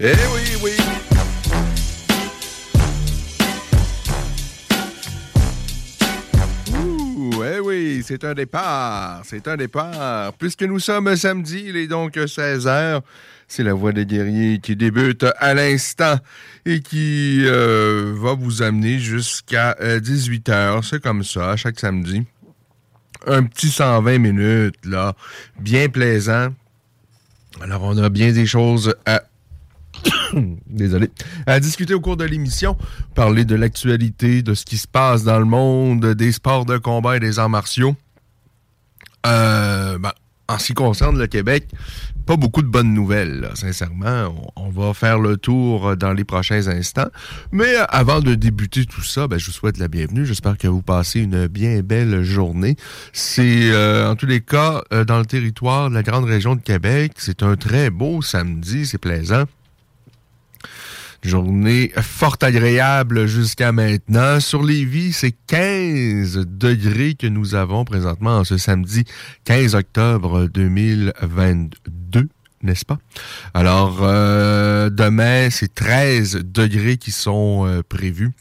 Eh oui, oui. Ouh, eh oui, c'est un départ. C'est un départ. Puisque nous sommes samedi, il est donc 16h. C'est la voix des guerriers qui débute à l'instant et qui euh, va vous amener jusqu'à 18h. C'est comme ça, chaque samedi. Un petit 120 minutes, là, bien plaisant. Alors, on a bien des choses à désolé, à discuter au cours de l'émission, parler de l'actualité, de ce qui se passe dans le monde, des sports de combat et des arts martiaux. Euh, ben, en ce qui concerne le Québec, pas beaucoup de bonnes nouvelles, sincèrement. On, va faire le tour dans les prochains instants. Mais euh, avant de débuter tout ça, ben, je vous souhaite la bienvenue. J'espère que vous passez une bien belle journée. C'est, euh, en tous les cas, euh, dans le territoire de la grande région de Québec. C'est un très beau samedi, c'est plaisant. Journée fort agréable jusqu'à maintenant. Sur Lévis, c'est 15 degrés que nous avons présentement ce samedi 15 octobre 2022 n'est-ce pas? Alors, euh, demain, c'est 13 degrés qui sont euh, prévus.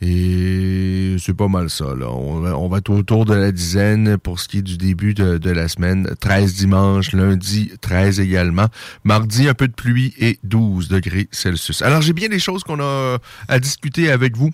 Et c'est pas mal ça. Là. On, va, être autour de la dizaine pour ce qui est du début de, de, la semaine. 13 dimanche, lundi 13 également. Mardi, un peu de pluie et 12 degrés Celsius. Alors, j'ai bien des choses qu'on a à discuter avec vous.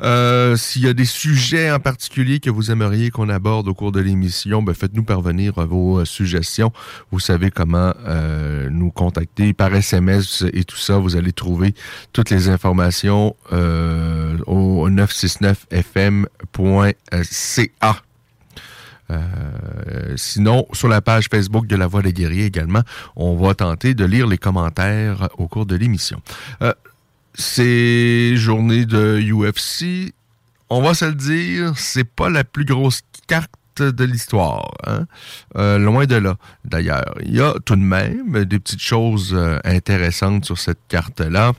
Euh, S'il y a des sujets en particulier que vous aimeriez qu'on aborde au cours de l'émission, ben faites-nous parvenir vos euh, suggestions. Vous savez comment euh, nous contacter par SMS et tout ça. Vous allez trouver toutes les informations euh, au 969fm.ca. Euh, sinon, sur la page Facebook de La Voix des Guerriers également, on va tenter de lire les commentaires au cours de l'émission. C'est journée de UFC. On va se le dire, c'est pas la plus grosse carte de l'histoire. Hein? Euh, loin de là, d'ailleurs. Il y a tout de même des petites choses euh, intéressantes sur cette carte-là.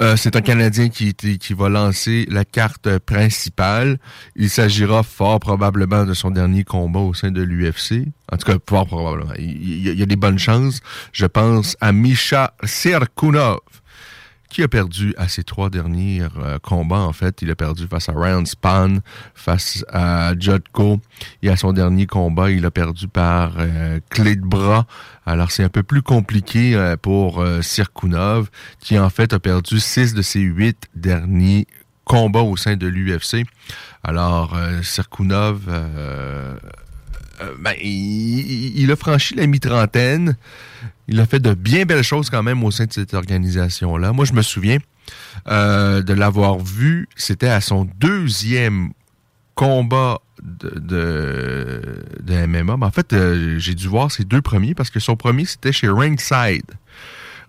Euh, c'est un Canadien qui, va lancer la carte principale. Il s'agira fort probablement de son dernier combat au sein de l'UFC. En tout cas, fort probablement. Il, il, y a des bonnes chances. Je pense à Misha Serkunov qui a perdu à ses trois derniers euh, combats, en fait? Il a perdu face à Ryan Span, face à Jotko. Et à son dernier combat, il a perdu par euh, clé de bras. Alors, c'est un peu plus compliqué euh, pour Sirkunov, qui en fait a perdu six de ses huit derniers combats au sein de l'UFC. Alors, euh. Ben, il, a franchi la mi-trentaine. Il a fait de bien belles choses quand même au sein de cette organisation-là. Moi, je me souviens euh, de l'avoir vu. C'était à son deuxième combat de, MMA. Mais en fait, euh, j'ai dû voir ses deux premiers parce que son premier, c'était chez Ringside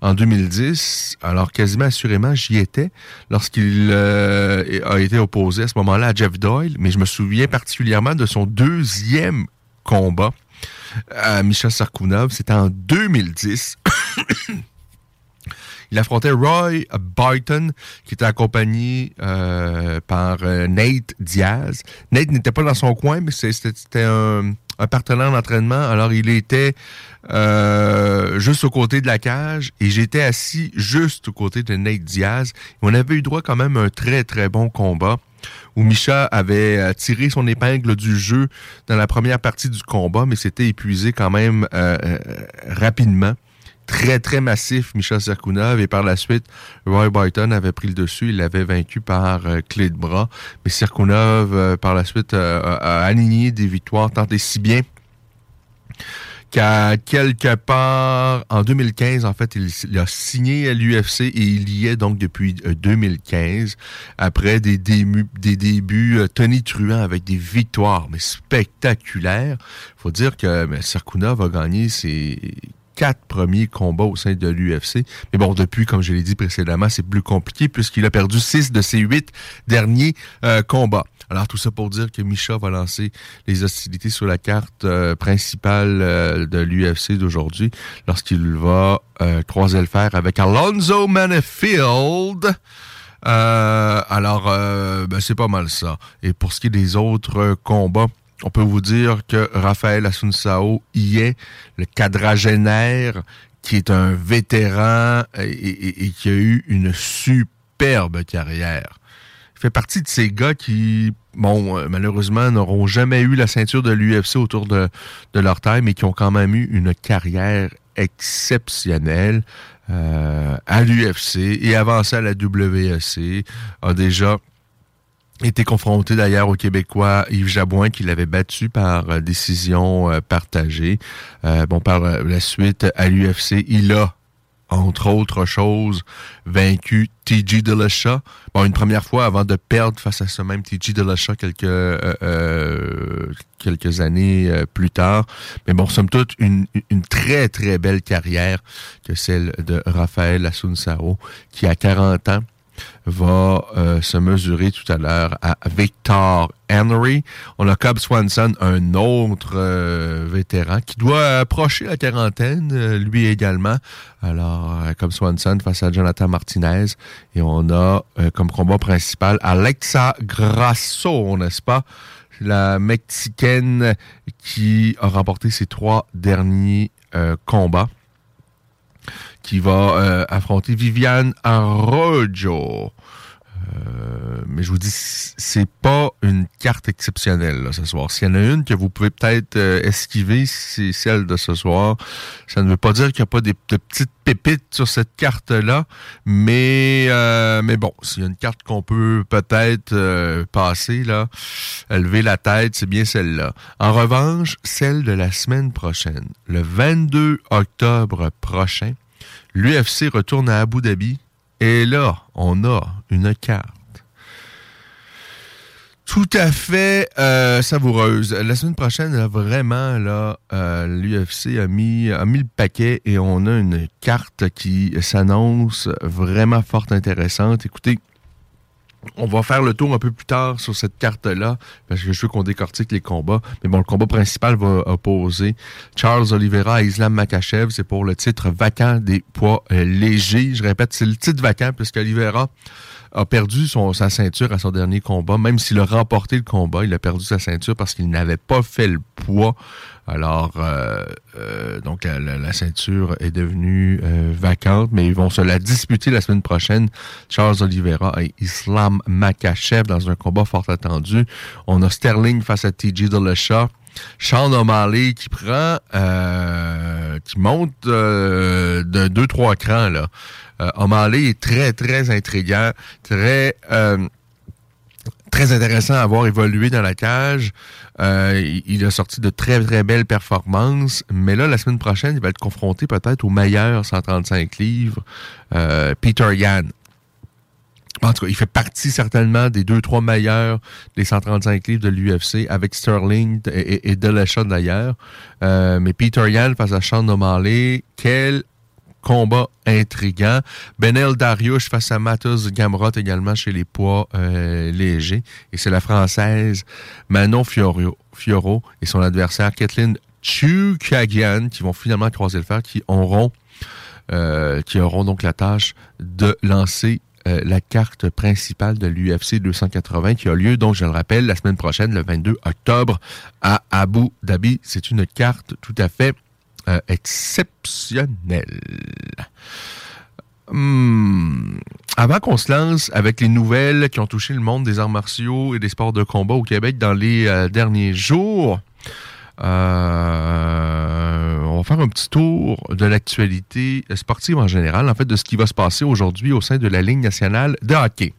en 2010. Alors, quasiment assurément, j'y étais lorsqu'il a été opposé à ce moment-là à Jeff Doyle. Mais je me souviens particulièrement de son deuxième combat à Michel Sarkounov. C'était en 2010. Il affrontait Roy Barton, qui était accompagné euh, par euh, Nate Diaz. Nate n'était pas dans son coin, mais c'était un, un, partenaire d'entraînement. Alors, il était euh, juste au côté de la cage et j'étais assis juste au côté de Nate Diaz. On avait eu droit quand même à un très, très bon combat. Où Misha avait euh, tiré son épingle du jeu dans la première partie du combat, mais s'était épuisé quand même euh, euh, rapidement. Très, très massif, Misha Serkunov. Et par la suite, Roy Boyton avait pris le dessus. Il l'avait vaincu par clé de bras. Mais Serkunov, par la suite, a aligné des victoires tant si bien qu'à quelque part, en 2015, en fait, il, a signé à l'UFC et il y est donc depuis 2015, euh, après des, débuts, des débuts euh, Tony Truant avec des victoires, mais spectaculaires. faut dire que mais Sarkuna va gagner ses quatre premiers combats au sein de l'UFC. Mais bon, depuis, comme je l'ai dit précédemment, c'est plus compliqué puisqu'il a perdu six de ses huit derniers euh, combats. Alors tout ça pour dire que Misha va lancer les hostilités sur la carte euh, principale euh, de l'UFC d'aujourd'hui lorsqu'il va euh, croiser le fer avec Alonzo Manifield. alors, ben, c'est pas mal ça. Et pour ce qui est des autres combats, on peut vous dire que Raphaël Asunsao y est, le quadragénaire, qui est un vétéran et qui a eu une superbe carrière fait partie de ces gars qui, bon, euh, malheureusement, n'auront jamais eu la ceinture de l'UFC autour de, de, leur taille, mais qui ont quand même eu une carrière exceptionnelle euh, à l'UFC et avant ça à la WSC, a déjà été confronté d'ailleurs au Québécois Yves Jabouin qui l'avait battu par euh, décision partagée. bon, par la suite à l'UFC, il a entre autres choses, vaincu TG Dillashaw. Bon, une première fois avant de perdre face à ce même TG Dillashaw quelques euh, euh, quelques années euh, plus tard. Mais bon, somme toute, une, très très belle carrière que celle de Raphaël Asunsao, qui a 40 ans va euh, se mesurer tout à l'heure à Victor Henry. On a Cobb Swanson, un autre euh, vétéran qui doit approcher la quarantaine, euh, lui également. Alors, Cobb Swanson face à Jonathan Martinez. Et on a comme combat principal Alexa Grasso, n'est-ce pas? La Mexicaine qui a remporté ses trois derniers combats qui va euh, affronter Viviane Arrojo. Euh, mais je vous dis, c'est pas une carte exceptionnelle ce soir. S'il y en a une que vous pouvez peut-être euh, esquiver, c'est celle de ce soir. Ça ne veut pas dire qu'il n'y a pas des, de petites pépites sur cette carte-là, mais mais bon, s'il y a une carte qu'on peut peut-être passer là, lever la tête, c'est bien celle-là. En revanche, celle de la semaine prochaine, le 22 octobre prochain, L'UFC retourne à Abu Dhabi et là, on a une carte tout à fait euh, savoureuse. La semaine prochaine, vraiment, là, euh, l'UFC a mis, a mis le paquet et on a une carte qui s'annonce vraiment fort intéressante. Écoutez, on va faire le tour un peu plus tard sur cette carte-là, parce que je veux qu'on décortique les combats. Mais bon, le combat principal va opposer Charles Oliveira à Islam Makachev. C'est pour le titre vacant des poids euh, légers. Je répète, c'est le titre vacant, puisque Oliveira a perdu son, sa ceinture à son dernier combat. Même s'il a remporté le combat, il a perdu sa ceinture parce qu'il n'avait pas fait le poids. Alors, euh, euh, donc la, ceinture est devenue euh, vacante, mais ils vont se la disputer la semaine prochaine. Charles Oliveira et Islam Makachev dans un combat fort attendu. On a Sterling face à TJ Dillashaw. Sean O'Malley qui prend, qui monte de deux trois crans là. O'Malley est très très intriguant, très très intéressant à voir évoluer dans la cage. Euh, il a sorti de très, très belles performances. Mais là, la semaine prochaine, il va être confronté peut-être au meilleur 135 livres, euh, Peter Yan. En tout cas, il fait partie certainement des deux, trois meilleurs des 135 livres de l'UFC avec Sterling et, et, d'ailleurs. Euh, mais Peter Yan face à Sean O'Malley, quel combat intrigant. Benel Dariush face à Matos Gamrot également chez les poids euh, légers. Et c'est la Française Manon Fioro, Fioro et son adversaire Kathleen Chukagian qui vont finalement croiser le fer, qui auront, euh, donc la tâche de lancer euh, la carte principale de l'UFC 280 qui a lieu, donc je le rappelle, la semaine prochaine, le 22 octobre, à Abu Dhabi. C'est une carte tout à fait euh, exceptionnel. Hmm, avant qu'on se lance avec les nouvelles qui ont touché le monde des arts martiaux et des sports de combat au Québec dans les euh, derniers jours, euh, on va faire un petit tour de l'actualité sportive en général, en fait, de ce qui va se passer aujourd'hui au sein de la Ligue nationale de hockey.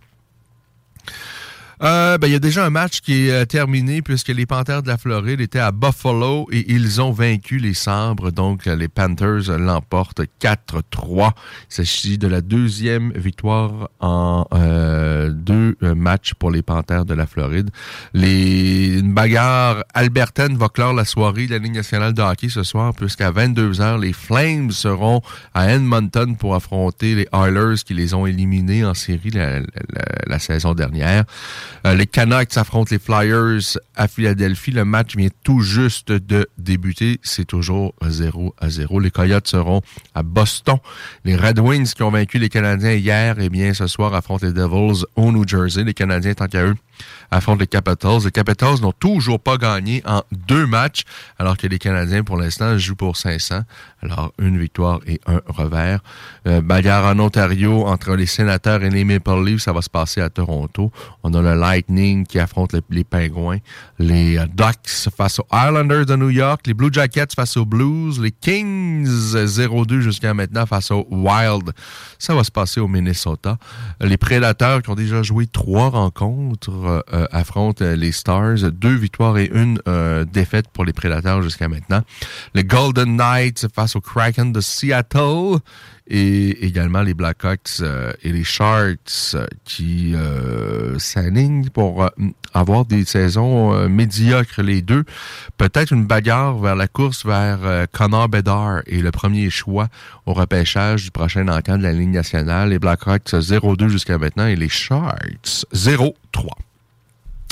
Euh, ben, il y a déjà un match qui est euh, terminé puisque les Panthers de la Floride étaient à Buffalo et ils ont vaincu les Sabres. Donc, les Panthers l'emportent 4-3. Il s'agit de la deuxième victoire en euh, deux matchs pour les Panthers de la Floride. Les, une bagarre albertaine va clore la soirée de la Ligue nationale de hockey ce soir puisqu'à 22h, les Flames seront à Edmonton pour affronter les Oilers qui les ont éliminés en série la saison dernière. Euh, les Canucks affrontent les Flyers à Philadelphie. Le match vient tout juste de débuter. C'est toujours 0 à 0. Les Coyotes seront à Boston. Les Red Wings qui ont vaincu les Canadiens hier, eh bien, ce soir affrontent les Devils au New Jersey. Les Canadiens, tant qu'à eux, affrontent les Capitals. Les Capitals n'ont toujours pas gagné en deux matchs, alors que les Canadiens, pour l'instant, jouent pour 500. Alors, une victoire et un revers. Euh, bagarre en Ontario entre les Sénateurs et les Maple Leafs, ça va se passer à Toronto. On a le Lightning qui affronte les, Pingouins. Les euh, Ducks face aux Islanders de New York. Les Blue Jackets face aux Blues. Les Kings 0-2 jusqu'à maintenant face aux Wild. Ça va se passer au Minnesota. Les Prédateurs qui ont déjà joué trois rencontres euh, affrontent les Stars. Deux victoires et une défaite pour les Prédateurs jusqu'à maintenant. Les Golden Knights face aux Kraken de Seattle et également les Blackhawks euh, et les Sharks euh, qui euh, s'alignent pour euh, avoir des saisons médiocres les deux. Peut-être une bagarre vers la course vers Connor Bedard et le premier choix au repêchage du prochain encamp de la Ligue nationale. Les Blackhawks 0-2 jusqu'à maintenant et les Sharks 0-3.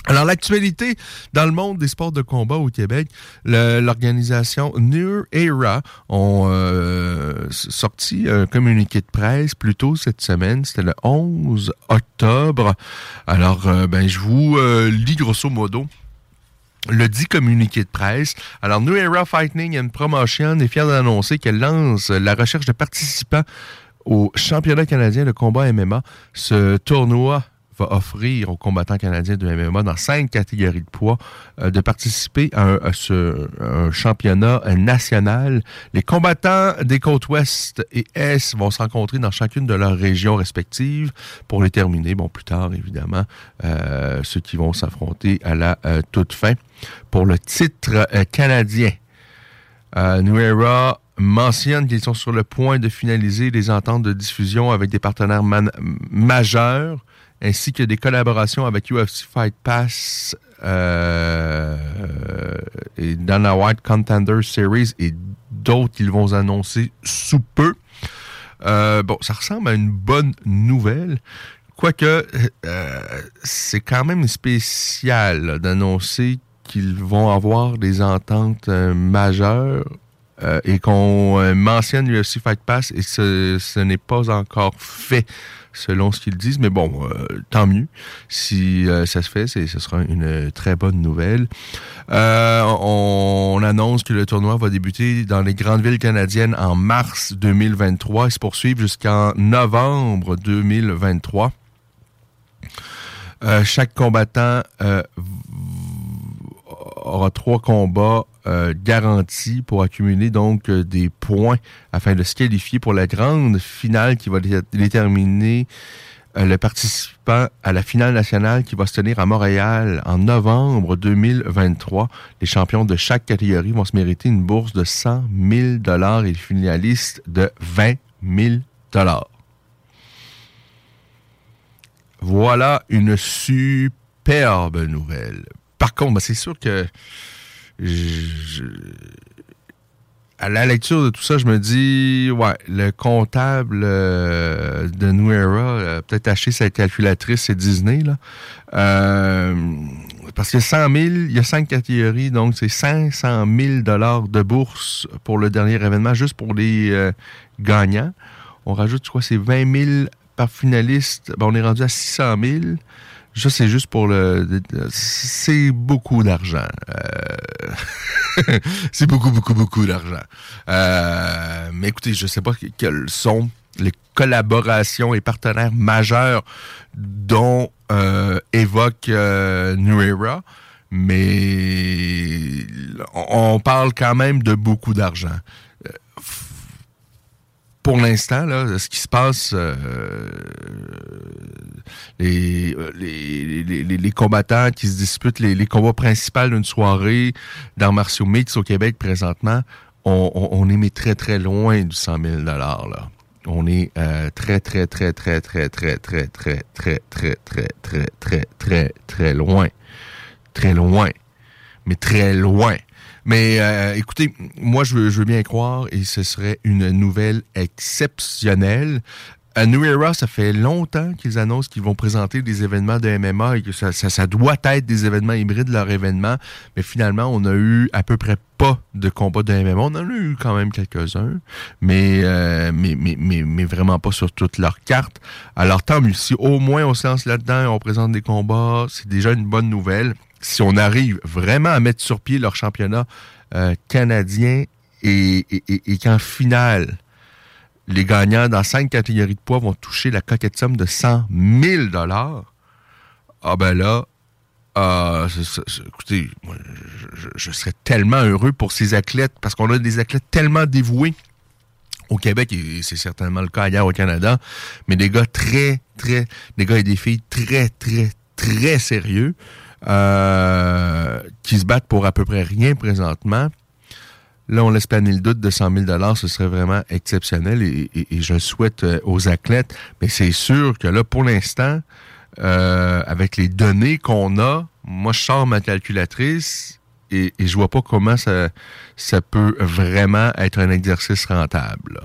Alors, l'actualité dans le monde des sports de combat au Québec, l'organisation New Era ont euh, sorti un communiqué de presse plus tôt cette semaine. C'était le 11 octobre. Alors, euh, ben, je vous euh, lis grosso modo le dit communiqué de presse. Alors, New Era Fighting and Promotion est fier d'annoncer qu'elle lance la recherche de participants au championnat canadien de combat MMA. Ce tournoi offrir aux combattants canadiens de MMA dans cinq catégories de poids euh, de participer à, ce championnat national. Les combattants des côtes ouest et est vont se rencontrer dans chacune de leurs régions respectives pour déterminer, bon, plus tard, évidemment, euh, ceux qui vont s'affronter à la euh, toute fin pour le titre canadien. Nuera mentionne qu'ils sont sur le point de finaliser les ententes de diffusion avec des partenaires majeurs ainsi que des collaborations avec UFC Fight Pass euh, et Dana White Contender Series et d'autres qu'ils vont annoncer sous peu. Euh, bon, ça ressemble à une bonne nouvelle. Quoique, euh, c'est quand même spécial d'annoncer qu'ils vont avoir des ententes euh, majeures euh, et qu'on mentionne l'UFC Fight Pass et ce n'est pas encore fait selon ce qu'ils disent. Mais bon, euh, tant mieux. Si euh, ça se fait, ce sera une très bonne nouvelle. Euh, on, annonce que le tournoi va débuter dans les grandes villes canadiennes en mars 2023 et se poursuivre jusqu'en novembre 2023. chaque combattant aura trois combats euh, garantis pour accumuler donc euh, des points afin de se qualifier pour la grande finale qui va déterminer euh, le participant à la finale nationale qui va se tenir à Montréal en novembre 2023. Les champions de chaque catégorie vont se mériter une bourse de 100 000 dollars et les finalistes de 20 000 dollars. Voilà une superbe nouvelle par contre, ben, c'est sûr que à la lecture de tout ça, je me dis, ouais, le comptable euh, de New Era a peut-être acheté sa calculatrice, c'est Disney, là. Euh, parce a 100 000, il y a cinq catégories, donc c'est 500 000 dollars de bourse pour le dernier événement, juste pour les euh, gagnants. On rajoute, je crois, c'est 20 000 par finaliste. Ben, on est rendu à 600 000. Ça, c'est juste pour le... C'est beaucoup d'argent. Euh, c'est beaucoup, beaucoup, beaucoup d'argent. Euh, mais écoutez, je sais pas quelles sont les collaborations et partenaires majeurs dont évoque New Era, mais on parle quand même de beaucoup d'argent pour l'instant, là, ce qui se passe, euh, les, combattants qui se disputent les, combats principaux d'une soirée d'arts martiaux mix au Québec présentement, on, on, est très très loin du 100 000 là. On est très très très très très très très très très très très très très très très loin, très loin, mais très loin. Mais euh, écoutez, moi, je veux, je veux bien croire et ce serait une nouvelle exceptionnelle. À New Era, ça fait longtemps qu'ils annoncent qu'ils vont présenter des événements de MMA et que ça, doit être des événements hybrides, leur événement. Mais finalement, on a eu à peu près pas de combats de MMA. On en a eu quand même quelques-uns, mais, euh, mais, mais, mais, mais, vraiment pas sur toutes leurs cartes. Alors tant mieux. Si au moins on se lance là-dedans et on présente des combats, c'est déjà une bonne nouvelle si on arrive vraiment à mettre sur pied leur championnat euh, canadien et, qu'en finale, les gagnants dans cinq catégories de poids vont toucher la coquette somme de 100 000 dollars, ah ben là, euh, écoutez, je, je, serais tellement heureux pour ces athlètes parce qu'on a des athlètes tellement dévoués au Québec et c'est certainement le cas ailleurs au Canada, mais des gars très, très, des gars et des filles très, très, très sérieux. Euh, qui se battent pour à peu près rien présentement. Là, on laisse planer le doute de 100 000 ce serait vraiment exceptionnel et, je souhaite euh, aux athlètes. Mais c'est sûr que là, pour l'instant, euh, avec les données qu'on a, moi, je sors ma calculatrice et, et je vois pas comment ça, ça peut vraiment être un exercice rentable.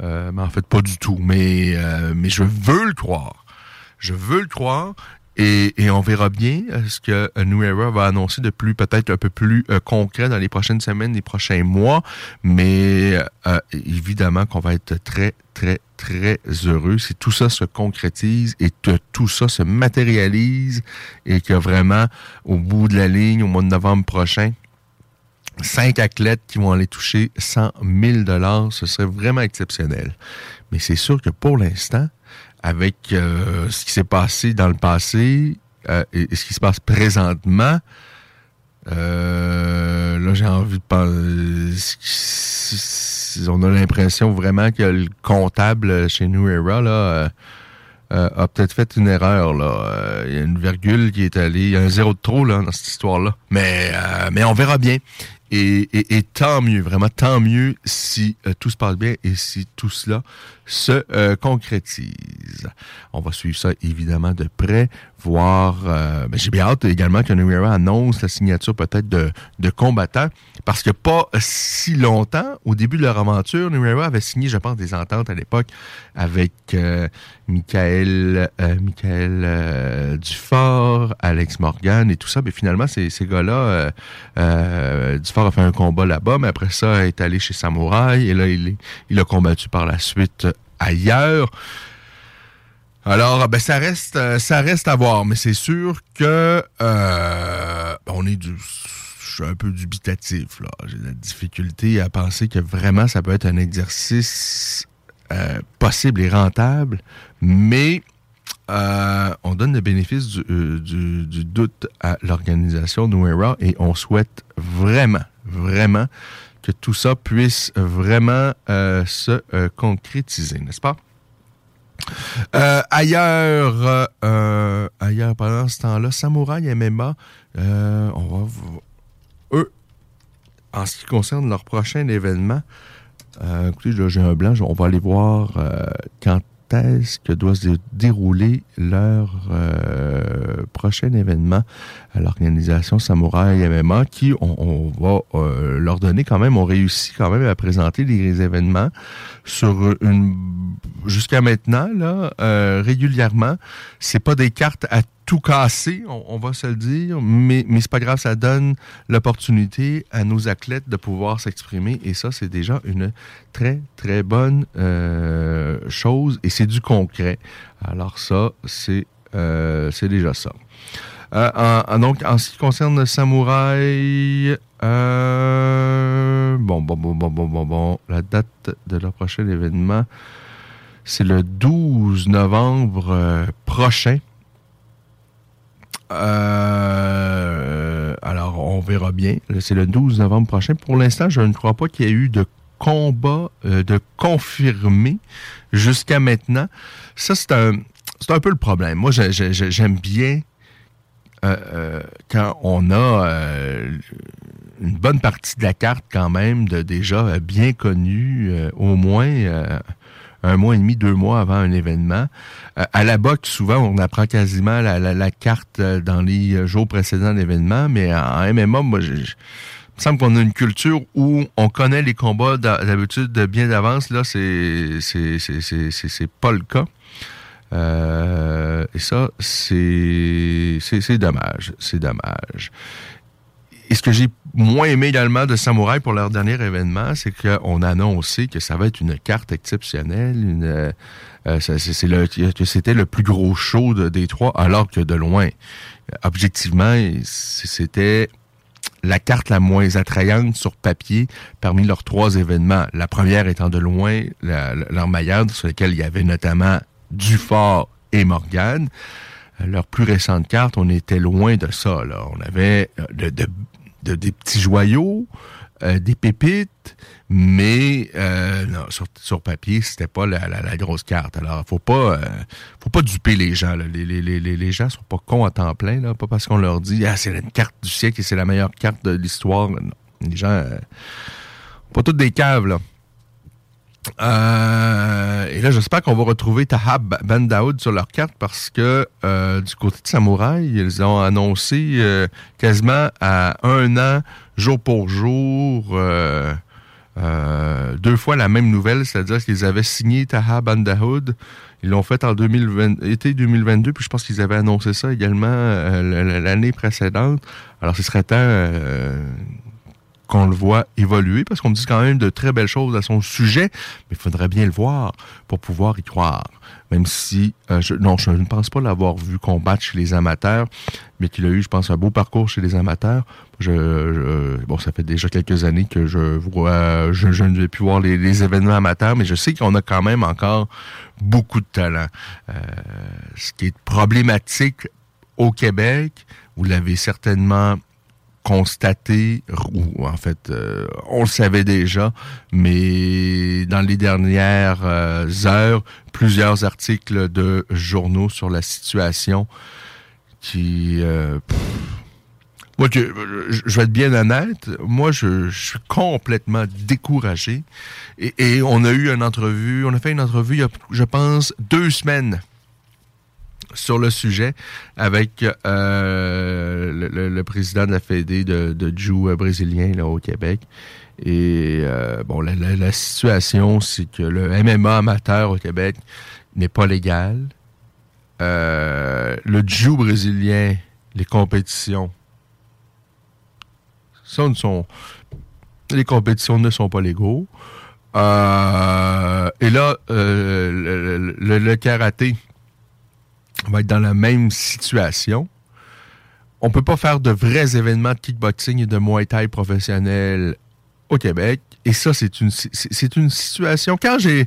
mais en fait, pas du tout. Mais, mais je veux le croire. Je veux le croire. Et, on verra bien euh, ce que euh, New Era va annoncer de plus, peut-être un peu plus euh, concret dans les prochaines semaines, les prochains mois. Mais évidemment qu'on va être très, très, très heureux si tout ça se concrétise et que tout ça se matérialise et que vraiment, au bout de la ligne, au mois de novembre prochain, cinq athlètes qui vont aller toucher 100 000 dollars, ce serait vraiment exceptionnel. Mais c'est sûr que pour l'instant, avec euh, ce qui s'est passé dans le passé euh, et, ce qui se passe présentement, euh, là, j'ai envie de penser. On a l'impression vraiment que le comptable chez New Era là, a peut-être fait une erreur. Il y a une virgule qui est allée. Il y a un zéro de trop là, dans cette histoire-là. Mais, mais on verra bien. Et, tant mieux, vraiment tant mieux si tout se passe bien et si tout cela se euh, concrétise. On va suivre ça évidemment de près, voir. Euh, ben, J'ai bien hâte également que New annonce la signature peut-être de, de combattants, parce que pas si longtemps, au début de leur aventure, New avait signé, je pense, des ententes à l'époque avec Michael, Michael Dufort, Alex Morgan et tout ça. Mais finalement, ces, ces gars-là, Dufort a fait un combat là-bas, mais après ça, est allé chez Samouraï et là, il, il a combattu par la suite ailleurs. Alors, ben ça reste, euh, ça reste à voir, mais c'est sûr que euh, on est du, je suis un peu dubitatif. J'ai la difficulté à penser que vraiment ça peut être un exercice euh, possible et rentable, mais on donne le bénéfice du, du doute à l'organisation Nuera et on souhaite vraiment, vraiment que tout ça puisse vraiment euh, se euh, concrétiser, n'est-ce pas? Euh, ailleurs, ailleurs, pendant ce temps-là, Samouraï MMA, on va, eux, en ce qui concerne leur prochain événement, écoutez, j'ai un blanc, on va aller voir quand que doit se dérouler leur euh, prochain événement à l'organisation Samouraï MMA qui, on, va euh, leur donner quand même, on réussit quand même à présenter les événements sur une jusqu'à maintenant là euh, régulièrement. C'est pas des cartes à tout casser, on, va se le dire, mais, mais c'est pas grave, ça donne l'opportunité à nos athlètes de pouvoir s'exprimer et ça, c'est déjà une très, très bonne euh, chose et c'est du concret. Alors ça, c'est euh, déjà ça. Euh, en, donc, en ce qui concerne le samouraï, bon, bon, bon, bon, bon, bon, bon, la date de leur prochain événement, C'est le 12 novembre prochain. Alors, on verra bien. C'est le 12 novembre prochain. Pour l'instant, je ne crois pas qu'il y ait eu de combat de confirmé jusqu'à maintenant. Ça, c'est un, c'est un peu le problème. Moi, j'aime bien euh, euh, quand on a euh, une bonne partie de la carte quand même de déjà bien connue, au moins un mois et demi, deux mois avant un événement. à la boxe, souvent, on apprend quasiment la, carte dans les jours précédents de l'événement, mais en MMA, moi, je, il me semble qu'on a une culture où on connaît les combats d'habitude bien d'avance. Là, c'est c'est pas le cas. Euh, et ça, c'est, c'est, dommage. C'est dommage. Et ce que j'ai moins aimé également de Samouraï pour leur dernier événement, c'est qu'on a annoncé que ça va être une carte exceptionnelle, une, euh, c'est, le, que c'était le plus gros show des trois, alors que de loin, objectivement, c'était la carte la moins attrayante sur papier parmi leurs trois événements. La première étant de loin leur meilleure, sur laquelle il y avait notamment Dufort et Morgan. Euh, leur plus récente carte, on était loin de ça. Là. On avait euh, de, des petits joyaux, euh, des pépites, mais non, sur, papier, c'était pas la, grosse carte. Alors, faut pas, faut pas duper les gens. Les, les, les, les, gens sont pas cons à temps plein, là, pas parce qu'on leur dit ah c'est une carte du siècle et c'est la meilleure carte de l'histoire. Les gens, pas toutes des caves là. Euh, et là, j'espère qu'on va retrouver Tahab Ben Daoud sur leur carte parce que euh, du côté de Samouraï, ils ont annoncé euh, quasiment à un an, jour pour jour, deux fois la même nouvelle, c'est-à-dire qu'ils avaient signé Tahab Ben Daoud. Ils l'ont fait en 2020, été 2022, puis je pense qu'ils avaient annoncé ça également l'année précédente. Alors, ce serait temps qu'on le voit évoluer, parce qu'on dit quand même de très belles choses à son sujet, mais il faudrait bien le voir pour pouvoir y croire. Même si, euh, je, non, je ne pense pas l'avoir vu combattre chez les amateurs, mais qu'il a eu, je pense, un beau parcours chez les amateurs. Je, bon, ça fait déjà quelques années que je vois, je, ne vais plus voir les, événements amateurs, mais je sais qu'on a quand même encore beaucoup de talent. Euh, ce qui est problématique au Québec, vous l'avez certainement constaté, ou en fait, euh, on le savait déjà, mais dans les dernières euh, heures, plusieurs articles de journaux sur la situation qui... Euh, moi, je, vais être bien honnête, moi, je, je suis complètement découragé. Et, et, on a eu une entrevue, on a fait une entrevue il y a, je pense, deux semaines sur le sujet avec euh, le, président de la Fédé de, de Jiu brésilien là, au Québec. Et euh, bon, la, situation, c'est que le MMA amateur au Québec n'est pas légal. Euh, le Jiu brésilien, les compétitions, ça ne sont, les compétitions ne sont pas légaux. et là, le, karaté, va être dans la même situation. On peut pas faire de vrais événements de kickboxing et de Muay Thai professionnels au Québec. Et ça, c'est une, c'est une situation. Quand j'ai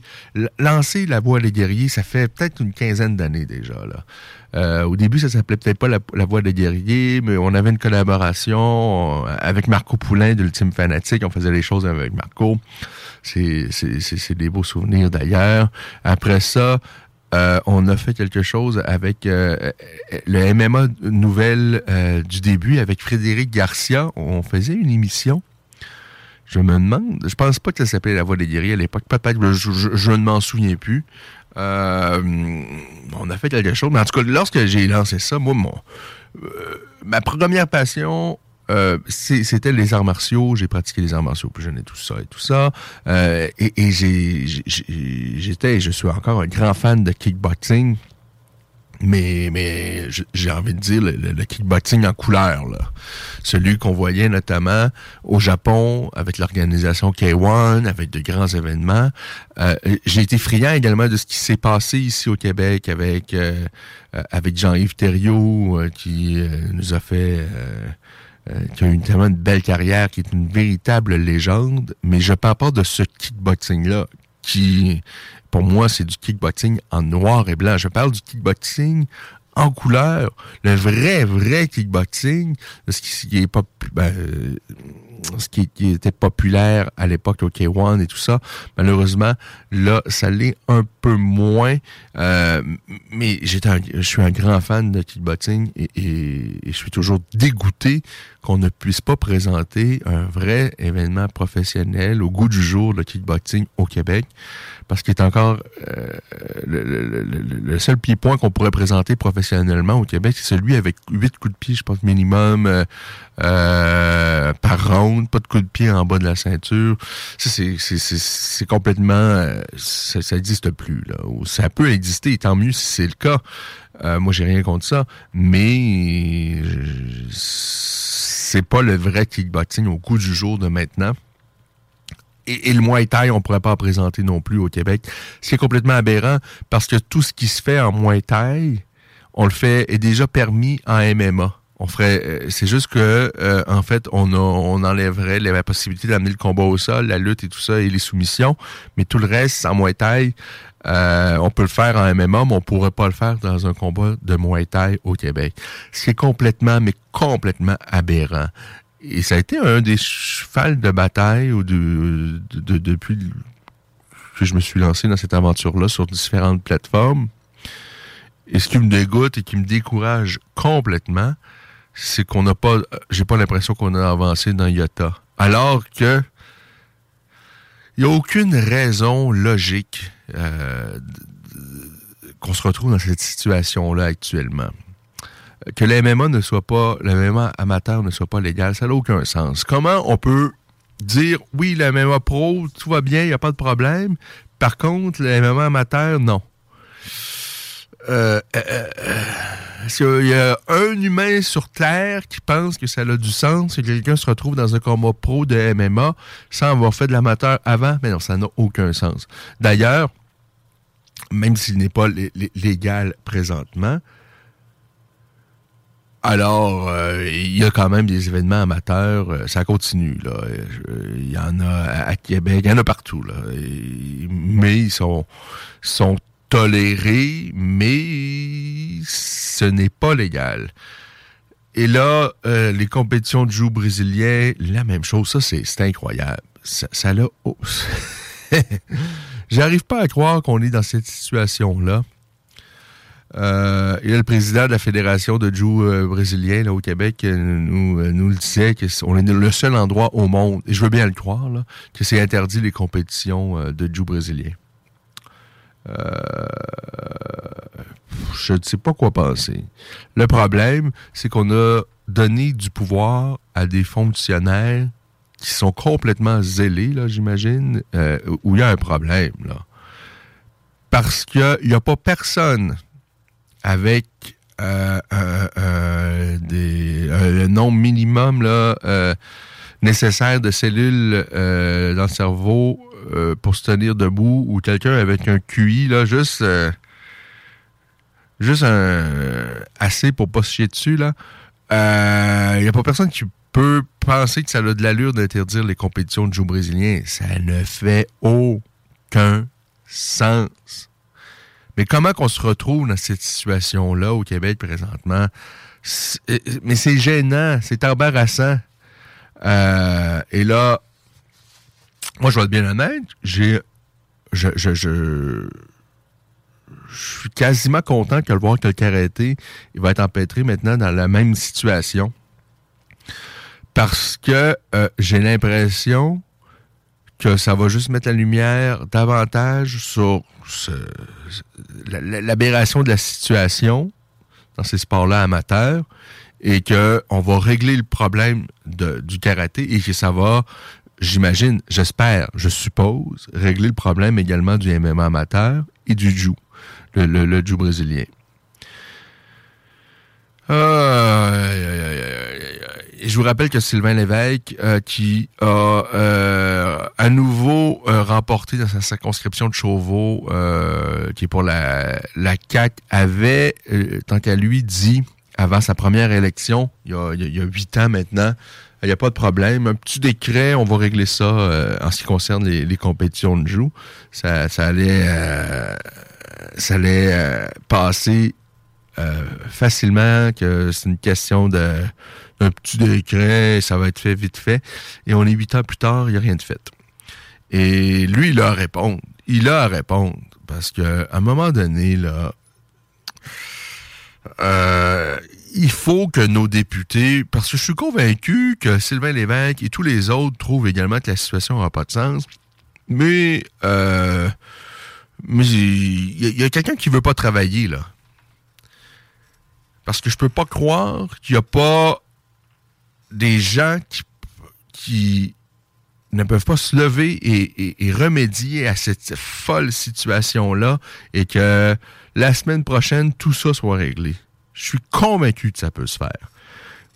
lancé la voie des guerriers, ça fait peut-être une quinzaine d'années déjà. Là. Euh, au début, ça s'appelait peut-être pas la, voie des guerriers, mais on avait une collaboration avec Marco Poulain d'Ultime Fanatique. On faisait les choses avec Marco. C'est, c'est des beaux souvenirs d'ailleurs. Après ça, euh, on a fait quelque chose avec euh, le MMA nouvelle euh, du début avec Frédéric Garcia. On faisait une émission. Je me demande, je pense pas que ça s'appelait La Voix des guerriers à l'époque. Peut-être, je, je, ne m'en souviens plus. on a fait quelque chose. Mais en tout cas, lorsque j'ai lancé ça, moi, mon, ma première passion, euh, c'était les arts martiaux. J'ai pratiqué les arts martiaux plus jeune et tout ça et tout ça. Euh, et, et j'étais, je suis encore un grand fan de kickboxing. Mais, mais j'ai envie de dire le, kickboxing en couleur, là. Celui qu'on voyait notamment au Japon avec l'organisation K1, avec de grands événements. Euh, j'ai été friand également de ce qui s'est passé ici au Québec avec avec Jean-Yves Thériault qui nous a fait euh, qui a eu tellement une belle carrière, qui est une véritable légende, mais je parle pas de ce kickboxing-là. qui, pour moi, c'est du kickboxing en noir et blanc. Je parle du kickboxing en couleur, le vrai, vrai kickboxing, ce qui, est pas, ben, ce qui, était populaire à l'époque au K1 et tout ça. Malheureusement, là, ça l'est un peu moins. Euh, mais j'étais je suis un grand fan de kickboxing et, et, je suis toujours dégoûté qu'on ne puisse pas présenter un vrai événement professionnel au goût du jour de kickboxing au Québec parce qu'il est encore euh, le, seul pied-point qu'on pourrait présenter professionnellement au Québec, c'est celui avec huit coups de pied, je pense, minimum euh, euh, par round, pas de coups de pied en bas de la ceinture. C'est complètement... ça n'existe plus. Ça peut exister, tant mieux si c'est le cas. moi, j'ai rien contre ça, mais c'est pas le vrai kickboxing au goût du jour de maintenant et, le Muay Thai, on pourrait pas en présenter non plus au Québec. C'est complètement aberrant parce que tout ce qui se fait en Muay Thai, on le fait, est déjà permis en MMA. On ferait, euh, c'est juste que, euh, en fait, on, enlèverait la possibilité d'amener le combat au sol, la lutte et tout ça et les soumissions, mais tout le reste en Muay Thai, euh, on peut le faire en MMA, mais on pourrait pas le faire dans un combat de Muay Thai au Québec. C'est complètement, mais complètement aberrant. Et ça a été un des chevals de bataille ou de, depuis que je me suis lancé dans cette aventure-là sur différentes plateformes. Et ce qui me dégoûte et qui me décourage complètement, c'est qu'on n'a pas, j'ai pas l'impression qu'on a avancé dans Yota. Alors que il n'y a aucune raison logique euh, qu'on se retrouve dans cette situation-là actuellement que le MMA ne soit pas, le MMA amateur ne soit pas légal, ça n'a aucun sens. Comment on peut dire, oui, le MMA pro, tout va bien, il n'y a pas de problème. Par contre, le MMA amateur, non. Euh, euh, euh, il y a un humain sur Terre qui pense que ça a du sens, que quelqu'un se retrouve dans un combat pro de MMA sans avoir fait de l'amateur avant, mais non, ça n'a aucun sens. D'ailleurs, même s'il n'est pas légal présentement, alors, euh, il y a quand même des événements amateurs, euh, ça continue. là. Il y en a à Québec, il y en a partout. Là. mais ils sont, tolérés, mais ce n'est pas légal. Et là, euh, les compétitions de joue brésiliens, la même chose. Ça, c'est incroyable. Ça, ça l'a... Oh. J'arrive pas à croire qu'on est dans cette situation-là. Euh, a le président de la Fédération de Jiu euh, brésilien au Québec euh, nous, euh, nous le disait qu'on est le seul endroit au monde, et je veux bien le croire, là, que c'est interdit les compétitions de Jiu brésilien. je ne sais pas quoi penser. Le problème, c'est qu'on a donné du pouvoir à des fonctionnaires qui sont complètement zélés, là, j'imagine, où il y a un problème, là. Parce qu'il n'y a pas personne avec euh, des, le nombre minimum là, euh, nécessaire de cellules euh, dans le cerveau pour se tenir debout ou quelqu'un avec un QI, là, juste, juste un, assez pour pas se chier dessus. Il n'y a pas personne qui peut penser que ça a de l'allure d'interdire les compétitions de jeux brésiliens. Ça ne fait aucun sens. Mais comment qu'on se retrouve dans cette situation-là au Québec présentement? Euh, mais c'est gênant, c'est embarrassant. Euh, et là, moi, je vais être bien honnête, j'ai, je, je, je, je, suis quasiment content que le voir que le il va être empêtré maintenant dans la même situation. Parce que euh, j'ai l'impression que ça va juste mettre la lumière davantage sur l'aberration de la situation dans ces sports-là amateurs et qu'on va régler le problème du karaté et que ça va, j'imagine, j'espère, je suppose, régler le problème également du MMA amateur et du Jiu, le, le, Jiu brésilien. Et je vous rappelle que Sylvain Lévesque, euh, qui a euh, à nouveau euh, remporté dans sa circonscription de Chauveau, qui est pour la, la CAC, avait, tant qu'à lui, dit, avant sa première élection, il y a huit ans maintenant, Il n'y a pas de problème. Un petit décret, on va régler ça euh, en ce qui concerne les, compétitions de joue. Ça, ça allait, euh, ça allait passer facilement, que c'est une question de un petit décret, ça va être fait vite fait. Et on est huit ans plus tard, il n'y a rien de fait. Et lui, il a à répondre. Il a à répondre. Parce qu'à un moment donné, là, euh, il faut que nos députés, parce que je suis convaincu que Sylvain Lévesque et tous les autres trouvent également que la situation n'a pas de sens, mais euh, mais il y a, quelqu'un qui veut pas travailler là, parce que je peux pas croire qu'il n'y a pas des gens qui, qui ne peuvent pas se lever et, remédier à cette folle situation-là et que la semaine prochaine, tout ça soit réglé. Je suis convaincu que ça peut se faire.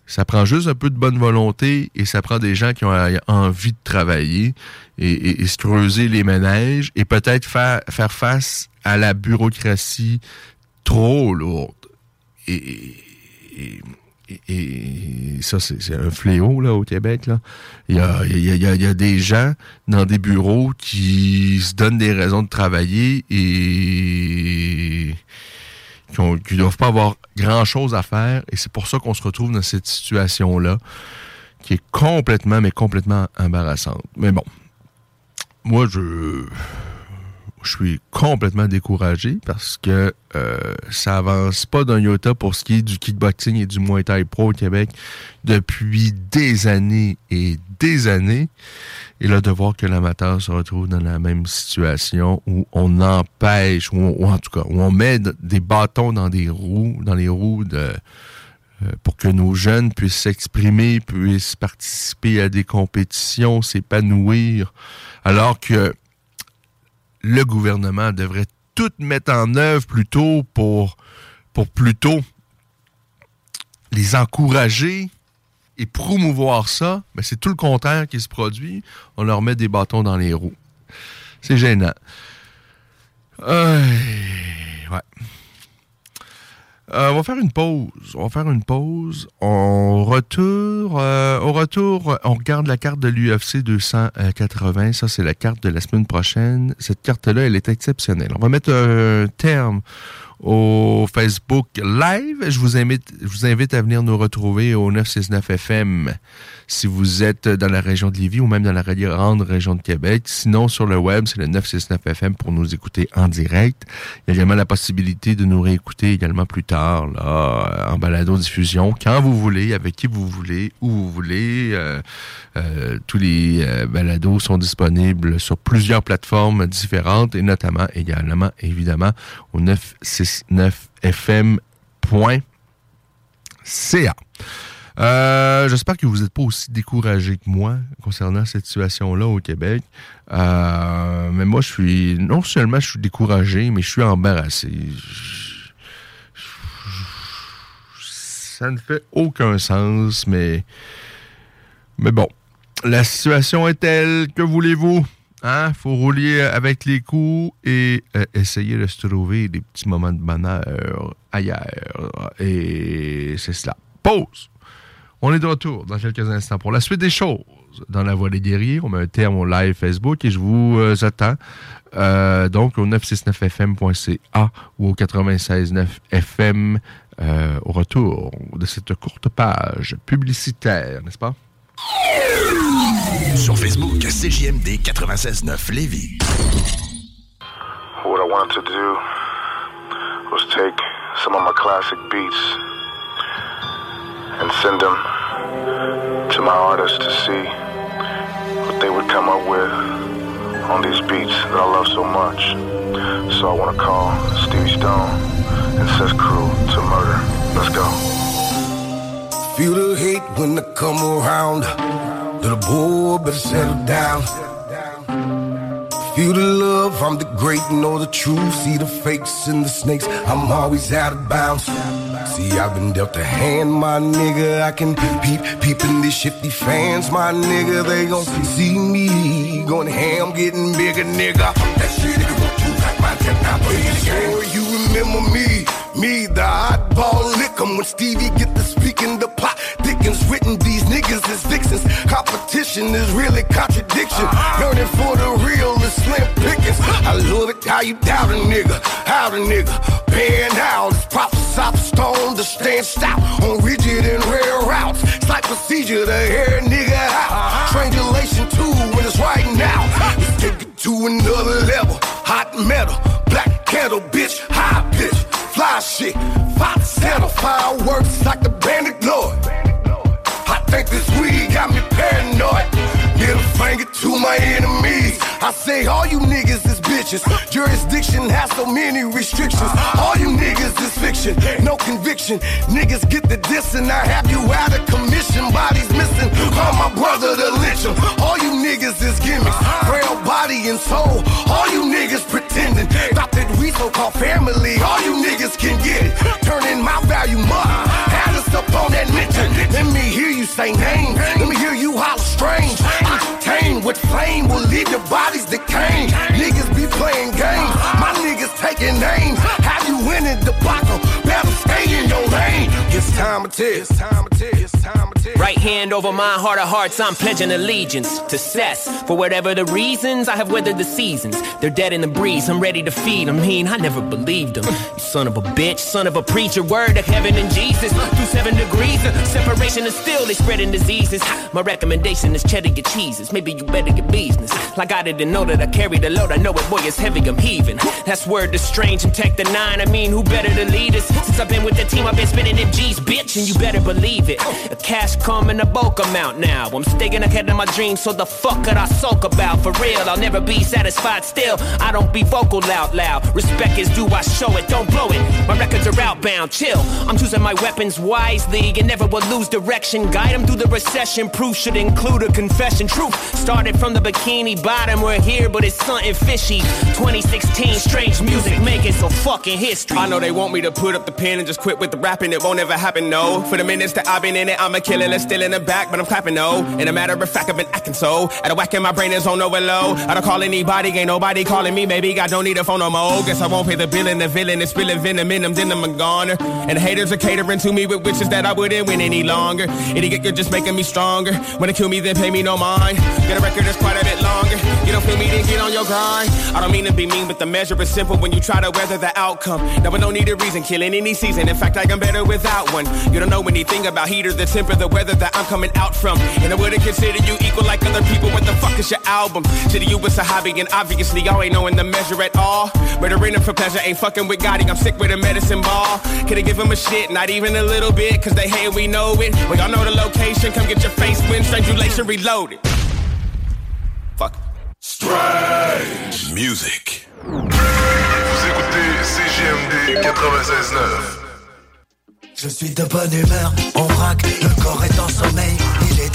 Ça prend juste un peu de bonne volonté et ça prend des gens qui ont envie de travailler et, se creuser les ménages et peut-être faire, faire face à la bureaucratie trop lourde. Et ça, c'est un fléau là, au Québec. Là. Il, y a, il, y a, il y a des gens dans des bureaux qui se donnent des raisons de travailler et qui ne doivent pas avoir grand-chose à faire. Et c'est pour ça qu'on se retrouve dans cette situation-là qui est complètement, mais complètement embarrassante. Mais bon, moi, je je suis complètement découragé parce que euh, ça avance pas d'un iota pour ce qui est du kickboxing et du Muay Thai Pro au Québec depuis des années et des années. Et là, de voir que l'amateur se retrouve dans la même situation où on empêche, ou, en tout cas, où on met des bâtons dans des roues, dans les roues de euh, pour que nos jeunes puissent s'exprimer, puissent participer à des compétitions, s'épanouir, alors que le gouvernement devrait tout mettre en œuvre plutôt pour, plutôt les encourager et promouvoir ça. Mais c'est tout le contraire qui se produit. On leur met des bâtons dans les roues. C'est gênant. Euh, on va faire une pause. On va faire une pause. On retourne. Euh, au retour, on regarde la carte de l'UFC 280. Ça, c'est la carte de la semaine prochaine. Cette carte-là, elle est exceptionnelle. On va mettre un terme au Facebook Live. Je vous invite, à venir nous retrouver au 969 FM si vous êtes dans la région de Lévis ou même dans la grande région de Québec. Sinon, sur le web, c'est le 969 FM pour nous écouter en direct. Il y a également la possibilité de nous réécouter également plus tard, là, en balado-diffusion, quand vous voulez, avec qui vous voulez, où vous voulez. Euh, euh, tous les euh, balados sont disponibles sur plusieurs plateformes différentes et notamment également, évidemment, au 969fm.ca. Euh, J'espère que vous n'êtes pas aussi découragé que moi concernant cette situation-là au Québec. Euh, mais moi, je suis non seulement je suis découragé, mais je suis embarrassé. Ça ne fait aucun sens, mais mais bon, la situation est telle, que voulez-vous? Hein? Faut rouler avec les coups et euh, essayer de se trouver des petits moments de bonheur ailleurs. Et c'est cela. Pause. On est de retour dans quelques instants pour la suite des choses. Dans la voie des guerriers, on met un terme au live Facebook et je vous euh, attends. Euh, donc au 969fm.ca ou au 969fm euh, au retour de cette courte page publicitaire, n'est-ce pas? Sur Facebook, CJMD 96.9 Lévis. What I wanted to do was take some of my classic beats and send them to my artists to see what they would come up with on these beats that I love so much. So I want to call Stevie Stone and Seth Crew to murder. Let's go. Feel the hate when I come around. Little boy, better settle down. Feel the love, I'm the great, know the truth. See the fakes and the snakes, I'm always out of bounds. See, I've been dealt a hand, my nigga. I can peep, peeping these shifty fans, my nigga. They gon' see me going ham, getting bigger, nigga. That shit, nigga, won't you like my technology? Sure, you remember me, me, the oddball lick 'em when Stevie get the speaking the pot. Dickens written, Competition is really contradiction. Learning for the real is slim pickings. I love it how you doubt a nigga, how the nigga. Paying out, it's proper soft stone to stand stout on rigid and rare routes. It's like procedure to a nigga out. Strangulation too when it's right now. Let's take it to another level. Hot metal, black candle, bitch, high pitch, fly shit. Five settle fireworks like the bandit got me paranoid. Middle finger to my enemies. I say all you niggas is bitches. Jurisdiction has so many restrictions. All you niggas is fiction, no conviction. Niggas get the diss and I have you out of commission. Bodies missing. Call my brother to lynch him. All you niggas is gimmicks. Frail body and soul. All you niggas pretending. Thought that we so called family. All you niggas can get it. Turning my value mine. Up on that. Let me hear you say names. Let me hear you holler strange. I Octane with flame will leave your bodies decaying. Niggas be playing games. My niggas taking names. Have you winning the debacle? Stay in your lane. It's time to. Right hand over my heart of hearts, I'm pledging allegiance to cess. For whatever the reasons, I have weathered the seasons. They're dead in the breeze, I'm ready to feed. I mean, I never believed them. You son of a bitch, son of a preacher, word of heaven and Jesus. Through seven degrees, of separation is still they spreading diseases. My recommendation is cheddar your cheeses. Maybe you better get business. Like I didn't know that I carry the load. I know it, boy, it's heavy, I'm heaving. That's word to strange and tech the nine. I mean, who better to lead us? Since I've been with the team, I've been spinning them G's, bitch, and you better believe it. A cash come in a bulk amount now. I'm staying ahead of my dreams, so the fuck could I sulk about? For real, I'll never be satisfied still. I don't be vocal out loud. Respect is due, I show it, don't blow it. My records are outbound, chill. I'm choosing my weapons wisely and never will lose direction. Guide them through the recession. Proof should include a confession. Truth started from the bikini bottom. We're here, but it's something fishy. 2016, strange music making so fucking history. I know they want me to put up the pen and just quit with the rapping. It won't ever happen, no. For the minutes that I've been in it, I'm a killer that's still in the back, but I'm clapping, no. In a matter of fact, I've been acting so. At a whack in my brain is on overload. I don't call anybody, ain't nobody calling me. Maybe I don't need a phone no more. Guess I won't pay the bill and the villain is spilling venom in them, then I'm a goner. And haters are catering to me with wishes that I wouldn't win any longer. Idiot, you're just making me stronger. Wanna kill me, then pay me no mind. Get a record that's quite a bit longer. You don't feel me, then get on your grind. I don't mean to be mean, but the measure is simple when you try to weather the outcome. Now I don't need a reason, killing any season. In fact, I am better without one. You don't know anything about heat or the temper, the weather that I'm coming out from. And I wouldn't consider you equal like other people. What the fuck is your album? To the you, it's a hobby, and obviously y'all ain't knowing the measure at all. Murdering him for pleasure, ain't fucking with Gotti. I'm sick with a medicine ball. Couldn't give him a shit, not even a little bit, cause they hate we know it. Well, y'all know the location, come get your face wind, strangulation reloaded. Fuck. Strange music. CGMD 96.9. Je suis de bonne humeur, on braque, le corps est en sommeil.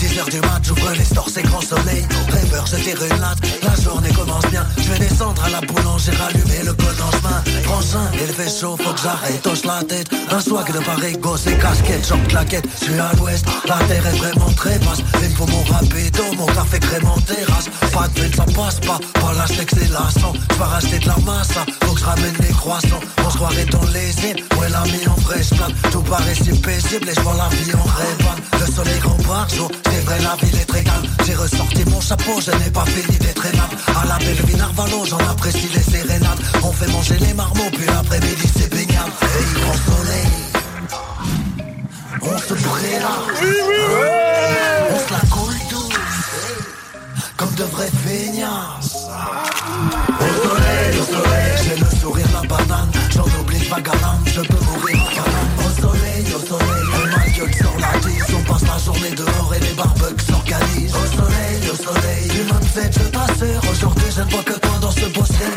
Il est 10h du mat, j'ouvre les stores, c'est grand soleil. Rêveur, je tire une latte, la journée commence bien. Je vais descendre à la boulangerie, rallumer le dans le chemin. Frangin, il fait chaud, faut que j'arrête, hoche la tête. Un swag de Paris, gosse et casquette, jambes claquette. Je suis à l'ouest, la terre est vraiment très basse. Il faut mon rapido, mon café crément terrasse. Pas de ville, ça passe pas, pas la que c'est lassant. Je vais racheter de la massa, faut que je ramène les croissants. On se croirait dans les îles, ouais l'ami en fraîche plate. Tout paraît si paisible et je vois la vie en rêve. Le soleil grand par jour, les vrais, la ville est égale. J'ai ressorti mon chapeau, je n'ai pas fini d'être aimable. À la belle Valo, j'en apprécie les sérénades. On fait manger les marmots, puis l'après-midi c'est baignable. Et il prend soleil. On se brûle On se la coule douce. Comme de vrais feignasses. Au soleil, au soleil. J'ai le sourire, la banane. J'en oublie pas galant, je peux mourir en canane. Au soleil, au soleil. Ma gueule sur la 10 journée dehors et les barbecues s'organisent. Au soleil, au soleil, du même fait, je t'assure. Aujourd'hui, je ne vois que toi dans ce beau ciel.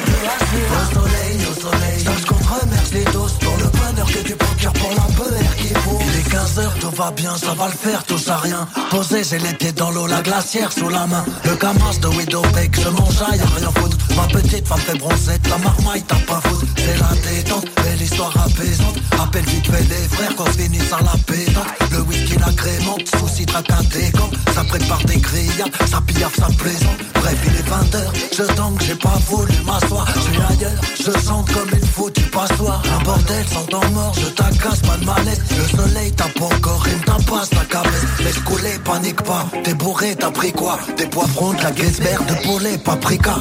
Au soleil, au soleil, sache qu'on te remercie tous pour le bonheur que tu procures pour la peur qui vaut. Il est 15h, tout va bien, ça va le faire, touche à rien. Posé, j'ai les pieds dans l'eau, la glacière sous la main. Le camas de Widowbeck, je y'a rien foutre. Ma petite femme fait bronzette, la marmaille t'as pas foutre. C'est la détente, belle histoire apaisante. Appelle vite fait les frères qu'on finisse à la pétante. Le whisky l'agrémente, souci tracas décante. Ça prépare des grillades, ça piaffe, ça plaisante. Bref, il est 20h, je tangue, j'ai pas voulu m'asseoir. Je suis ailleurs, je sens comme il faut du passoire. Un bordel sans temps mort, je t'agace, pas de malaise. Le soleil tape encore, il me tapasse la cabesse. Laisse couler, panique pas, t'es bourré, t'as pris quoi? Des poivrons, de la Gesberg, de poulet, paprika.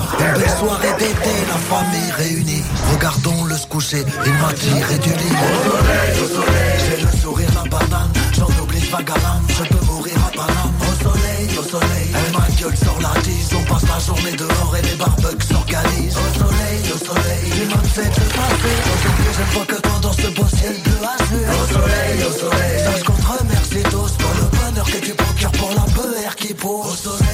La famille réunie. Regardons le se coucher, il m'a tiré du lit. Au j'ai le sourire, la banane. J'en oublie pas galant, je peux mourir à Paname. Au soleil, au soleil, ma gueule sur la dise. On passe la journée dehors et les barbecues s'organisent. Au soleil, au soleil, il m'a fait de passer. Aujourd'hui, j'aime pas que toi dans ce beau ciel de azur. Au soleil, au soleil, sache qu'on te tous pour le bonheur que tu procures pour la BR qui pousse. Au soleil,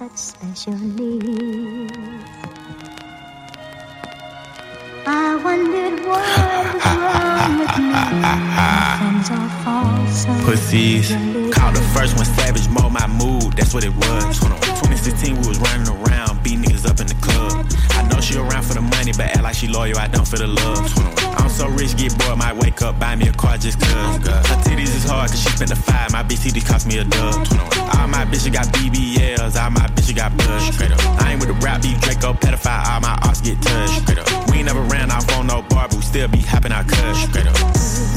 Hard to please. Perhaps I have such special needs. I wondered what was wrong with me. My friends all fall Pussies. Called the first one savage, mold my mood, that's what it was. 2016, we was running around, beat niggas up in the she around for the money, but act like she loyal, I don't for the love. I'm so rich, get bored, might wake up, buy me a car just cause. Her titties is hard, cause she spent the five, my bitch cost me a dub. All my bitches got BBLs, all my bitches got. Straight. I ain't with the rap beef, Draco, pedophile, all my arts get touched. We ain't never ran off on no bar, but still be hopping our cuss.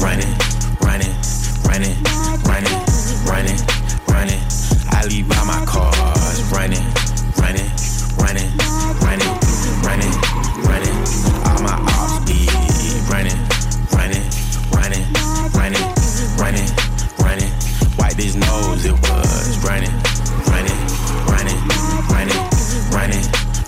Running, running, running, running, running, running. I leave by my cars. Running, running, running, running, running. All my ops be running, running, running, running, running, running. Wipe his nose, it was running, running, running, running, running,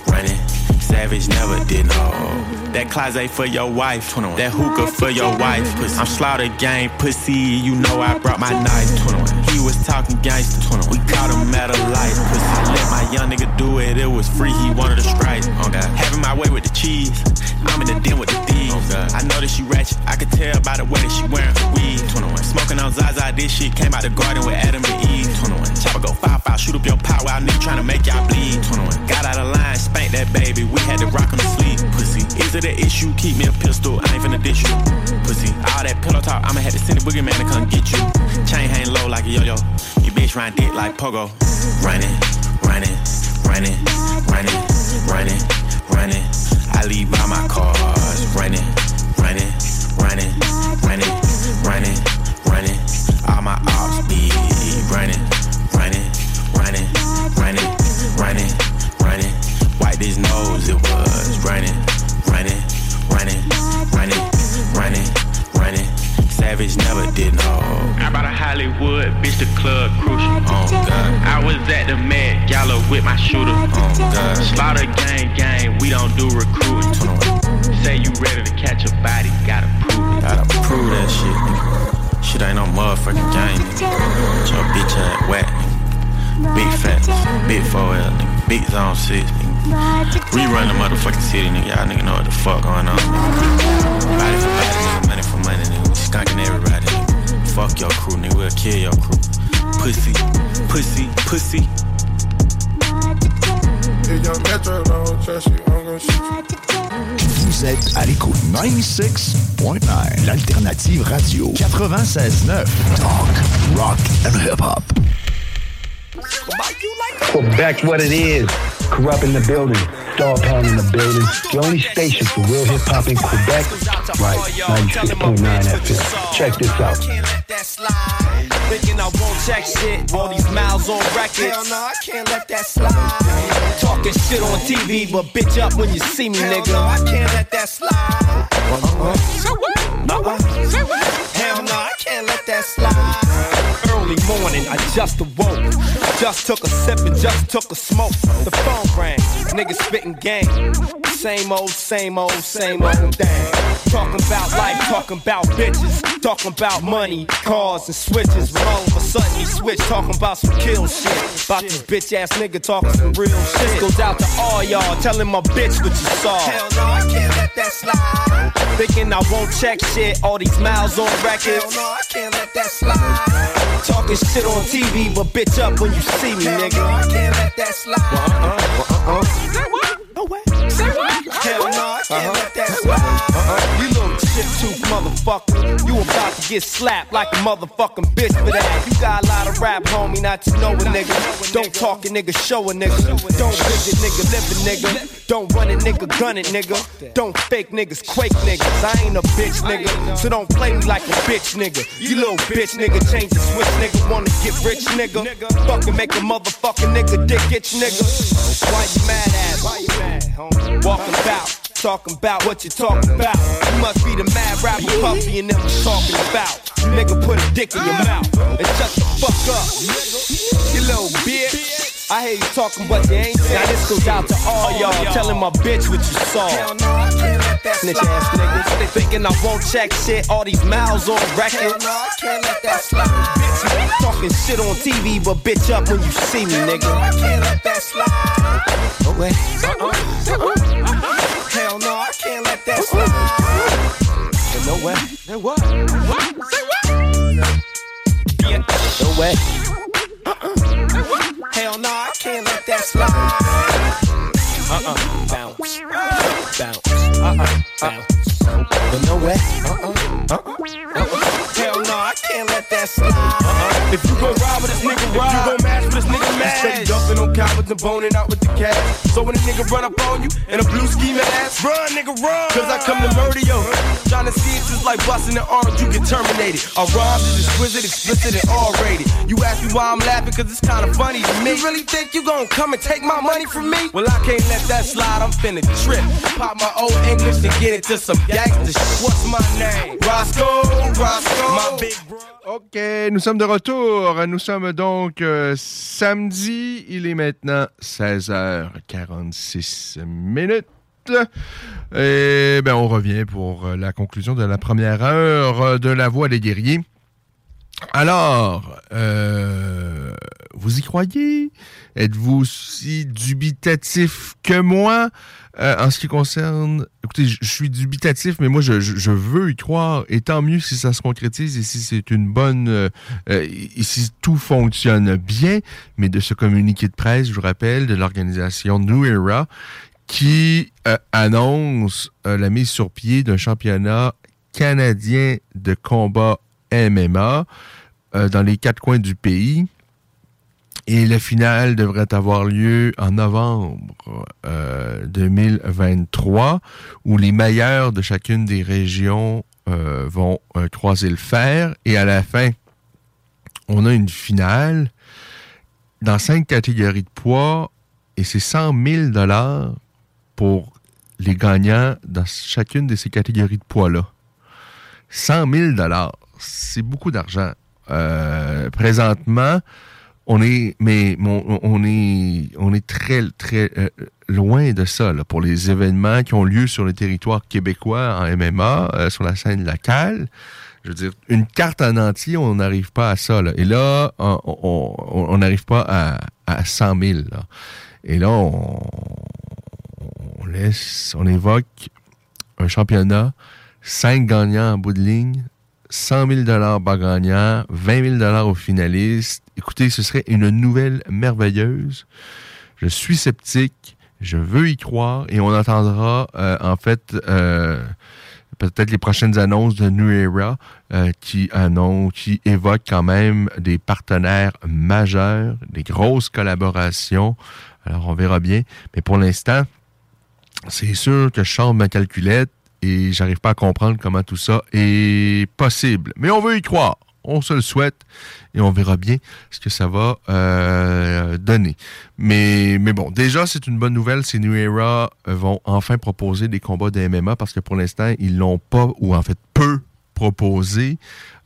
running. Savage never did no. That closet for your wife, that hookah for your wife. I'm slaughter gang pussy, you know I brought my knife. He was talking gangster, we caught him at a light. Pussy, I let my young nigga do it, it was free, he wanted a strike. Having my way with the cheese, I'm in the den with the thieves. I know that she ratchet, I could tell by the way that she wearing her weed. Smoking on Zaza, this shit came out the garden with Adam and Eve. 21. Chopper go five five, shoot up your power, while nigga trying to make y'all bleed. 21. Got out of line, spanked that baby, we had to rock on the sleeve. Pussy, is it an issue? Keep me a pistol, I ain't finna dish you. Pussy, all that pillow talk, I'ma have to send the boogeyman to come get you. Chain hang low like a yo-yo, you bitch ride dick like pogo. Running, running, running, running, running, running. I leave by my cars. Running, running, running, running, running, running. All my ops be running, running, running, running, running, running. Wipe his nose, it was running, Savage never did no. I bought a Hollywood, bitch, the club crucial. Oh God. I was at the Met Gala with my shooter. Oh God. Slaughter gang, gang, we don't do recruiting. Say you ready to catch a body, gotta prove it. Gotta prove that shit. nigga. Shit ain't no motherfucking game. nigga. Your bitch ass whack. nigga. Big facts, big 4L, nigga. big zone 6. Nigga. We run the motherfucking city, nigga. Y'all nigga know what the fuck going on. Nigga. Body for body, nigga. Money for money, nigga. We skunking everybody, nigga. Fuck your crew, nigga. We'll kill your crew. Pussy, pussy, pussy. Vous êtes à l'écoute 96.9, l'alternative radio 96.9. Talk, rock and hip-hop. Quebec's what it is. Corrupt in the building. Dog pound in the building. The only station for real hip hop in Quebec. Right, 96.9 FM. Check this out. Thinking I won't check shit, all these mouths on record. Hell no, I can't let that slide. Talking shit on TV, but bitch up when you see me, nigga. No, I can't let that slide. Uh-uh. Say what? Uh-uh. Say what? Hell no, I can't let that slide. Earl early morning, I just awoke. Just took a sip and just took a smoke. The phone rang, niggas spitting game. Same old, same old, same old thing. Talking about life, talking about bitches, talking about money, cars and switches. When all of a sudden he switch, talking about some kill shit. About this bitch ass nigga talking some real shit. Goes out to all y'all, telling my bitch what you saw. Hell no, I can't let that slide. Thinking I won't check shit, all these miles on record. Hell no, I can't let that slide. Talking shit on TV, but bitch up when you see me, nigga. Hell no, I can't let that slide. Uh-uh, uh-uh. No way. Say what? Hell no, I can't uh-huh. let that slide. Uh-uh. You little shit tooth motherfucker. You about to get slapped like a motherfucking bitch for that. You got a lot of rap, homie, not to know a nigga. Don't talk a nigga, show a nigga. Don't visit nigga, live a nigga. Don't run a nigga, gun it nigga. Don't fake niggas, quake niggas. I ain't a bitch nigga, so don't play me like a bitch nigga. You little bitch nigga, change the switch nigga, wanna get rich nigga. Fucking make a motherfucking nigga dick itch nigga. Why you mad at? Why you mad, homie? Walking about. Talking about what you talking about. You must be the mad rapper Puffy and them was talking about. Nigga put a dick in your mouth and shut the fuck up. You little bitch. I hear you talking, but you ain't saying. Now this goes out to all oh, y'all, telling my bitch what you saw. Snitch ass niggas, they thinking I won't check shit. All these mouths on record. I can't let that slide. Bitch, talking shit on TV, but bitch up when you see me, nigga. I can't let that slide. No way. Uh-uh. Hell no, I can't let that slide. No way. No what? Say what? No way. Hell no, I can't let that slide. Uh-uh. Bounce. Bounce. Uh-uh. Bounce. No way. Uh-uh. Uh-uh. Hell no, I can't let that slide. Uh-uh. If you gon' ride with this nigga, ride. If you gon' mash with this nigga, mash. Straight dumping on cowards and boning out with the cash. So when a nigga run up on you in a blue ski mask, run, nigga, run. Cause I come to murder yo. Trying to see it just like busting the arms, you get terminated. Our rhymes is exquisite, explicit, and R-rated. You ask me why I'm laughing, cause it's kinda funny to me. You really think you gon' come and take my money from me? Well, I can't let that slide, I'm finna trip. Pop my old English and get into some gangster shit. What's my name? Roscoe, Roscoe. My big bro. OK, nous sommes de retour. Nous sommes donc euh, samedi. Il est maintenant 16h46 minutes. Et ben, on revient pour euh, la conclusion de la première heure de La Voix des guerriers. Alors, euh, vous y croyez? Êtes-vous aussi dubitatif que moi? Euh, en ce qui concerne... Écoutez, je suis dubitatif, mais moi, je, veux y croire. Et tant mieux si ça se concrétise et si c'est une bonne... euh, euh, et si tout fonctionne bien. Mais de ce communiqué de presse, je vous rappelle, de l'organisation New Era, qui annonce la mise sur pied d'un championnat canadien de combat MMA dans les quatre coins du pays. Et la finale devrait avoir lieu en novembre euh, 2023, où les meilleurs de chacune des régions euh, vont euh, croiser le fer. Et à la fin, on a une finale dans cinq catégories de poids, et c'est 100 000 dollars pour les gagnants dans chacune de ces catégories de poids-là. 100 000 dollars, c'est beaucoup d'argent. Euh, présentement, on est, mais on est, on est très, très euh, loin de ça là, pour les événements qui ont lieu sur le territoire québécois en MMA, euh, sur la scène locale. Je veux dire, une carte en entier, on n'arrive pas à ça. Là. Et là, on- n'arrive pas à, à 100 000. Là. Et là, on, on laisse, on évoque un championnat, cinq gagnants en bout de ligne, 100 000 par gagnant, 20 000 aux finalistes. Écoutez, ce serait une nouvelle merveilleuse. Je suis sceptique, je veux y croire et on entendra euh, en fait euh, peut-être les prochaines annonces de New Era euh, qui annoncent, qui évoquent quand même des partenaires majeurs, des grosses collaborations. Alors on verra bien. Mais pour l'instant, c'est sûr que je chante ma calculette et j'arrive pas à comprendre comment tout ça est possible. Mais on veut y croire. On se le souhaite et on verra bien ce que ça va euh, donner. Mais, bon, déjà, c'est une bonne nouvelle. Ces New Era euh, vont enfin proposer des combats de MMA parce que pour l'instant, ils l'ont pas, ou en fait peu proposer,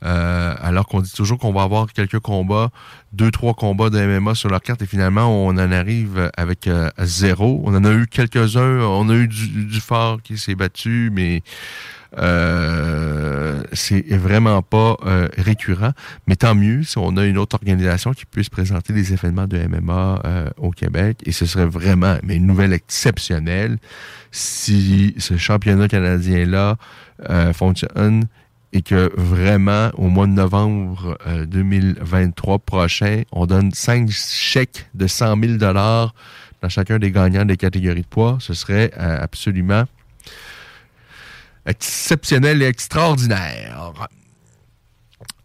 euh, alors qu'on dit toujours qu'on va avoir quelques combats, deux, trois combats de MMA sur leur carte, et finalement, on en arrive avec zéro. On en a eu quelques-uns, on a eu du, du fort qui s'est battu, mais euh, c'est vraiment pas euh, récurrent, mais tant mieux si on a une autre organisation qui puisse présenter des événements de MMA euh, au Québec. Et ce serait vraiment une nouvelle exceptionnelle si ce championnat canadien-là euh, fonctionne et que vraiment, au mois de novembre 2023 prochain, on donne cinq chèques de 100 000 dans chacun des gagnants des catégories de poids. Ce serait absolument exceptionnel et extraordinaire.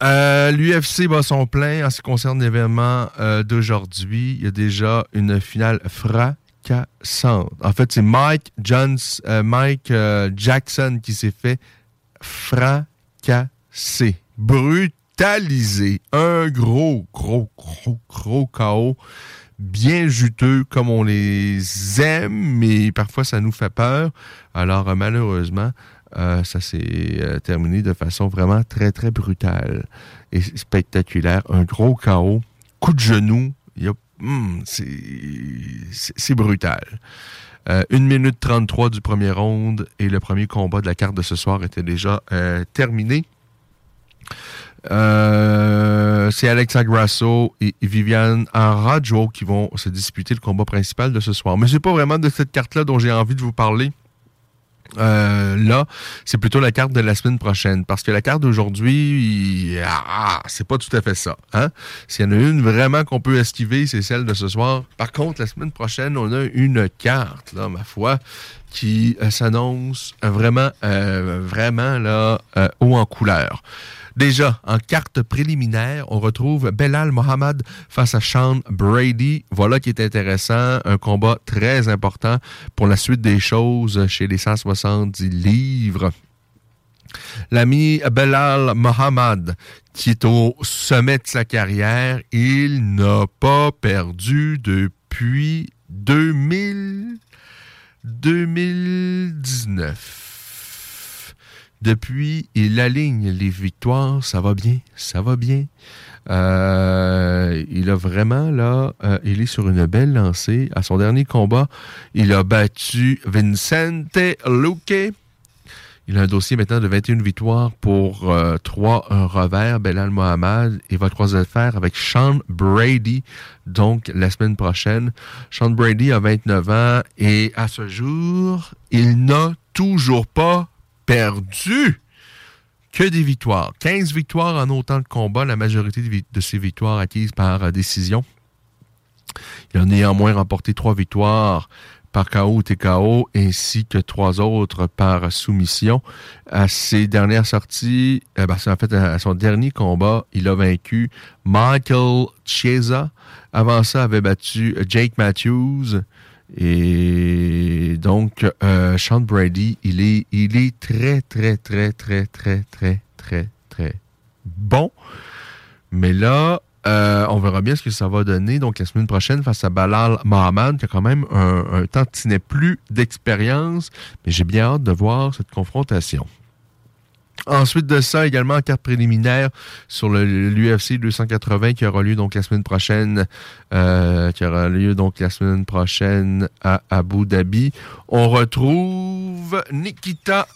Euh, L'UFC bat son plein en ce qui concerne l'événement euh, d'aujourd'hui. Il y a déjà une finale fracassante. En fait, c'est Mike, Jones, euh, Mike Jackson qui s'est fait fracasser, brutaliser. Un gros, gros, gros, gros chaos bien juteux comme on les aime, mais parfois ça nous fait peur. Alors malheureusement, euh, ça s'est euh, terminé de façon vraiment très, très brutale et spectaculaire. Un gros chaos, coup de genou, hmm, c'est brutal. Euh, 1 minute 33 du premier round et le premier combat de la carte de ce soir était déjà euh, terminé. c'est Alexa Grasso et Viviane Arajo qui vont se disputer le combat principal de ce soir. Mais c'est pas vraiment de cette carte-là dont j'ai envie de vous parler. Euh, là, c'est plutôt la carte de la semaine prochaine. Parce que la carte d'aujourd'hui, ah, c'est pas tout à fait ça. Hein? S'il y en a une vraiment qu'on peut esquiver, c'est celle de ce soir. Par contre, la semaine prochaine, on a une carte, là, ma foi, qui euh, s'annonce vraiment, euh, vraiment là, haut en couleur. Déjà, en carte préliminaire, on retrouve Belal Mohamed face à Sean Brady. Voilà qui est intéressant. Un combat très important pour la suite des choses chez les 170 livres. L'ami Belal Mohamed, qui est au sommet de sa carrière, il n'a pas perdu depuis 2000, 2019 depuis, il aligne les victoires. Ça va bien, ça va bien. Euh, il a vraiment, là, euh, il est sur une belle lancée. À son dernier combat, il a battu Vincente Luque. Il a un dossier maintenant de 21 victoires pour euh, 3 revers. Belal Mohamed. Il va croiser faire avec Sean Brady, donc la semaine prochaine. Sean Brady a 29 ans et à ce jour, il n'a toujours pas perdu que des victoires. 15 victoires en autant de combats, la majorité de ces victoires acquises par euh, décision. Il a néanmoins remporté trois victoires par KO TKO, ainsi que trois autres par soumission. À ses dernières sorties, eh ben, en fait, à son dernier combat, il a vaincu Michael Chiesa. Avant ça, avait battu Jake Matthews. Et donc, euh, Sean Brady, il est, il est très, très, très, très, très, très, très, très bon. Mais là, euh, on verra bien ce que ça va donner. Donc, la semaine prochaine, face à Balal Mohamed, qui a quand même un, un tantinet plus d'expérience. Mais j'ai bien hâte de voir cette confrontation. Ensuite de ça, également en carte préliminaire sur l'UFC 280 qui aura lieu donc la semaine prochaine, euh, qui aura lieu donc la semaine prochaine à Abu Dhabi. On retrouve Nikita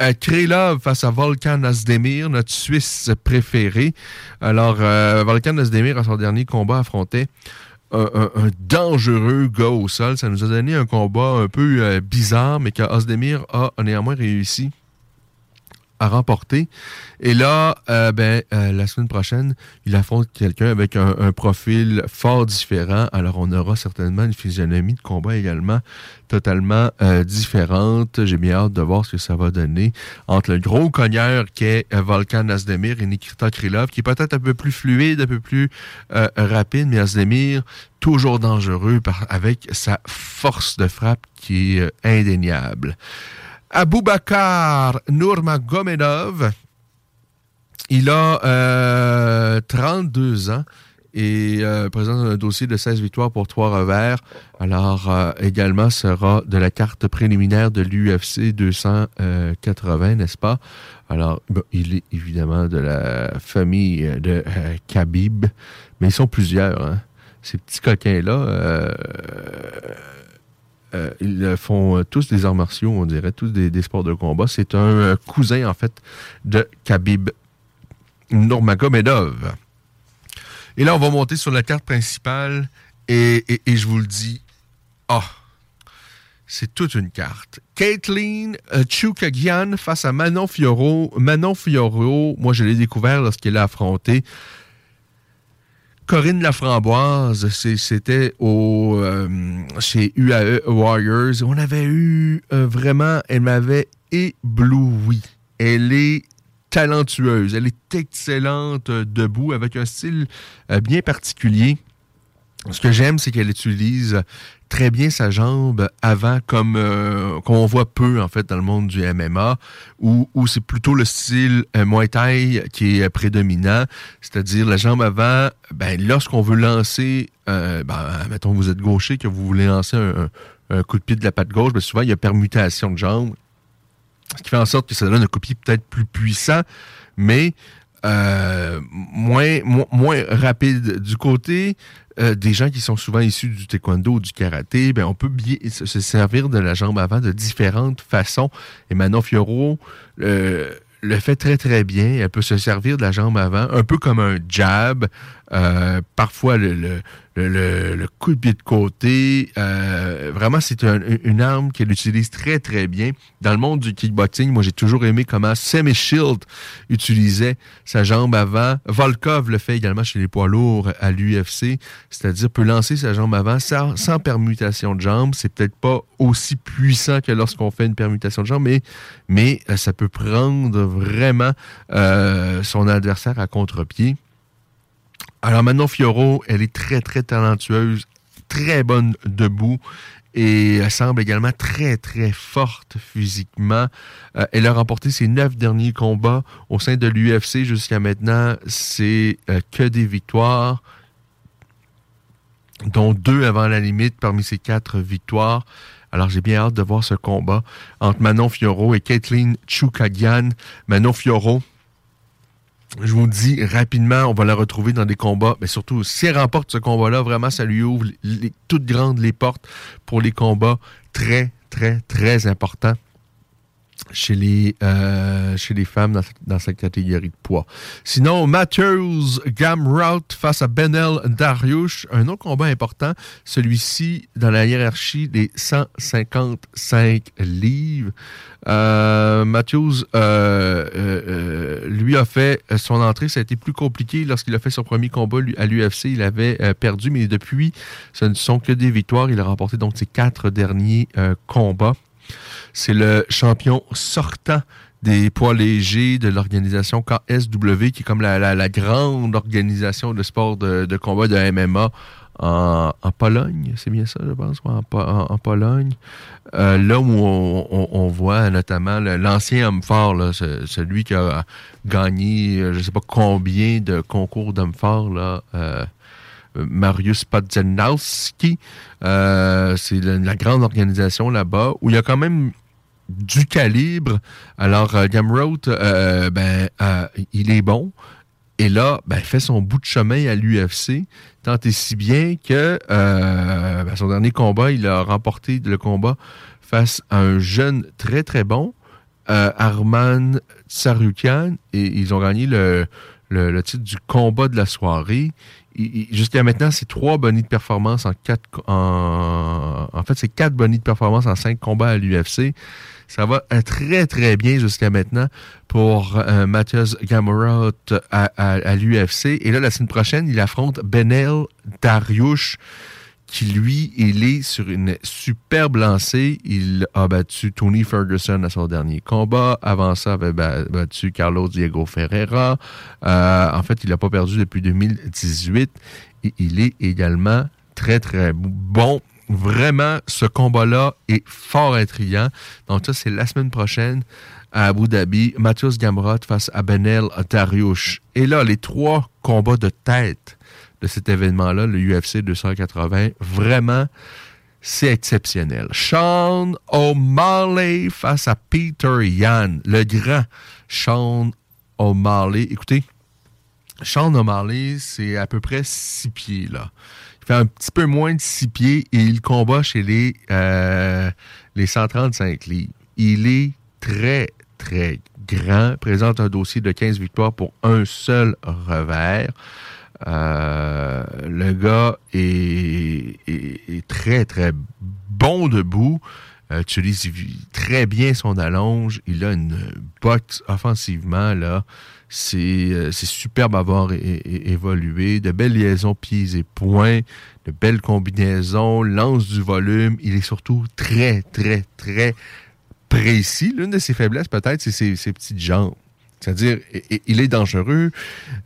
euh, Krylov face à Volkan Azdemir, notre Suisse préféré. Alors, euh, Volkan Azdemir, à son dernier combat, affrontait un, dangereux gars au sol. Ça nous a donné un combat un peu bizarre, mais qu'Azdemir a néanmoins réussi à remporter. Et là, euh, ben, euh, la semaine prochaine, il affronte quelqu'un avec un, profil fort différent. Alors, on aura certainement une physionomie de combat également totalement euh, différente. J'ai bien hâte de voir ce que ça va donner entre le gros cogneur qu'est Volkan Azdemir et Nikita Krylov, qui est peut-être un peu plus fluide, un peu plus rapide, mais Azdemir, toujours dangereux par, avec sa force de frappe qui est indéniable. Aboubakar Nurmagomedov. Il a 32 euh, ans et euh, présente un dossier de 16 victoires pour 3 revers. Alors, euh, également sera de la carte préliminaire de l'UFC 280, n'est-ce pas? Alors, il est évidemment de la famille de euh, Khabib, mais ils sont plusieurs. Hein. Ces petits coquins-là, euh, ils font euh, tous des arts martiaux, on dirait, tous des, sports de combat. C'est un euh, cousin, en fait, de Khabib Nurmagomedov. Et là, on va monter sur la carte principale et, je vous le dis, ah, c'est toute une carte. Caitlin Chukagian face à Manon Fioro. Manon Fioro, moi, je l'ai découvert lorsqu'elle a affronté Corinne Laframboise. C'était au euh, chez UAE Warriors. On avait eu euh, vraiment, elle m'avait ébloui. Elle est talentueuse, elle est excellente euh, debout avec un style bien particulier. Ce que j'aime, c'est qu'elle utilise très bien sa jambe avant, comme, euh, comme on voit peu en fait dans le monde du MMA, où, c'est plutôt le style euh, qui est prédominant, c'est-à-dire la jambe avant. Ben, lorsqu'on veut lancer, euh, ben, mettons vous êtes gaucher que vous voulez lancer un coup de pied de la patte gauche, ben, souvent il y a permutation de jambe, ce qui fait en sorte que ça donne un coup de pied peut-être plus puissant, mais euh, moins, mo- moins rapide. Du côté euh, des gens qui sont souvent issus du taekwondo ou du karaté, ben, on peut se servir de la jambe avant de différentes façons. Et Manon Fioro euh, le fait très très bien. Elle peut se servir de la jambe avant, un peu comme un jab. Euh, parfois le, le, le, le- coup de pied de côté. Euh, vraiment, c'est un- une arme qu'elle utilise très très bien. Dans le monde du kickboxing, moi j'ai toujours aimé comment Sammy Shield utilisait sa jambe avant. Volkov le fait également chez les poids lourds à l'UFC, c'est-à-dire peut lancer sa jambe avant sans, sans permutation de jambe. C'est peut-être pas aussi puissant que lorsqu'on fait une permutation de jambe, mais, mais euh, ça peut prendre vraiment euh, son adversaire à contre-pied. Alors Manon Fioro, elle est très, très talentueuse, très bonne debout et elle semble également très, très forte physiquement. Euh, elle a remporté ses neuf derniers combats au sein de l'UFC jusqu'à maintenant. C'est euh, que des victoires, dont deux avant la limite parmi ces quatre victoires. Alors j'ai bien hâte de voir ce combat entre Manon Fioro et Kathleen Chukagian. Manon Fioro, je vous dis rapidement, on va la retrouver dans des combats, mais surtout, si elle remporte ce combat-là, vraiment, ça lui ouvre toutes grandes les portes pour les combats très, très, très importants chez les, euh, chez les femmes dans, cette catégorie de poids. Sinon, Matthews Gamrout face à Benel Dariush, un autre combat important, celui-ci dans la hiérarchie des 155 livres. Euh, Matthews, euh, lui a fait son entrée, ça a été plus compliqué lorsqu'il a fait son premier combat à l'UFC, il avait perdu, mais depuis, ce ne sont que des victoires. Il a remporté donc ses quatre derniers combats. C'est le champion sortant des poids légers de l'organisation KSW, qui est comme la, grande organisation de sport de, combat de MMA en, Pologne. C'est bien ça, je pense, en, Po- en- en Pologne. Euh, là où on, voit notamment l'ancien homme fort, celui qui a gagné euh, je ne sais pas combien de concours d'hommes forts, là, euh, Mariusz Podjanowski. Euh, c'est la, grande organisation là-bas où il y a quand même du calibre. Alors, euh, Gamrot, euh, ben, euh, il est bon. Et là, ben, fait son bout de chemin à l'UFC, tant et si bien que euh, ben, son dernier combat, il a remporté le combat face à un jeune très, très bon, euh, Arman Tsarukian, et ils ont gagné le titre du combat de la soirée. Jusqu'à maintenant, c'est trois bonnies de performance en quatre. En, fait, c'est quatre bonnies de en cinq combats à l'UFC. Ça va très, très bien jusqu'à maintenant pour euh, Mathias à- à l'UFC. Et là, la semaine prochaine, il affronte Benel Dariush, qui lui, il est sur une superbe lancée. Il a battu Tony Ferguson à son dernier combat. Avant ça, il avait ba- battu Carlos Diego Ferreira. Euh, en fait, il n'a pas perdu depuis 2018. Et il est également très, très bon. Vraiment, ce combat-là est fort intriguant. Donc ça, c'est la semaine prochaine à Abu Dhabi. Mathias Gamrot face à Benel Dariush. Et là, les trois combats de tête de cet événement-là, le UFC 280. Vraiment, c'est exceptionnel. Sean O'Malley face à Peter Yan, le grand Sean O'Malley. Écoutez, Sean O'Malley, c'est à peu près six pieds, là. Il fait un petit peu moins de six pieds et il combat chez les, euh, les 135 livres. Il est très, très grand, présente un dossier de 15 victoires pour un seul revers. Euh, le gars est, très, très bon debout. Utilise très bien son allonge. Il a une botte offensivement, là. C'est euh, superbe à voir évoluer. De belles liaisons pieds et poings, de belles combinaisons, lance du volume. Il est surtout très, très, très précis. L'une de ses faiblesses, peut-être, c'est ses petites jambes. C'est-à-dire, il est dangereux,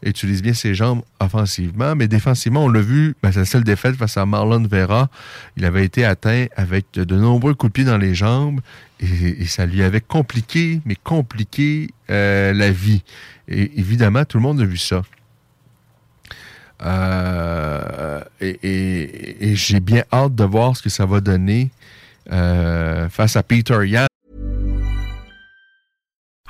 utilise bien ses jambes offensivement, mais défensivement, on l'a vu, ben, sa seule défaite face à Marlon Vera, il avait été atteint avec de, nombreux coups de pied dans les jambes et, ça lui avait compliqué, mais compliqué euh, la vie. Et évidemment, tout le monde a vu ça. Euh, et, j'ai bien hâte de voir ce que ça va donner euh, face à Peter Yan.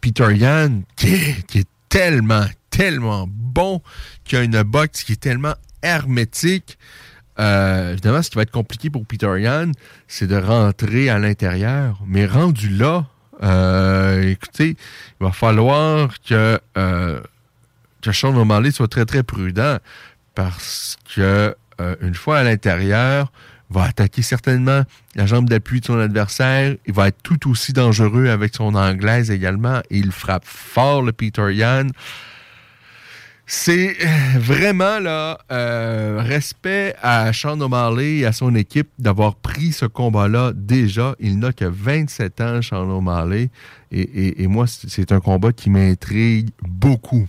Peter Yan, qui est, tellement, tellement bon, qui a une boxe qui est tellement hermétique. Euh, évidemment, ce qui va être compliqué pour Peter Yan, c'est de rentrer à l'intérieur. Mais rendu là, euh, écoutez, il va falloir que, euh, que Sean soit très, très prudent parce que une fois à l'intérieur, va attaquer certainement la jambe d'appui de son adversaire. Il va être tout aussi dangereux avec son anglaise également. Il frappe fort le Peter Yan. C'est vraiment là euh, respect à Sean O'Malley et à son équipe d'avoir pris ce combat-là déjà. Il n'a que 27 ans, Sean O'Malley. et moi, c'est un combat qui m'intrigue beaucoup.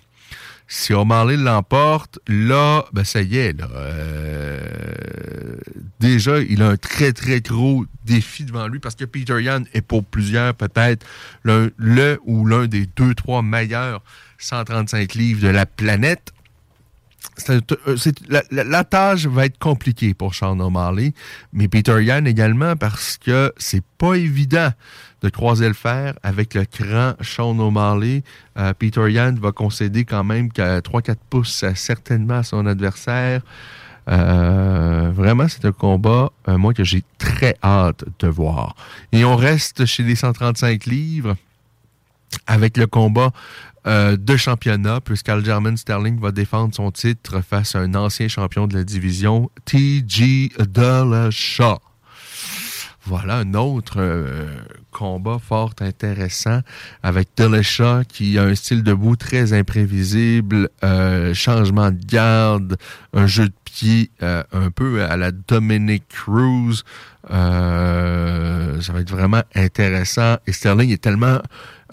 Si O'Malley l'emporte, là, ben ça y est. Euh, déjà, il a un très, très gros défi devant lui parce que Peter Yan est pour plusieurs peut-être le ou l'un des deux, trois meilleurs 135 livres de la planète. Euh, la, la, tâche va être compliquée pour Sean O'Malley, mais Peter Yan également parce que c'est pas évident de croiser le fer avec le cran Sean O'Malley. Euh, Peter Yan va concéder quand même qu'à 3-4 pouces certainement à son adversaire. Euh, vraiment, c'est un combat, euh, moi, que j'ai très hâte de voir. Et on reste chez les 135 livres avec le combat de championnat, puisqu'Algerman Sterling va défendre son titre face à un ancien champion de la division, T.G. Dillashaw. Voilà un autre euh, combat fort intéressant avec Dillashaw qui a un style debout très imprévisible, euh, changement de garde, un jeu de pied euh, un peu à la Dominic Cruz. ça va être vraiment intéressant. Et Sterling est tellement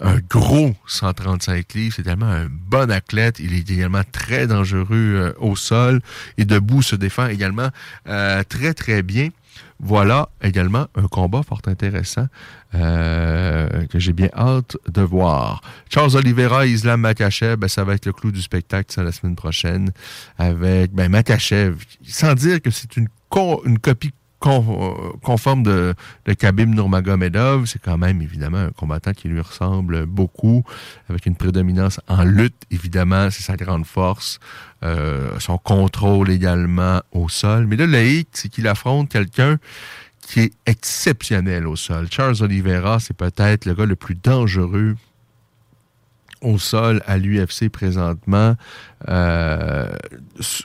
un gros 135 livres, c'est tellement un bon athlète. Il est également très dangereux au sol et debout se défend également très très bien. Voilà également un combat fort intéressant euh, que j'ai bien hâte de voir. Charles Oliveira Islam Makachev, ben, ça va être le clou du spectacle ça, la semaine prochaine avec ben, Makachev, sans dire que c'est une, une copie conforme de, de Khabib Nurmagomedov. C'est quand même, évidemment, un combattant qui lui ressemble beaucoup, avec une prédominance en lutte, évidemment, c'est sa grande force. Euh, son contrôle également au sol. Mais là, le hic, c'est qu'il affronte quelqu'un qui est exceptionnel au sol. Charles Oliveira, c'est peut-être le gars le plus dangereux au sol à l'UFC présentement, euh,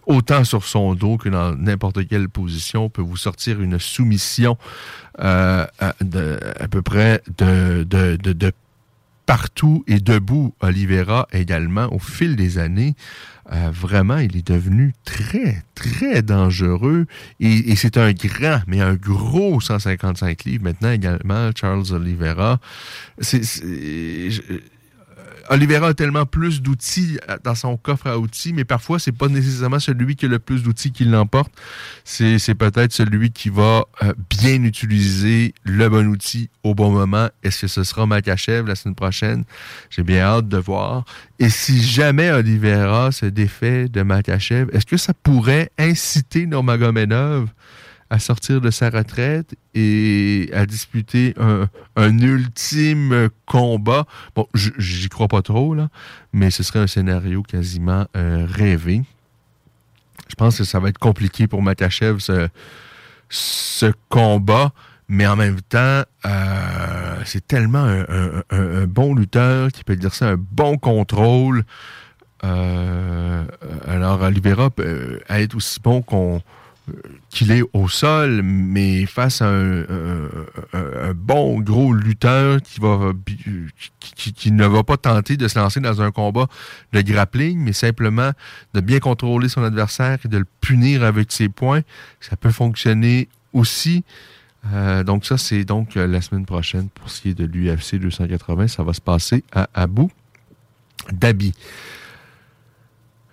autant sur son dos que dans n'importe quelle position, peut vous sortir une soumission euh, à, peu près de, de, de, de, partout et debout. Oliveira également, au fil des années, euh, vraiment, il est devenu très, très dangereux. Et, c'est un grand, mais un gros 155 livres maintenant également, Charles Oliveira. Oliveira a tellement plus d'outils dans son coffre à outils, mais parfois, c'est pas nécessairement celui qui a le plus d'outils qui l'emporte. C'est, peut-être celui qui va euh, bien utiliser le bon outil au bon moment. Est-ce que ce sera Makachev la semaine prochaine? J'ai bien hâte de voir. Et si jamais Oliveira se défait de Makachev, est-ce que ça pourrait inciter Normagomedov à sortir de sa retraite et à disputer un, ultime combat. Bon, j'y crois pas trop, là, mais ce serait un scénario quasiment euh, rêvé. Je pense que ça va être compliqué pour Makachev, ce, ce combat, mais en même temps, euh, c'est tellement un, bon lutteur qui peut dire ça, un bon contrôle. Euh, alors, Oliveira peut être aussi bon qu'on qu'il est au sol, mais face à un, bon gros lutteur qui ne va pas tenter de se lancer dans un combat de grappling, mais simplement de bien contrôler son adversaire et de le punir avec ses points, ça peut fonctionner aussi. Euh, donc ça, c'est donc la semaine prochaine pour ce qui est de l'UFC 280. Ça va se passer à Abu Dhabi.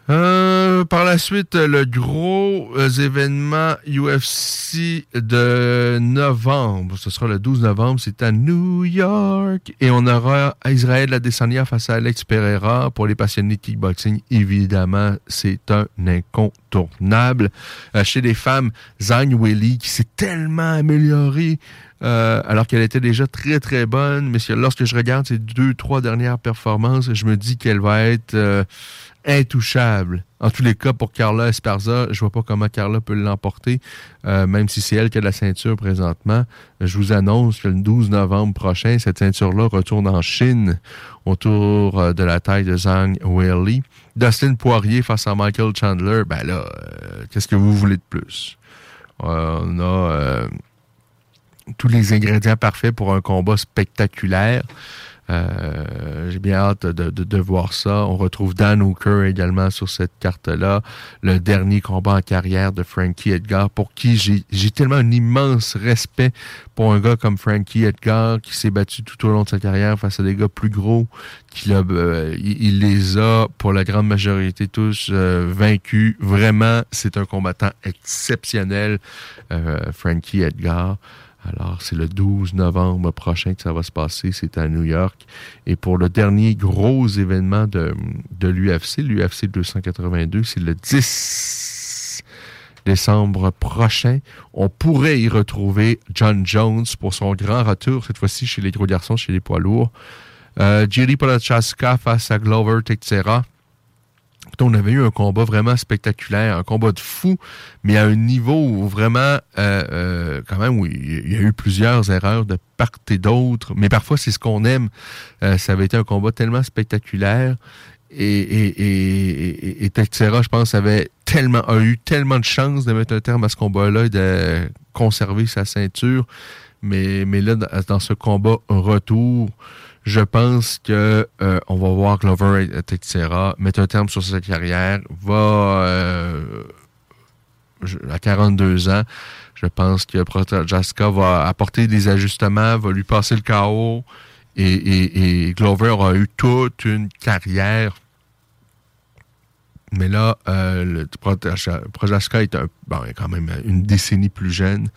Euh, par la suite, le gros euh, événement UFC de novembre, ce sera le 12 novembre, c'est à New York. Et on aura Israël Adesanya face à Alex Pereira. Pour les passionnés de kickboxing, évidemment, c'est un incontournable. Euh, chez les femmes, Zhang Weili, qui s'est tellement améliorée alors qu'elle était déjà très très bonne. Mais lorsque je regarde ses deux, trois dernières performances, je me dis qu'elle va être intouchable. En tous les cas, pour Carla Esparza, je vois pas comment Carla peut l'emporter, euh, même si c'est elle qui a la ceinture présentement. Je vous annonce que le 12 novembre prochain, cette ceinture-là retourne en Chine autour euh, de la taille de Zhang Weili. Dustin Poirier face à Michael Chandler, ben là, euh, qu'est-ce que vous voulez de plus? on a tous les ingrédients parfaits pour un combat spectaculaire. Euh, j'ai bien hâte de, voir ça. On retrouve Dan Hooker également sur cette carte-là. Le dernier combat en carrière de Frankie Edgar, pour qui j'ai tellement un immense respect pour un gars comme Frankie Edgar, qui s'est battu tout au long de sa carrière face à des gars plus gros, euh, il, les a, pour la grande majorité tous, euh, vaincus. Vraiment, c'est un combattant exceptionnel, Frankie Edgar. Alors, c'est le 12 novembre prochain que ça va se passer. C'est à New York. Et pour le dernier gros événement de, l'UFC, l'UFC 282, c'est le 10 décembre prochain. On pourrait y retrouver John Jones pour son grand retour, cette fois-ci chez les gros garçons, chez les poids lourds. Euh, Jerry Polachaska face à Glover Teixeira on avait eu un combat vraiment spectaculaire, un combat de fou, mais à un niveau vraiment, euh, euh, quand même, où il y a eu plusieurs erreurs de part et d'autre, mais parfois c'est ce qu'on aime. Euh, ça avait été un combat tellement spectaculaire et, et, je pense, avait tellement, a eu tellement de chance de mettre un terme à ce combat-là et de conserver sa ceinture. Mais, mais là, dans ce combat retour, je pense que euh, on va voir Glover Teixeira mettre un terme sur sa carrière, va euh, à 42 ans, je pense que Protajaska va apporter des ajustements, va lui passer le chaos et, Glover aura eu toute une carrière. Mais là, euh, le Protajaska est un, bon, quand même une décennie plus jeune.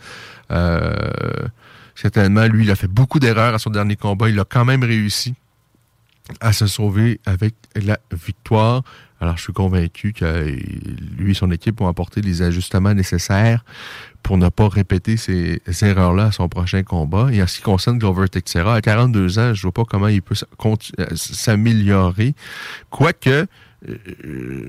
Euh, Certainement, lui, il a fait beaucoup d'erreurs à son dernier combat. Il a quand même réussi à se sauver avec la victoire. Alors, je suis convaincu que lui et son équipe vont apporter les ajustements nécessaires pour ne pas répéter ces, erreurs-là à son prochain combat. Et en ce qui concerne Glover Teixeira, à 42 ans, je vois pas comment il peut s'améliorer. Quoique, euh,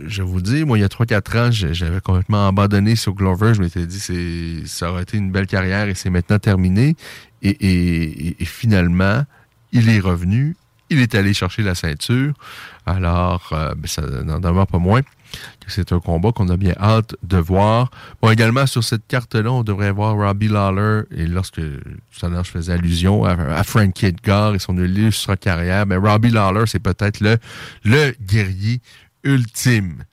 je vous dire, moi, il y a 3-4 ans, j'avais complètement abandonné sur Glover. Je m'étais dit, c'est, ça aurait été une belle carrière et c'est maintenant terminé. Et, finalement, il est revenu. Il est allé chercher la ceinture. Alors, euh, ben, ça n'en demeure pas moins que c'est un combat qu'on a bien hâte de voir. Bon, également, sur cette carte-là, on devrait voir Robbie Lawler. Et lorsque tout à l'heure, je faisais allusion à, Frankie Edgar et son illustre carrière, mais ben, Robbie Lawler, c'est peut-être le guerrier ultime.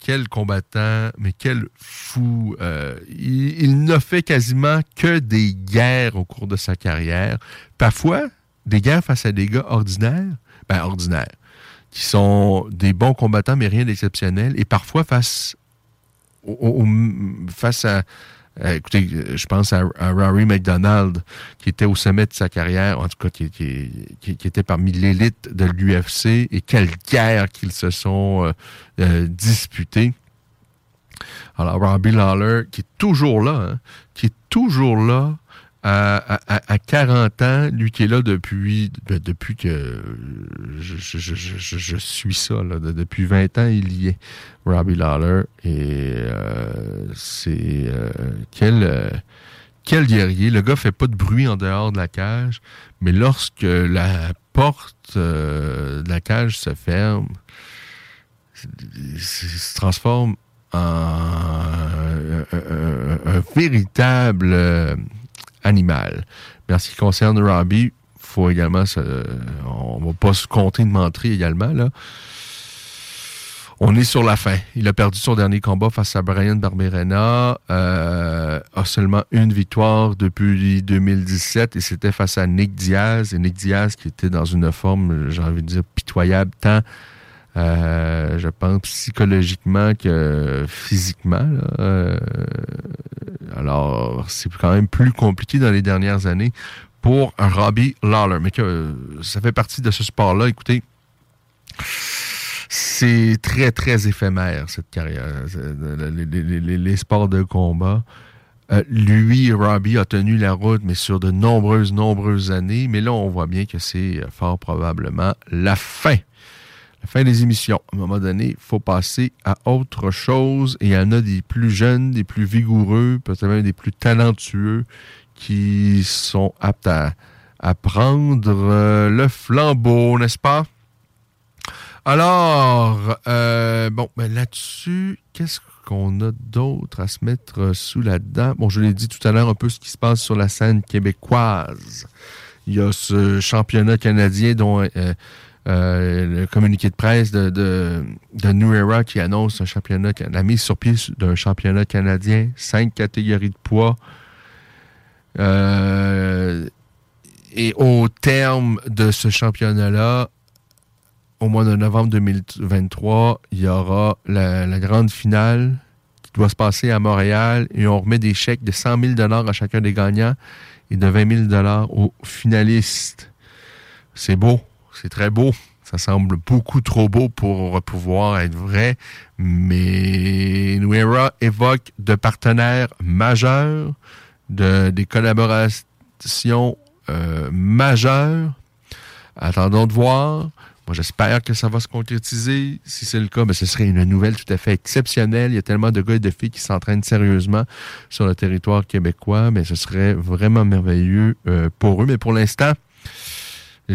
Quel combattant, mais quel fou. Euh, il, n'a fait quasiment que des guerres au cours de sa carrière. Parfois, des guerres face à des gars ordinaires, ben ordinaires, qui sont des bons combattants, mais rien d'exceptionnel. Et parfois face, face à écoutez, je pense à, Rory McDonald, qui était au sommet de sa carrière, en tout cas, qui, était parmi l'élite de l'UFC, et quelle guerre qu'ils se sont euh, euh, disputés. Alors, Robbie Lawler, qui est toujours là, hein, qui est toujours là, à, à, 40 ans, lui qui est là depuis, ben, depuis que je, je, suis ça, là, depuis 20 ans, il y est, Robbie Lawler. Et euh, c'est euh, quel, euh, quel guerrier. Le gars fait pas de bruit en dehors de la cage, mais lorsque la porte de la cage se ferme, il se transforme en un véritable animal. Mais en ce qui concerne Robbie, faut également, on va pas se compter de mentir également, là. On est sur la fin. Il a perdu son dernier combat face à Brian Barberena. Euh, a seulement une victoire depuis 2017 et c'était face à Nick Diaz. Et Nick Diaz qui était dans une forme, j'ai envie de dire, pitoyable, tant, euh, je pense, psychologiquement que physiquement. Euh, alors, c'est quand même plus compliqué dans les dernières années pour Robbie Lawler. Mais que ça fait partie de ce sport-là. Écoutez, c'est très, très éphémère, cette carrière. Les, sports de combat. Euh, lui, Robbie, a tenu la route, mais sur de nombreuses, nombreuses années. Mais là, on voit bien que c'est fort probablement la fin fin des émissions. À un moment donné, il faut passer à autre chose. Et il y en a des plus jeunes, des plus vigoureux, peut-être même des plus talentueux qui sont aptes à, prendre euh, le flambeau, n'est-ce pas? Alors, euh, bon, ben là-dessus, qu'est-ce qu'on a d'autre à se mettre sous la dent? Bon, je l'ai dit tout à l'heure un peu ce qui se passe sur la scène québécoise. Il y a ce championnat canadien dont euh, euh, le communiqué de presse de, de, de, New Era qui annonce un championnat, la mise sur pied d'un championnat canadien, cinq catégories de poids. Euh, et au terme de ce championnat-là, au mois de novembre 2023, il y aura la, la, grande finale qui doit se passer à Montréal et on remet des chèques de 100 000 à chacun des gagnants et de 20 000 aux finalistes. C'est beau. C'est très beau. Ça semble beaucoup trop beau pour pouvoir être vrai, mais Nuera évoque de partenaires majeurs, de, des collaborations euh, majeures. Attendons de voir. Moi, j'espère que ça va se concrétiser. Si c'est le cas, ben, ce serait une nouvelle tout à fait exceptionnelle. Il y a tellement de gars et de filles qui s'entraînent sérieusement sur le territoire québécois, mais ce serait vraiment merveilleux euh, pour eux. Mais pour l'instant,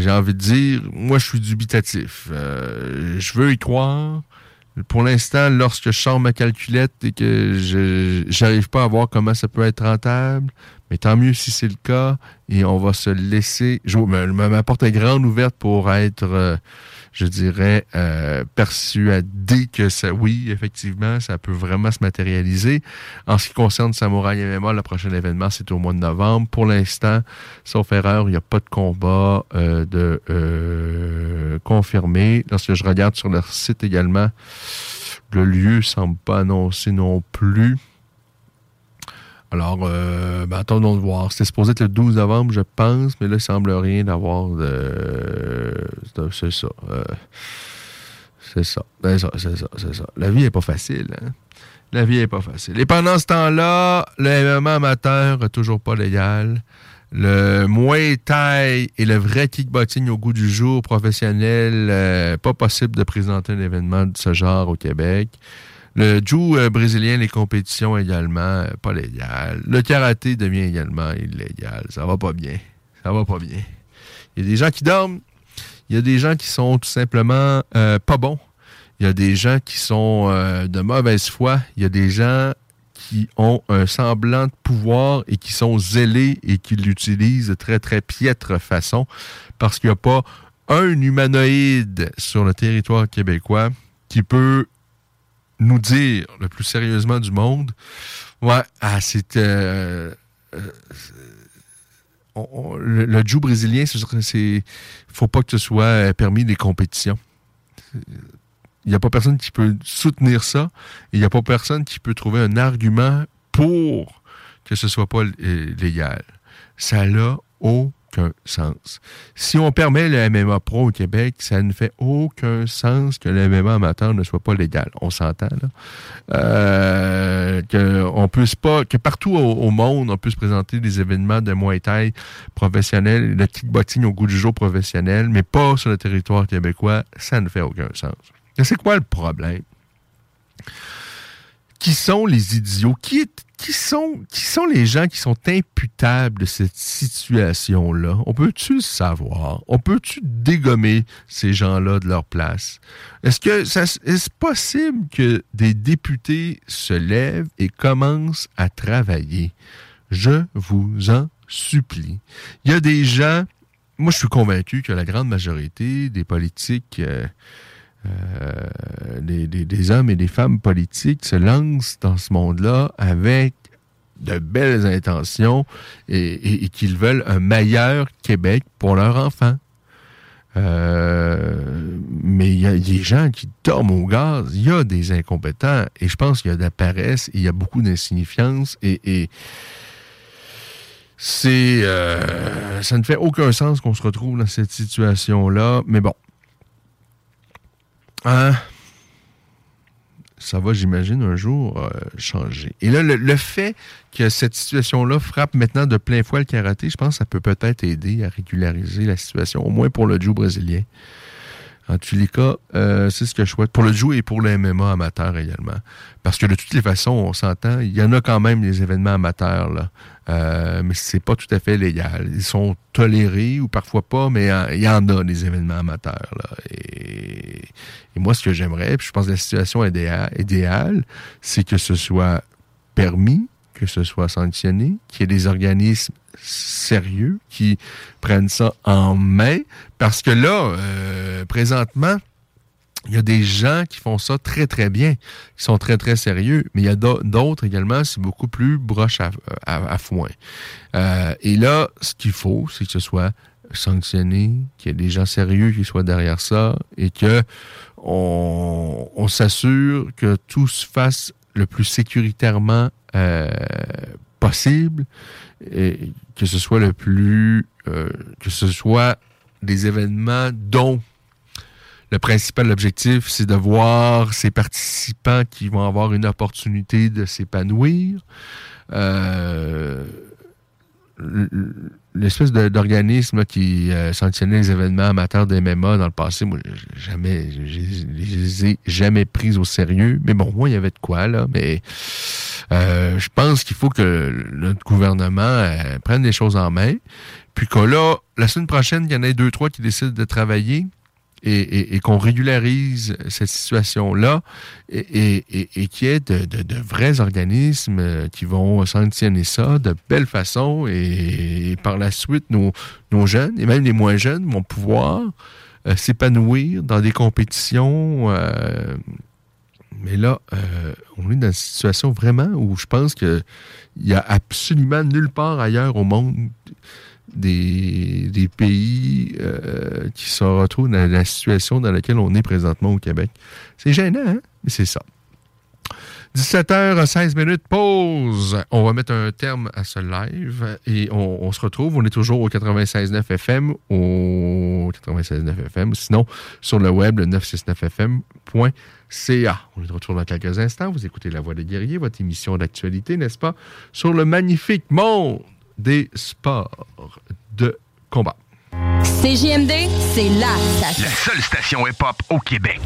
j'ai envie de dire, moi, je suis dubitatif. Euh, je veux y croire. Pour l'instant, lorsque je sors ma calculette et que je j'arrive pas à voir comment ça peut être rentable, mais tant mieux si c'est le cas, et on va se laisser. Je, ma porte est grande ouverte pour être euh, je dirais, euh, persuadé que ça, oui, effectivement, ça peut vraiment se matérialiser. En ce qui concerne Samouraï MMA, le prochain événement, c'est au mois de novembre. Pour l'instant, sauf erreur, il n'y a pas de combat euh, de euh, confirmé. Lorsque je regarde sur leur site également, le lieu semble pas annoncé non plus. Alors, euh, ben, attendons de voir. C'était supposé être le 12 novembre, je pense, mais là, il semble rien d'avoir de... C'est ça. Euh, c'est ça. C'est ça, c'est ça, c'est ça. La vie n'est pas facile, hein? La vie n'est pas facile. Et pendant ce temps-là, le amateur n'est toujours pas légal. Le Muay Thai et le vrai kickboxing au goût du jour professionnel, euh, pas possible de présenter un événement de ce genre au Québec. Le Jiu euh, brésilien, les compétitions également, euh, pas légal. Le karaté devient également illégal. Ça va pas bien. Ça va pas bien. Il y a des gens qui dorment. Il y a des gens qui sont tout simplement pas bons. Il y a des gens qui sont de mauvaise foi. Il y a des gens qui ont un semblant de pouvoir et qui sont zélés et qui l'utilisent de très, très piètre façon parce qu'il n'y a pas un humanoïde sur le territoire québécois qui peut nous dire le plus sérieusement du monde Ouais, ah. Euh, euh, le, le jiu brésilien, c'est. faut pas que ce soit permis des compétitions. Il n'y a pas personne qui peut soutenir ça. Il n'y a pas personne qui peut trouver un argument pour que ce soit pas euh, légal. Ça n'a sens. Si on permet le MMA Pro au Québec, ça ne fait aucun sens que le MMA amateur ne soit pas légal. On s'entend, là. Euh, que, puisse pas, que partout au, monde, on puisse présenter des événements de Muay Thai professionnels, de kickboxing au goût du jour professionnel, mais pas sur le territoire québécois, ça ne fait aucun sens. C'est quoi le problème? Qui sont les idiots? Qui, qui, sont, qui sont les gens qui sont imputables de cette situation-là? On peut-tu le savoir? On peut-tu dégommer ces gens-là de leur place? Est-ce que ça possible que des députés se lèvent et commencent à travailler? Je vous en supplie. Il y a des gens, moi je suis convaincu que la grande majorité des politiques euh, euh, des, hommes et des femmes politiques se lancent dans ce monde-là avec de belles intentions et, qu'ils veulent un meilleur Québec pour leurs enfants. Euh, mais il y a des gens qui dorment au gaz, il y a des incompétents, et je pense qu'il y a de la paresse, il y a beaucoup d'insignifiance, et, c'est euh, ça ne fait aucun sens qu'on se retrouve dans cette situation-là, mais bon, Hein? ça va, j'imagine, un jour euh, changer. Et là, le, fait que cette situation-là frappe maintenant de plein fouet le karaté, je pense que ça peut peut-être aider à régulariser la situation, au moins pour le jiu brésilien. En tous les cas, euh, c'est ce que je souhaite. Pour le jiu et pour le MMA amateur également. Parce que de toutes les façons, on s'entend, il y en a quand même des événements amateurs, là. Euh, mais c'est pas tout à fait légal. Ils sont tolérés ou parfois pas, mais il y en a des événements amateurs. Et, moi, ce que j'aimerais, puis je pense que la situation idéale, c'est que ce soit permis, que ce soit sanctionné, qu'il y ait des organismes sérieux qui prennent ça en main? Parce que là, euh, présentement, il y a des gens qui font ça très, très bien, qui sont très, très sérieux, mais il y a d'autres également, c'est beaucoup plus broche à, foin. Euh, et là, ce qu'il faut, c'est que ce soit sanctionné, qu'il y ait des gens sérieux qui soient derrière ça et que on, s'assure que tout se fasse le plus sécuritairement euh, possible et que ce soit le plus euh, que ce soit des événements dont le principal objectif, c'est de voir ces participants qui vont avoir une opportunité de s'épanouir. Euh, l'espèce d'organisme qui euh, sanctionnait les événements amateurs des MMA dans le passé, moi, jamais, je les ai jamais pris au sérieux. Mais bon, moi, il y avait de quoi, là. Mais euh, je pense qu'il faut que notre gouvernement euh, prenne les choses en main. Puis que là, la semaine prochaine, il y en a deux, trois qui décident de travailler et, qu'on régularise cette situation-là et, qu'il y ait de, vrais organismes euh, qui vont sanctionner ça de belle façon et, par la suite, nos, jeunes et même les moins jeunes vont pouvoir euh, s'épanouir dans des compétitions. Euh, mais là, on est dans une situation vraiment où je pense qu'il n'y a absolument nulle part ailleurs au monde des, pays euh, qui se retrouvent dans la situation dans laquelle on est présentement au Québec. C'est gênant, hein? Mais c'est ça. 17h16 minutes, pause. On va mettre un terme à ce live et on, se retrouve. On est toujours au 96.9 FM, au 96.9 FM, sinon sur le web, le 969fm.ca. On est de retour dans quelques instants. Vous écoutez La Voix des guerriers, votre émission d'actualité, n'est-ce pas, sur le magnifique monde des sports de combat. CJMD, c'est la station. La seule station hip-hop au Québec.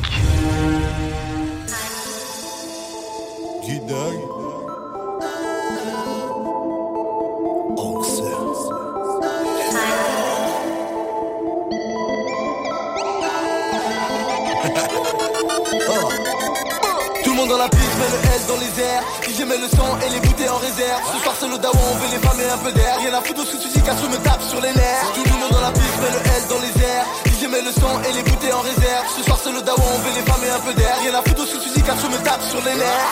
dans la piste met le S dans les airs. DJ met le son et les bouteilles en réserve. Ce soir c'est le dawa, on veut les femmes et un peu d'air. Rien à foutre de ce que tu dis car je me tape sur les nerfs. Tout le monde dans la piste met le S dans les airs. DJ met le son et les bouteilles en réserve. Ce soir c'est le dawa, on veut les femmes et un peu d'air. Rien à foutre de ce que tu dis car je me tape sur les nerfs.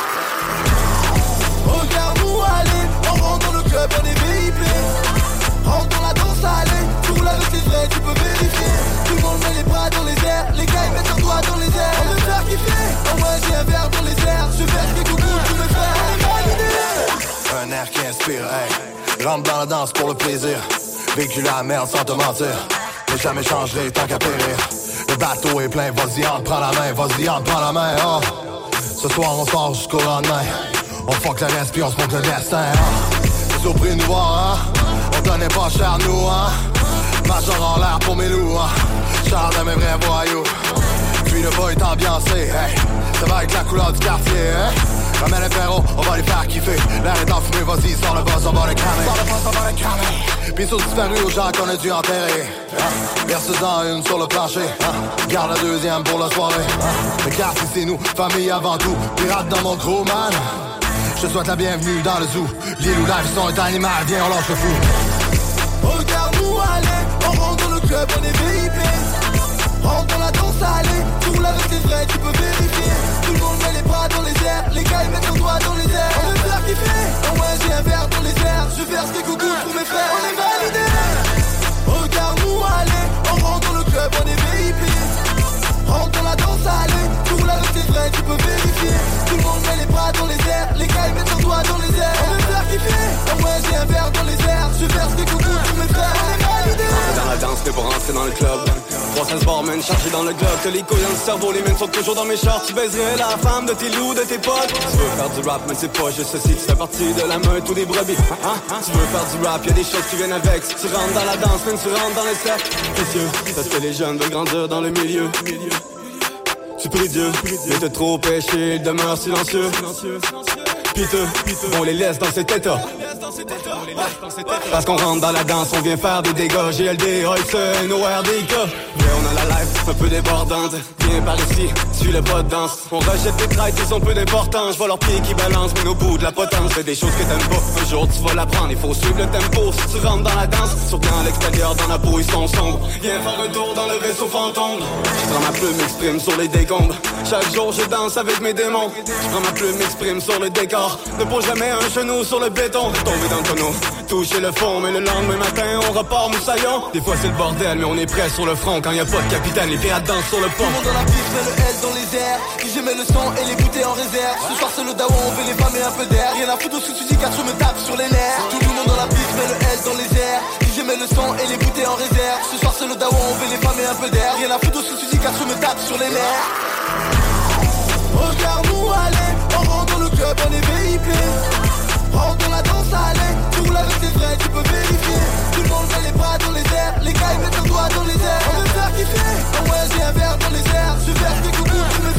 Regarde-nous aller, on rentre dans le club, on est VIP. Rentre dans la danse, allez, tout là c'est vrai, tu peux vérifier Monde met les bras dans les airs, les gars ils mettent leurs doigts dans les airs On veut faire kiffer, oh ouais j'ai un verre dans les airs Je vais faire coucou, tous mes frères, on est validés Un air qui inspire, hey. Rentre dans la danse pour le plaisir. Vécu la merde sans te mentir. Mais jamais changerai tant qu'à périr. Le bateau est plein, vas-y, entre, prends la main, vas-y, entre, prends la main, oh. Ce soir, on sort jusqu'au lendemain. On fuck le reste, puis on se montre le destin, hein. T'es surpris de nous voir, hein. On donnait pas cher, nous, hein. Major en l'air pour mes loups, hein. Charles de mes vrais voyous. Puis le boy est ambiancé, hey. Ça va être la couleur du quartier, hein. Ramène les frérots, on va les faire kiffer. L'air est enfumé, vas-y, sors le boss, on va les cramer. Sors le boss, on va les cramer. Puis sur disparu aux gens qu'on a dû enterrer. Verse-en une sur le plancher. Garde la deuxième pour la soirée. Le quartier, c'est nous, famille avant tout. Pirate dans mon gros man. Je te souhaite la bienvenue dans le zoo. L'île où vie sont un animal, viens, on lâche le fou. Regarde-nous aller, club, on est VIP Rentre dans la danse, allez, tout là c'est vrai, tu peux vérifier. Tout le monde met les bras dans les airs, les gars ils mettent leurs doigts dans les airs. On veut faire kiffer, oh ouais j'ai un verre dans les airs. Je vais faire ce coucou pour mes frères, on est validés. Regarde-nous aller, on rentre dans le club, on est VIP Rentre dans la danse, allez, tout là c'est vrai, tu peux vérifier. Tout le monde met les bras dans les airs, les gars ils mettent leurs doigts dans les airs. On veut faire kiffer, oh ouais j'ai un verre dans les airs. Je vais faire ce coucou pour mes frères, danse, mais pour rentrer dans le club. 300 barmen chargés dans le Que les couilles dans le cerveau, les mains sont toujours dans mes shorts. Tu baiserais la femme de tes loups, de tes potes. Tu veux faire du rap, mais c'est pas juste ceci Tu fais partie de la meute ou des brebis hein? Tu veux faire du rap, y'a des choses qui viennent avec. Tu rentres dans la danse, même tu rentres dans les cercles Précieux, parce que les jeunes veulent grandir dans le milieu. Tu pries Dieu, mais de trop péché, il demeure silencieux. Piteux, on les laisse dans cet état parce qu'on rentre dans la danse, on vient faire des dégâts. GLD, Hudson, ORDK Mais on a la life un peu débordante. Viens par ici, suis le pas de danse. On rejette les traites, ils ont peu d'importance. Je vois leurs pieds qui balancent, mais au bout de la potence. C'est des choses que t'aimes pas, un jour tu vas l'apprendre Il faut suivre le tempo, si tu rentres dans la danse Surtout à l'extérieur, dans la peau, ils sont sombres. Viens faire un tour dans le vaisseau fantôme. Je prends ma plume, m'exprime sur les décombres. Chaque jour je danse avec mes démons. Je prends ma plume, m'exprime sur le décor. Ne pose jamais un genou sur le béton Dans le tonneau, toucher le fond Mais le lendemain matin, on repart moussaillon. Des fois c'est le bordel, mais on est prêt sur le front. Quand y a pas de capitaine, les pirates dansent sur le pont. Tout le monde dans la piste met le S dans les airs. DJ met le son et les bouteilles en réserve. Ce soir c'est le dawa, on veut les femmes et un peu d'air. Rien à foutre de ce que tu car je me tape sur les nerfs. Tout le monde dans la piste met le S dans les airs. DJ met le son et les bouteilles en réserve. Ce soir c'est le dawa, on veut les femmes et un peu d'air. Rien à foutre de ce que tu car je me tape sur les nerfs. Regarde-nous aller, on rentre le club, on est VIP Rentre dans la danse, allez, tout là c'est vrai, tu peux vérifier. Tout le monde les bras dans les airs, les gars ils mettent leurs doigts dans les airs. On veut faire kiffer, oh ouais j'ai un verre dans les airs. Je faire des coucou pour mes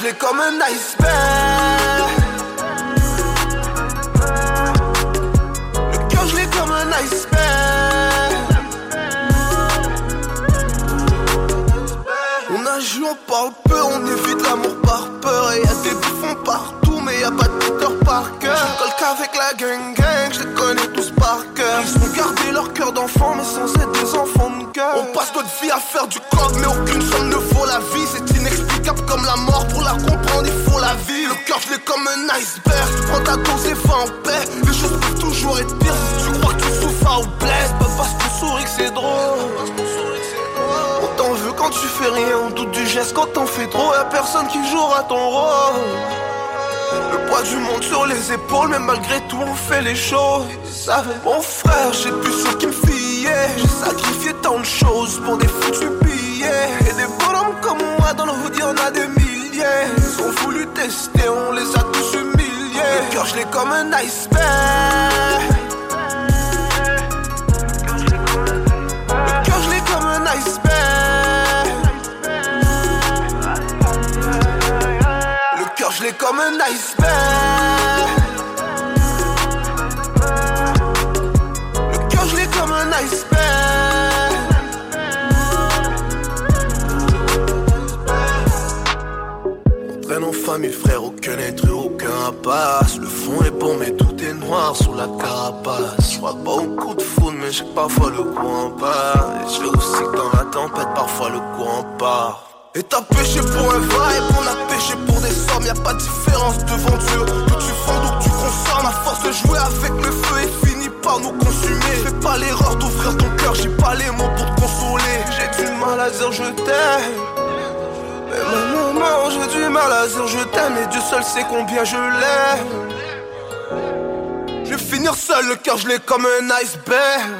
L'ai comme un iceberg. Le cœur, l'ai comme un iceberg. On a joué, on parle peu, on évite l'amour par peur. Et y'a des bouffons partout, mais y'a pas de Peter Parker. Je colle qu'avec la gang gang, je les connais tous par cœur. Ils ont gardé leur cœur d'enfant, mais sans être des enfants de cœur. On passe notre vie à faire du coq, mais aucune somme ne vaut la vie. Comme la mort, pour la comprendre, il faut la vie. Le cœur, je l'ai comme un iceberg. Prends ta dose et va en paix. Les choses peuvent toujours être pires si tu crois que tu souffres ou blesse. Pas parce qu'on sourit que c'est drôle. On t'en veut quand tu fais rien, on doute du geste quand t'en fais trop. Y'a personne qui jouera ton rôle. Le poids du monde sur les épaules, mais malgré tout on fait les choses. Mon frère, j'ai plus ce qui me fiait. J'ai sacrifié tant de choses pour des foutus billets. Et des bonhommes dans le hood, y en a des milliers. Ils ont voulu tester, on les a tous humiliés. Le cœur, je l'ai comme un iceberg. Le cœur, je l'ai comme un iceberg. Le cœur, je l'ai comme un iceberg. Le fond est bon, mais tout est noir sous la carapace. Je crois pas au coup de foudre, mais j'ai parfois le courant part. Et je aussi que dans la tempête, parfois le courant part. Et t'as péché pour un vibe, on a péché pour des sommes, y a pas de différence devant Dieu. Que tu vendes ou que tu consommes, à force de jouer avec le feu et finit par nous consumer. Fais pas l'erreur d'ouvrir ton cœur, j'ai pas les mots pour te consoler. J'ai du mal à dire je t'aime. Mais maman, j'ai du mal à dire je t'aime, et Dieu seul sait combien je l'aime. Je vais finir seul, le cœur je l'ai comme un iceberg.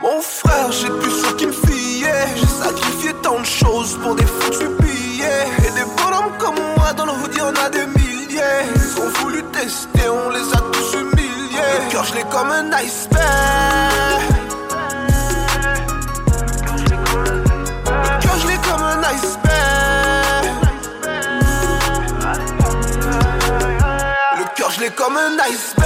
Mon frère, j'ai plus ce qui me fiait. J'ai sacrifié tant de choses pour des foutus billets. Et des bonhommes comme moi dans le hood, y en a des milliers. Ils ont voulu tester, on les a tous humiliés. Le cœur, je l'ai comme un iceberg. Cœur, je l'ai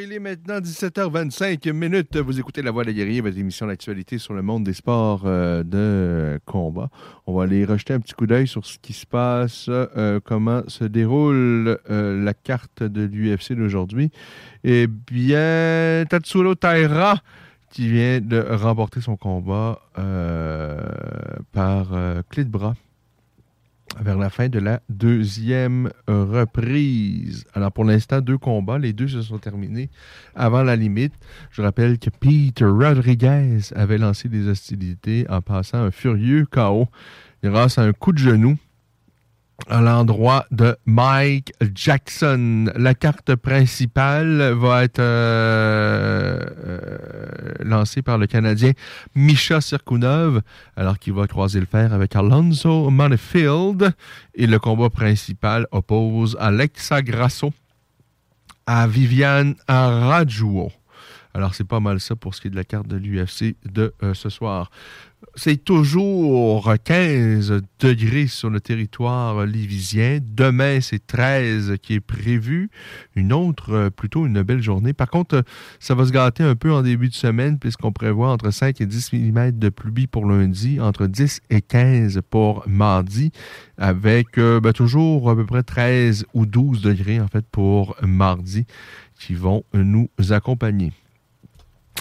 Il est maintenant 17h25 minutes. Vous écoutez La Voix des guerriers, votre émission d'actualité sur le monde des sports euh, de combat. On va aller rejeter un petit coup d'œil sur ce qui se passe, euh, comment se déroule euh, la carte de l'UFC d'aujourd'hui. Eh bien, Tatsuro Taira qui vient de remporter son combat par clé de bras vers la fin de la deuxième reprise. Alors pour l'instant, deux combats. Les deux se sont terminés avant la limite. Je rappelle que Peter Rodriguez avait lancé des hostilités en passant un furieux KO grâce à un coup de genou à l'endroit de Mike Jackson. La carte principale va être euh, euh, lancée par le Canadien Misha Sirkunov, alors qu'il va croiser le fer avec Alonso Monifield. Et le combat principal oppose Alexa Grasso à Viviane Arajuo. Alors, c'est pas mal ça pour ce qui est de la carte de l'UFC de euh, ce soir. C'est toujours 15 degrés sur le territoire livisien. Demain, c'est 13 qui est prévu. Une autre, euh, plutôt une belle journée. Par contre, euh, ça va se gâter un peu en début de semaine puisqu'on prévoit entre 5 et 10 mm de pluie pour lundi, entre 10 et 15 pour mardi, avec ben, toujours à peu près 13 ou 12 degrés en fait pour mardi qui vont nous accompagner.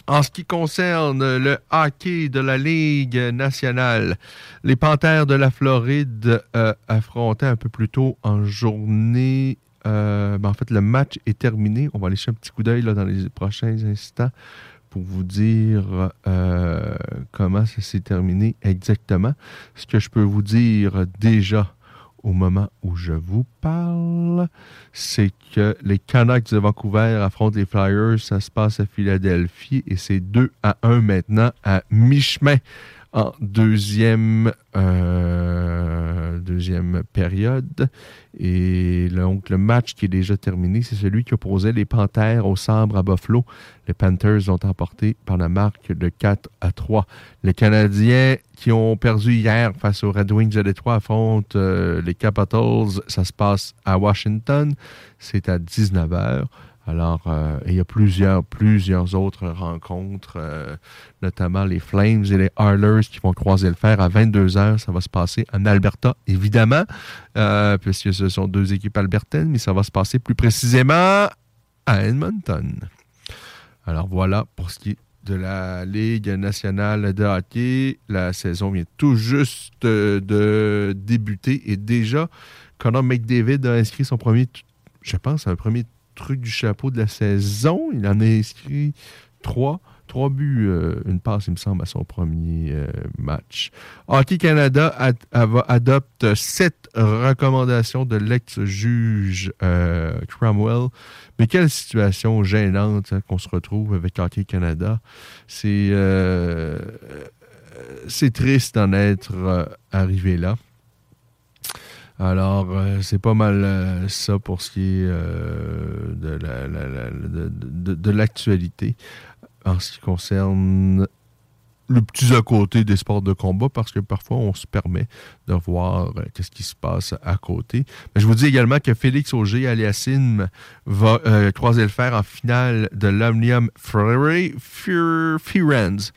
En ce qui concerne le hockey de la Ligue nationale, les Panthères de la Floride euh, affrontaient un peu plus tôt en journée euh, ben, en fait, le match est terminé. On va aller jeter un petit coup d'œil dans les prochains instants pour vous dire euh, comment ça s'est terminé exactement. Ce que je peux vous dire déjà au moment où je vous parle, c'est que les Canucks de Vancouver affrontent les Flyers. Ça se passe à Philadelphie et c'est 2 à 1 maintenant à mi-chemin en deuxième, euh, deuxième période. Et donc, le match qui est déjà terminé, c'est celui qui opposait les Panthers au Sabre à Buffalo. Les Panthers ont emporté par la marque de 4 à 3. Les Canadiens qui ont perdu hier face aux Red Wings de Détroit affrontent euh, les Capitals. Ça se passe à Washington. C'est à 19h. Alors, euh, il y a plusieurs, plusieurs autres rencontres, euh, notamment les Flames et les Harlers qui vont croiser le fer à 22 h Ça va se passer en Alberta, évidemment, euh, puisque ce sont deux équipes albertaines, mais ça va se passer plus précisément à Edmonton. Alors voilà pour ce qui est de la Ligue nationale de hockey. La saison vient tout juste de débuter et déjà, Conor McDavid a inscrit son premier, je pense, un premier truc du chapeau de la saison. Il en a inscrit trois. Trois buts, euh, une passe, il me semble, à son premier euh, match. Hockey Canada adopte sept recommandations de l'ex-juge euh, Cromwell. Mais quelle situation gênante hein, qu'on se retrouve avec Hockey Canada. C'est c'est triste d'en être arrivé là. Alors, euh, c'est pas mal euh, ça pour ce qui est euh, de, l'actualité en ce qui concerne le petit à côté des sports de combat parce que parfois on se permet de voir qu'est-ce qui se passe à côté. Mais je vous dis également que Félix Auger aliassime va croiser le fer en finale de l'Omnium Firenze.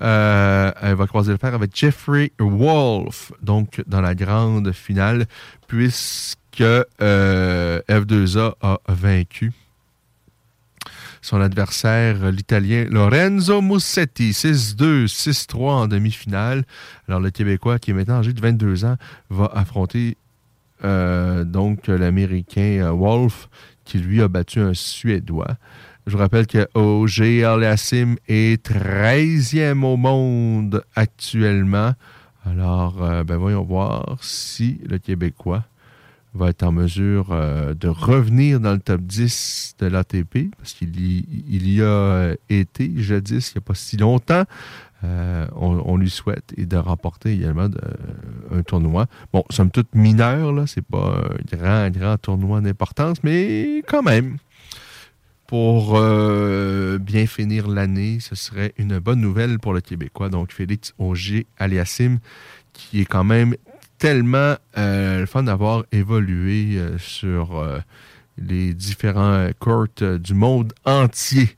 Euh, elle va croiser le fer avec Jeffrey Wolf, donc dans la grande finale, puisque euh, F2A a vaincu son adversaire, l'Italien Lorenzo Mussetti, 6-2, 6-3 en demi-finale. Alors le Québécois, qui est maintenant âgé de 22 ans, va affronter euh, donc l'Américain Wolf, qui lui a battu un Suédois. Je vous rappelle que OG Aliassim est 13e au monde actuellement. Alors, euh, ben voyons voir si le Québécois va être en mesure euh, de revenir dans le top 10 de l'ATP, parce qu'il y, a euh, été jadis, il n'y a pas si longtemps. on, lui souhaite et de remporter également un tournoi. Bon, somme toute mineur, là, c'est pas un grand, grand tournoi d'importance, mais quand même pour euh, bien finir l'année, ce serait une bonne nouvelle pour le Québécois. Donc, Félix Auger aliassim, qui est quand même tellement euh, le fun d'avoir évolué euh, sur les différents courts du monde entier.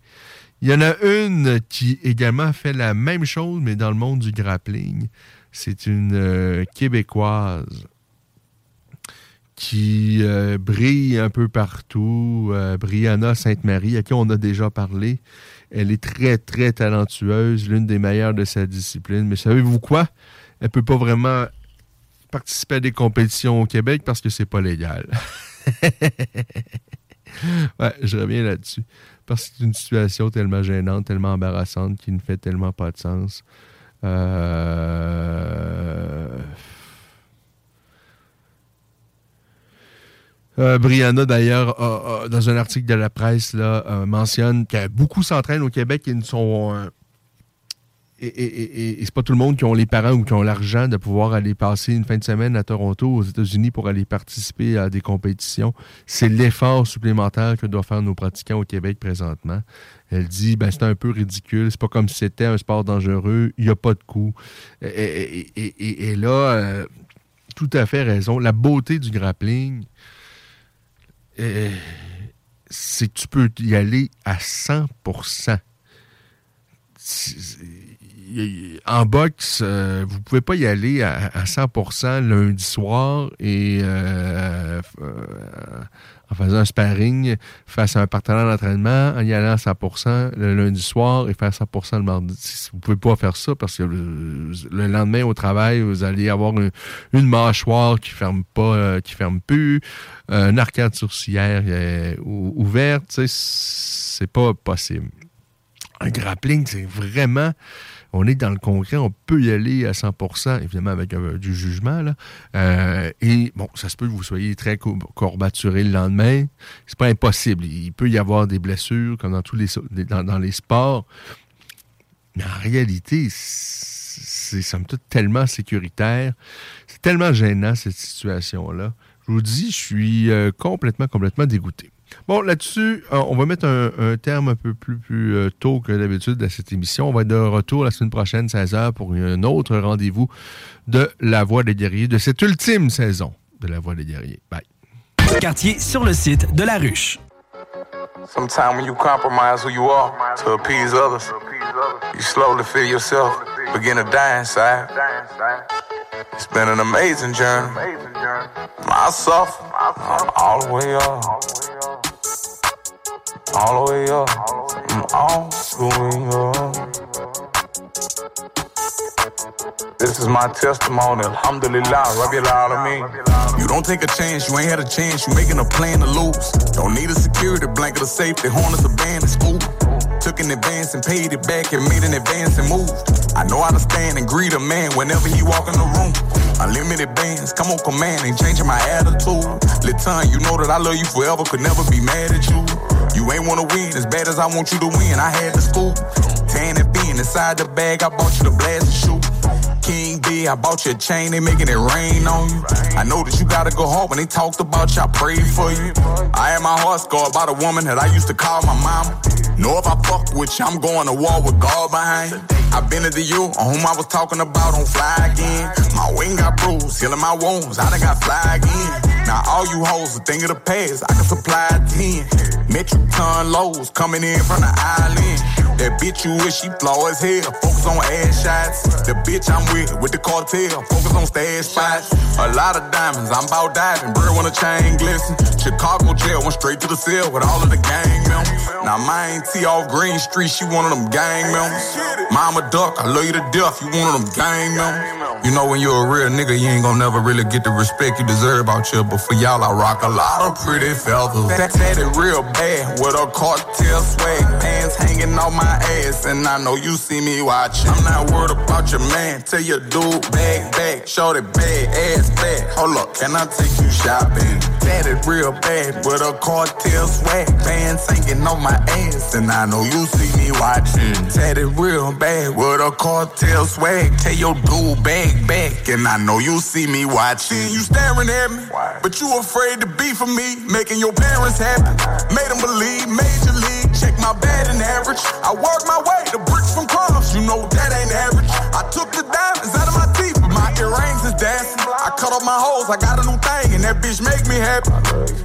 Il y en a une qui également fait la même chose, mais dans le monde du grappling. C'est une Québécoise qui euh, brille un peu partout. Euh, Brianna Sainte-Marie, à qui on a déjà parlé. Elle est très, très talentueuse, l'une des meilleures de sa discipline. Mais savez-vous quoi? Elle ne peut pas vraiment participer à des compétitions au Québec parce que c'est pas légal. ouais, je reviens là-dessus. Parce que c'est une situation tellement gênante, tellement embarrassante, qui ne fait tellement pas de sens. Euh Euh, Brianna, d'ailleurs, dans un article de la presse, euh, mentionne que beaucoup s'entraînent au Québec et ne sont. Euh, et, c'est pas tout le monde qui ont les parents ou qui ont l'argent de pouvoir aller passer une fin de semaine à Toronto, aux États-Unis, pour aller participer à des compétitions. C'est l'effort supplémentaire que doivent faire nos pratiquants au Québec présentement. Elle dit, ben, c'est un peu ridicule, c'est pas comme si c'était un sport dangereux, il n'y a pas de coup. Et, là, tout à fait raison. La beauté du grappling, euh, c'est tu peux y aller à 100 Il y- y- en boxe, euh, vous pouvez pas y aller à, à 100% lundi soir et euh, euh, en faisant un sparring face à un partenaire d'entraînement, en y allant à 100% le lundi soir et faire 100% le mardi. Vous pouvez pas faire ça parce que le, le lendemain au travail, vous allez avoir une, mâchoire qui ferme pas, euh, qui ferme plus, une arcade sourcilière euh, ou- ouverte. C'est pas possible. Un grappling, c'est vraiment. On est dans le concret, on peut y aller à 100%, évidemment avec euh, du jugement. Là. Euh, et bon, ça se peut que vous soyez très co- courbaturé le lendemain. C'est pas impossible. Il peut y avoir des blessures, comme dans tous les sports. Mais en réalité, c'est somme toute tellement sécuritaire. C'est tellement gênant, cette situation-là. Je vous dis, je suis euh, complètement, complètement dégoûté. Bon, là-dessus, euh, on va mettre un, un terme un peu plus, plus euh, tôt que d'habitude à cette émission. On va être de retour la semaine prochaine, 16h, pour un autre rendez-vous de La Voix des guerriers, de cette ultime saison de La Voix des guerriers. Bye. Quartier sur le site de La Ruche. Sometimes when you compromise who you are to appease others, you slowly feel yourself begin to die inside. It's been an amazing journey. I suffer I'm all the way up. All the way up. I'm all way up. This is my testimony. Alhamdulillah, Rabbil Alameen. You don't take a chance, you ain't had a chance, you making a plan to lose. Don't need a security blanket of safety, harness a band is food. Took an advance and paid it back and made an advance and moved. I know how to stand and greet a man whenever he walk in the room. Unlimited bands, come on command, ain't changing my attitude. Latan, you know that I love you forever, could never be mad at you. You ain't wanna win as bad as I want you to win. I had the school. Tan and bean inside the bag, I bought you the blast and shoot. King B, I bought you a chain, they making it rain on you. I know that you gotta go home when they talked about you, I prayed for you. I had my heart scarred by the woman that I used to call my mama. Know if I fuck with you, I'm going to war with God behind. I've been to the you on whom I was talking about on fly again. My wing got bruised, healing my wounds, I done got fly again. Now all you hoes a thing of the past, I can supply 10. Metric ton lows coming in from the island. That bitch you wish she flaw as hell. Focus on ass shots. The bitch I'm with, with the cartel. Focus on stash spots. A lot of diamonds, I'm about diving. Bird when a chain glisten. Chicago jail went straight to the cell with all of the gang members. Now mine T off Green Street, she one of them gang members. Mama Duck, I love you to death, you one of them gang members. You know when you're a real nigga, you ain't gonna never really get the respect you deserve out here. But for y'all, I rock a lot of pretty feathers. That, that it real bad with a cartel swag, pants hanging off my ass, and I know you see me watching. I'm not worried about your man. Tell your dude bag back, show that bag ass back. Hold up, can I take you shopping? It real bad with a cartel swag, pants hanging on my ass, and I know you see me watching. It real bad with a cartel swag. Tell your dude bag back, and I know you see me watching. You staring at me, but you afraid to be for me, making your parents happy. Made them believe, major league, check my batting average. I work my way to bricks from crumbs, you know that ain't average. I took the diamonds out of my my earrings is dancing. I cut off my hoes, I got a new thing, and that bitch make me happy.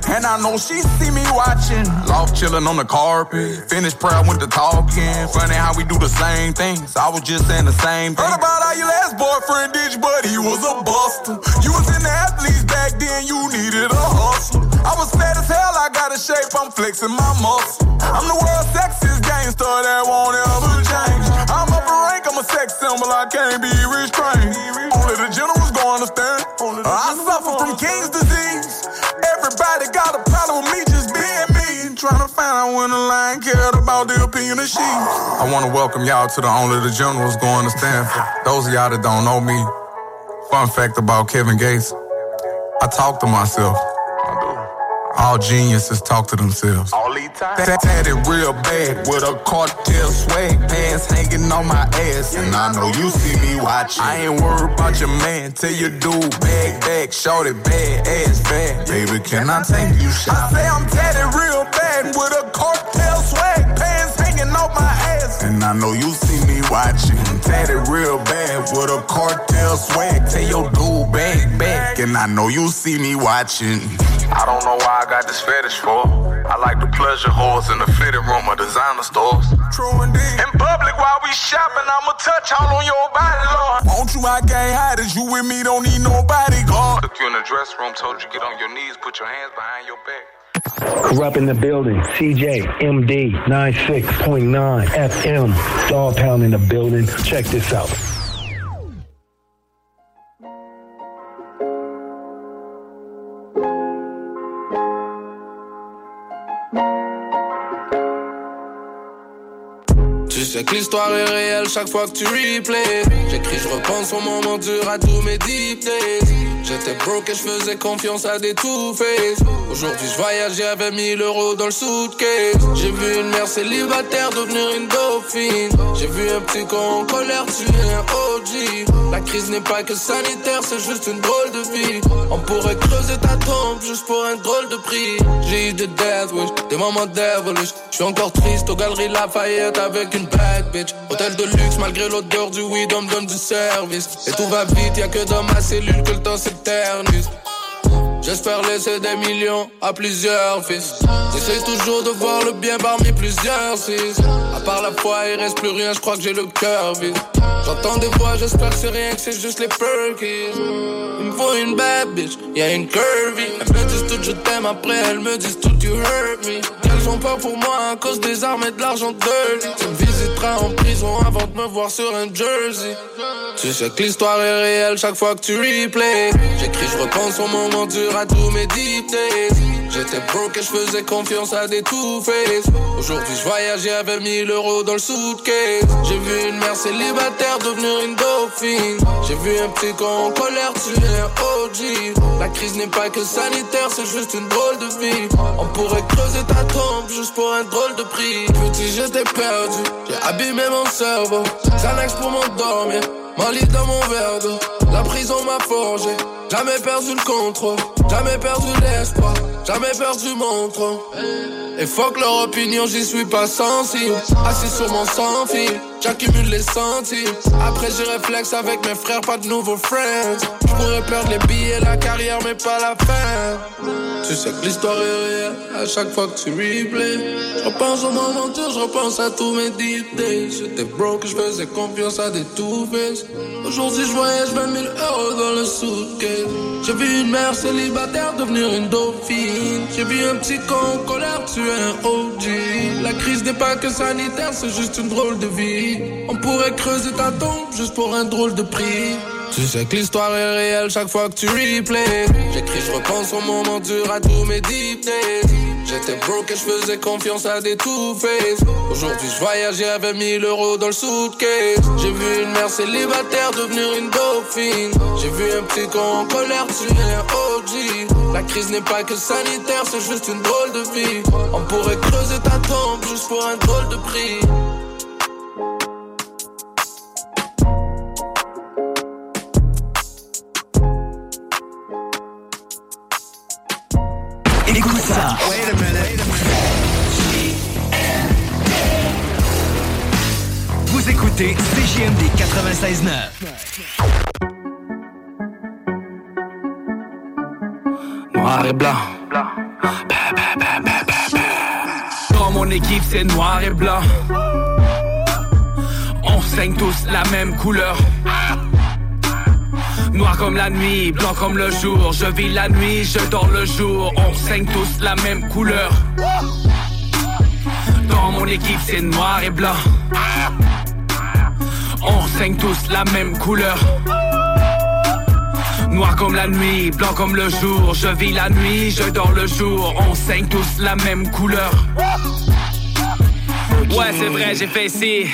And I know she see me watching. Loft chilling on the carpet, finished prayer with the talking. Funny how we do the same things. I was just saying the same thing. Heard about how your last boyfriend did you, but he was a buster. You was in the athletes back then, you needed a hustle. I was fat as hell, I got a shape, I'm flexing my muscle. I'm the world's sexiest gangster that won't ever change. I'm up a rank, I'm a sex symbol, I can't be restrained. Only the generals gon' understand. I suffer from King's disease. Everybody got a problem with me just being me. Trying to find out when the line cared about the opinion of she. I wanna welcome y'all to the Only the Generals going to Stanford. Those of y'all that don't know me, fun fact about Kevin Gates, I talk to myself. All geniuses talk to themselves. That, that it real bad with a cartel swag, pants hanging on my ass, and I know you see me watching. I ain't worried about your man, tell your dude bag back, short it bad ass fat. Baby, can I take you shopping? I say I'm tatted real bad with a cartel swag, pants hanging off my ass, and I know you see me watching. Tatted real bad with a cartel swag, tell your dude bag back, and I know you see me watching. I don't know why I got this fetish for. I like the pleasure holes in the fitting room of designer stores. In public while we shopping, I'ma touch all on your body, Lord. Won't you, I can't hide it. You with me, don't need nobody, God. Took you in the dress room, told you get on your knees, put your hands behind your back. Corrupt in the building. CJ, MD, 96.9 FM. Dog Pound in the building. Check this out. Sais que l'histoire est réelle chaque fois que tu replays. J'écris, je repense au moment dur à tous mes deep days. J'étais broke et je faisais confiance à des two-face. Aujourd'hui, je voyage, j'avais 1000 euros dans le suitcase. J'ai vu une mère célibataire devenir une dauphine. J'ai vu un petit con en colère tuer un OG. La crise n'est pas que sanitaire, c'est juste une drôle de vie. On pourrait creuser ta tombe juste pour un drôle de prix. J'ai eu des death wish, des moments devilish. Je suis encore triste aux galeries Lafayette avec une Hôtel de luxe malgré l'odeur du weed, on me donne du service. Et tout va vite, y'a que dans ma cellule que le temps s'éternise. J'espère laisser des millions à plusieurs fils. J'essaie toujours de voir le bien parmi plusieurs six. À part la foi, il reste plus rien, je crois que j'ai le cœur vide. J'entends des voix, j'espère que c'est rien, que c'est juste les perkies. Il me faut une bad bitch, y'a une curvy. Elles me disent tout je t'aime, après elles me disent tout you hurt me. Elles ont peur pour moi à cause des armes et de l'argent dirty. Tu me visiteras en prison avant de me voir sur un jersey. Tu sais que l'histoire est réelle chaque fois que tu replays. J'écris, je repense au moment dur à tous mes. J'étais broke et je faisais confiance à des two-face. Aujourd'hui, je voyageais avec 1000 euros dans le suitcase. J'ai vu une mère célibataire devenir une dauphine. J'ai vu un petit con en colère tuer un OG. La crise n'est pas que sanitaire, c'est juste une drôle de vie. On pourrait creuser ta tombe juste pour un drôle de prix. Petit, j'étais perdu, j'ai abîmé mon cerveau. Xanax pour m'endormir. Mon lit dans mon verre la prison m'a forgé. Jamais perdu le contrôle, jamais perdu l'espoir, jamais perdu mon trône. Et fuck leur opinion, j'y suis pas sensible. Assis sur mon sans fil, j'accumule les centimes. Après j'y réflexe avec mes frères, pas de nouveaux friends. Je pourrais perdre les billets, la carrière, mais pas la fin. Tu sais que l'histoire est réelle à chaque fois que tu replay. Je repense au moment dur, je repense à tous mes days. J'étais broke, je faisais confiance à des two-face. Aujourd'hui, je voyage 20 000 euros dans le suitcase. J'ai vu une mère célibataire devenir une dauphine. J'ai vu un petit con en colère La crise n'est pas que sanitaire, c'est juste une drôle de vie. On pourrait creuser ta tombe juste pour un drôle de prix. Tu sais que l'histoire est réelle chaque fois que tu replays. J'écris, je repense au moment dur à tous mes deep days. J'étais broke et je faisais confiance à des two-face. Aujourd'hui, je voyageais avec 1000 euros dans le suitcase. J'ai vu une mère célibataire devenir une dauphine. J'ai vu un petit con en colère tuer un OG. La crise n'est pas que sanitaire, c'est juste une drôle de vie. On pourrait creuser ta tombe juste pour un drôle de prix. Écoutez CJMD 96.9. Noir et blanc. Dans mon équipe, c'est noir et blanc. On saigne tous la même couleur. Noir comme la nuit, blanc comme le jour. Je vis la nuit, je dors le jour. On saigne tous la même couleur. Dans mon équipe, c'est noir et blanc. On saigne tous la même couleur. Noir comme la nuit, blanc comme le jour. Je vis la nuit, je dors le jour. On saigne tous la même couleur. Ouais, c'est vrai, j'ai fait ci.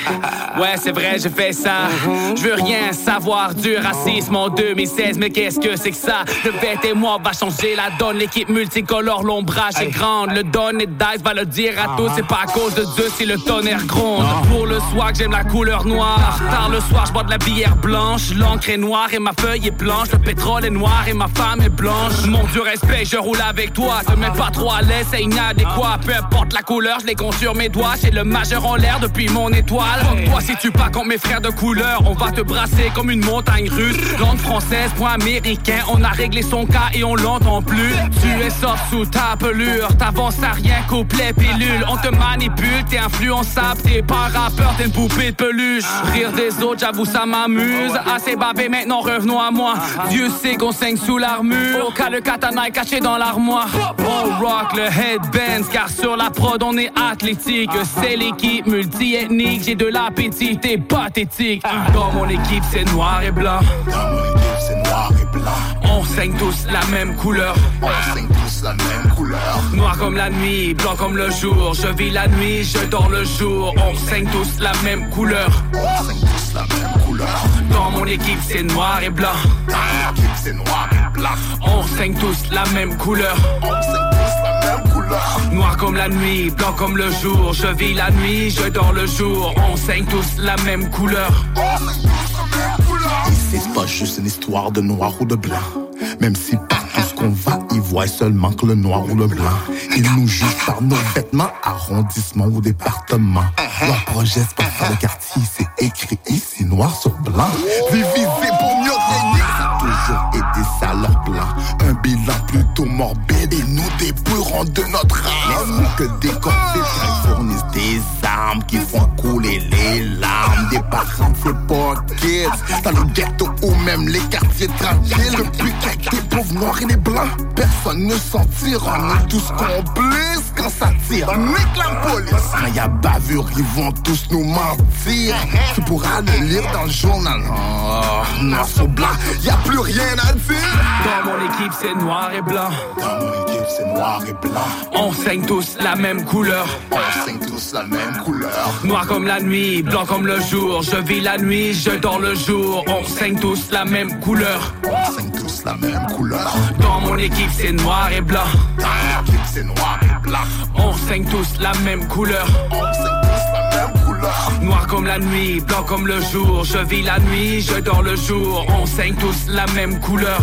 Ouais, c'est vrai, j'ai fait ça. Je veux rien savoir du racisme en 2016, mais qu'est-ce que c'est que ça? Le bête et moi va changer la donne. L'équipe multicolore, l'ombrage est grande. Le don et Dice va le dire à tous. C'est pas à cause de Dieu si le tonnerre gronde. Pour le swag, j'aime la couleur noire. Tard le soir, je bois de la bière blanche. L'encre est noire et ma feuille est blanche. Le pétrole est noir et ma femme est blanche. Mon Dieu, respect, je roule avec toi. Te mets pas trop à l'aise, c'est inadéquat. Peu importe la couleur, je les compte sur mes doigts. J'ai le match en l'air depuis mon étoile. Toi si tu pas contre mes frères de couleur, on va te brasser comme une montagne russe. Langue française, point américain, on a réglé son cas et on l'entend plus. Tu es soft sous ta pelure, t'avances à rien, couplet, pilule. On te manipule, t'es influençable, t'es pas rappeur, t'es une poupée de peluche. Rire des autres, j'avoue, ça m'amuse. Assez bavé, maintenant revenons à moi. Dieu sait qu'on saigne sous l'armure. Au cas le katana est caché dans l'armoire. On rock le headband, car sur la prod on est athlétique. C'est l'équipe multi-ethnique, j'ai de l'appétit, t'es pathétique. Dans mon équipe, c'est noir et blanc. Dans mon équipe, c'est noir et blanc. On saigne tous la même couleur. On saigne tous la même couleur. Noir comme la nuit, blanc comme le jour. Je vis la nuit, je dors le jour. On saigne tous la même couleur. On saigne tous la même couleur. Dans mon équipe, c'est noir et blanc. Dans mon équipe, c'est noir et blanc. On saigne tous la même couleur. On saigne tous la même couleur. Noir comme la nuit, blanc comme le jour. Je vis la nuit, je dors le jour. On saigne tous la même couleur. Ici, c'est pas juste une histoire de noir ou de blanc. Même si partout ce qu'on va, ils voient seulement que le noir ou le blanc. Ils nous jugent par nos vêtements, arrondissement ou département. Leur projet, c'est pas faire le quartier, c'est écrit ici noir sur blanc. Divisé pour mieux ça leur plan. Un bilan plutôt morbide et nous dépouillerons de notre âme. Que des corps fournissent des armes qui font couler les larmes des parents, c'est pas kids. Dans le ghetto ou même les quartiers tranquilles, le but avec des pauvres noirs et les blancs, personne ne s'en tire. On est tous complices quand ça tire. Nique la police. Quand y a bavure, ils vont tous nous mentir. Tu pourras le lire dans le journal. Oh, noir sur blanc, y a plus rien à dire. Dans mon équipe, c'est noir et blanc. Dans mon équipe, c'est noir et blanc. On saigne tous la même couleur. On saigne tous la même couleur. Noir comme la nuit, blanc comme le jour. Je vis la nuit, je dors le jour. On saigne tous la même couleur. On saigne tous la même couleur. Dans mon équipe, c'est noir et blanc. Dans mon équipe, c'est noir et blanc. On saigne tous la même couleur. On saigne tous la même couleur. Noir comme la nuit, blanc comme le jour. Je vis la nuit, je dors le jour. On saigne tous la même couleur.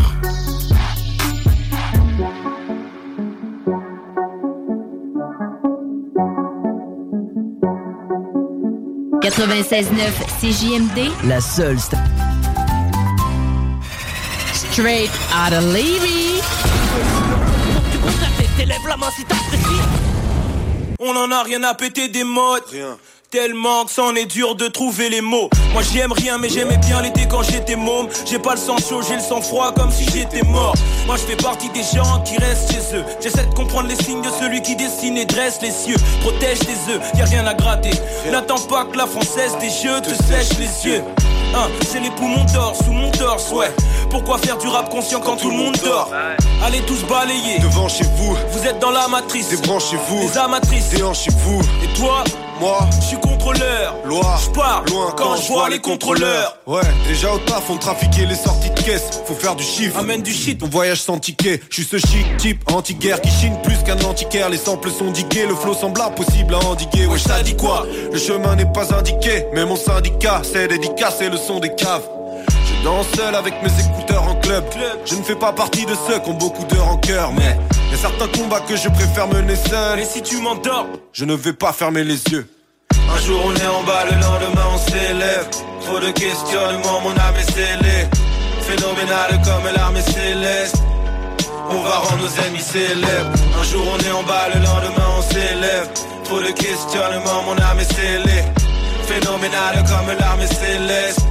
« 96.9 CJMD, La seule straight out of Levy. T'élèves la main si t'apprécies. On en a rien à péter des modes. Tellement que c'en est dur de trouver les mots. Moi j'aime rien, mais j'aimais bien l'été quand j'étais môme. J'ai pas le sang chaud, j'ai le sang froid comme si j'étais mort. Moi je fais partie des gens qui restent chez eux. J'essaie de comprendre les signes de celui qui dessine et dresse les cieux. Protège tes œufs, y a rien à gratter. N'attends pas que la française des jeux te sèche les yeux. Hein, j'ai les poumons d'or sous mon torse, ouais. Pourquoi faire du rap conscient quand tout le monde dort? Allez tous balayer. Devant chez vous, Vous êtes dans la matrice. débranchez-vous, Les amatrices. déhanchez-vous. Et toi? Moi, Je suis contrôleur. loi, Je pars loin quand je vois les contrôleurs. Ouais, déjà au taf, on trafiquait les sorties de caisse. Faut faire du chiffre. Amène du shit. On voyage sans ticket. Je suis ce chic type anti-guerre qui chine plus qu'un antiquaire. Les samples sont digués, le flow semble impossible à endiguer. Ouais, ça dit quoi? Le chemin n'est pas indiqué, mais mon syndicat, c'est dédicacé le son des caves. Danse seul avec mes écouteurs en club. Je ne fais pas partie de ceux qui ont beaucoup de rancœur, mais y a certains combats que je préfère mener seul. Et si tu m'endors? Je ne vais pas fermer les yeux. Un jour on est en bas, le lendemain on s'élève. Trop de questionnements, mon âme est scellée. Phénoménale comme l'armée céleste. On va rendre nos ennemis célèbres. Un jour on est en bas, le lendemain on s'élève. Trop de questionnements, mon âme est scellée. Phénoménale comme l'armée céleste.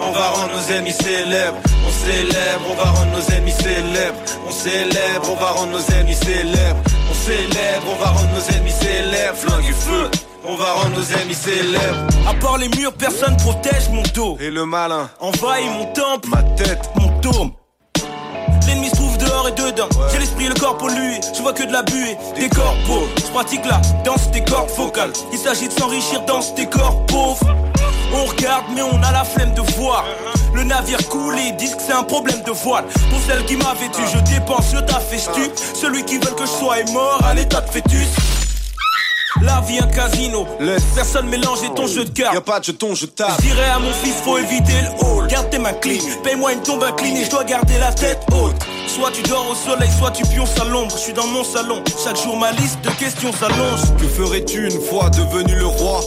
On va rendre nos ennemis célèbres. On célèbre, on va rendre nos ennemis célèbres. On célèbre, on va rendre nos ennemis célèbres. On célèbre, on va rendre nos ennemis célèbres. Flingue et feu. On va rendre nos ennemis célèbres. À part les murs, personne protège mon dos. Et le malin, Envahit mon temple, ma tête, mon dôme. L'ennemi se trouve dehors et dedans. J'ai l'esprit et le corps pollué. Je vois que de la buée, des corpos. Je pratique la danse des cordes vocales. Il s'agit de s'enrichir dans ces corps pauvres. On regarde, mais on a la flemme de voir. Le navire coule et ils disent que c'est un problème de voile. Pour celle qui m'a vêtu, je dépense, je t'affestu. Celui qui veut que je sois est mort à l'état de fœtus. La vie un casino. Laisse. Personne mélanger ton jeu de cartes. pas de jeton, je tape. Je dirais à mon fils, faut éviter le hall. Garde tes mains clean. Paye-moi une tombe inclinée, je dois garder la tête haute. Soit tu dors au soleil, soit tu pionces à l'ombre. Je suis dans mon salon, chaque jour ma liste de questions s'allonge. Que ferais-tu une fois devenu le roi?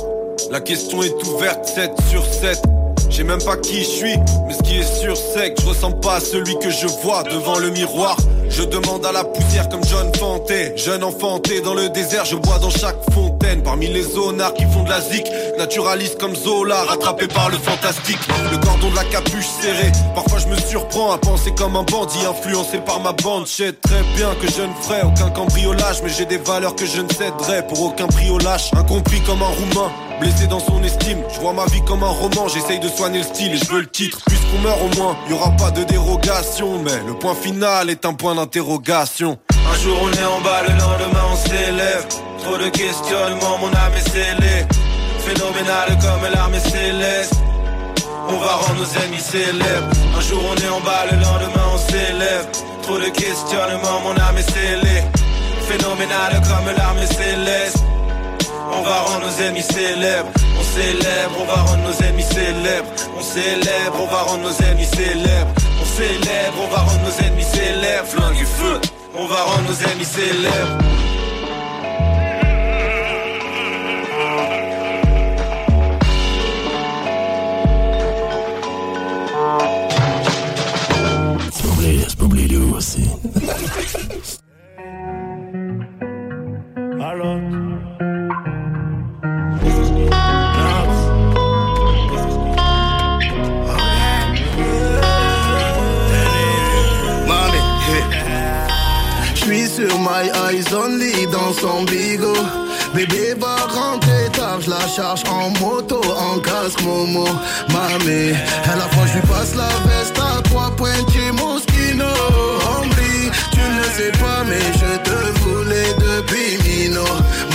La question est ouverte 7 sur 7. J'ai même pas qui je suis, mais ce qui est sûr c'est que je ressemble pas à celui que je vois devant le miroir. Je demande à la poussière comme John Fanté, jeune enfanté dans le désert, je bois dans chaque fontaine. Parmi les zonards qui font de la zik, naturaliste comme Zola, rattrapé par le fantastique. Le cordon de la capuche serré, parfois je me surprends à penser comme un bandit influencé par ma bande. Je sais très bien que je ne ferai aucun cambriolage, mais j'ai des valeurs que je ne céderai pour aucun prix au lâche. Incompris comme un roumain. Blessé dans son estime, je vois ma vie comme un roman, j'essaye de soigner le style et je veux le titre. Puisqu'on meurt au moins, y aura pas de dérogation, mais le point final est un point d'interrogation. Un jour on est en bas, le lendemain on s'élève. Trop de questionnements, mon âme est scellée. Phénoménal comme l'armée céleste. On va rendre nos ennemis célèbres. Un jour on est en bas, le lendemain on s'élève. Trop de questionnements, mon âme est scellée. Phénoménal comme l'armée céleste. On va rendre nos ennemis célèbres. On célèbre, on va rendre nos ennemis célèbres. On célèbre, on va rendre nos ennemis célèbres. On célèbre, on va rendre nos ennemis célèbres. Flingue et feu, on va rendre nos ennemis célèbres. C'est my eyes only dans son bigot. Bébé va rentrer tard, je la charge en moto, en casque Momo. Mamé, à la fois je lui passe la veste à trois pointiers Moschino. Hombre, tu ne sais pas, mais je te voulais depuis Mino.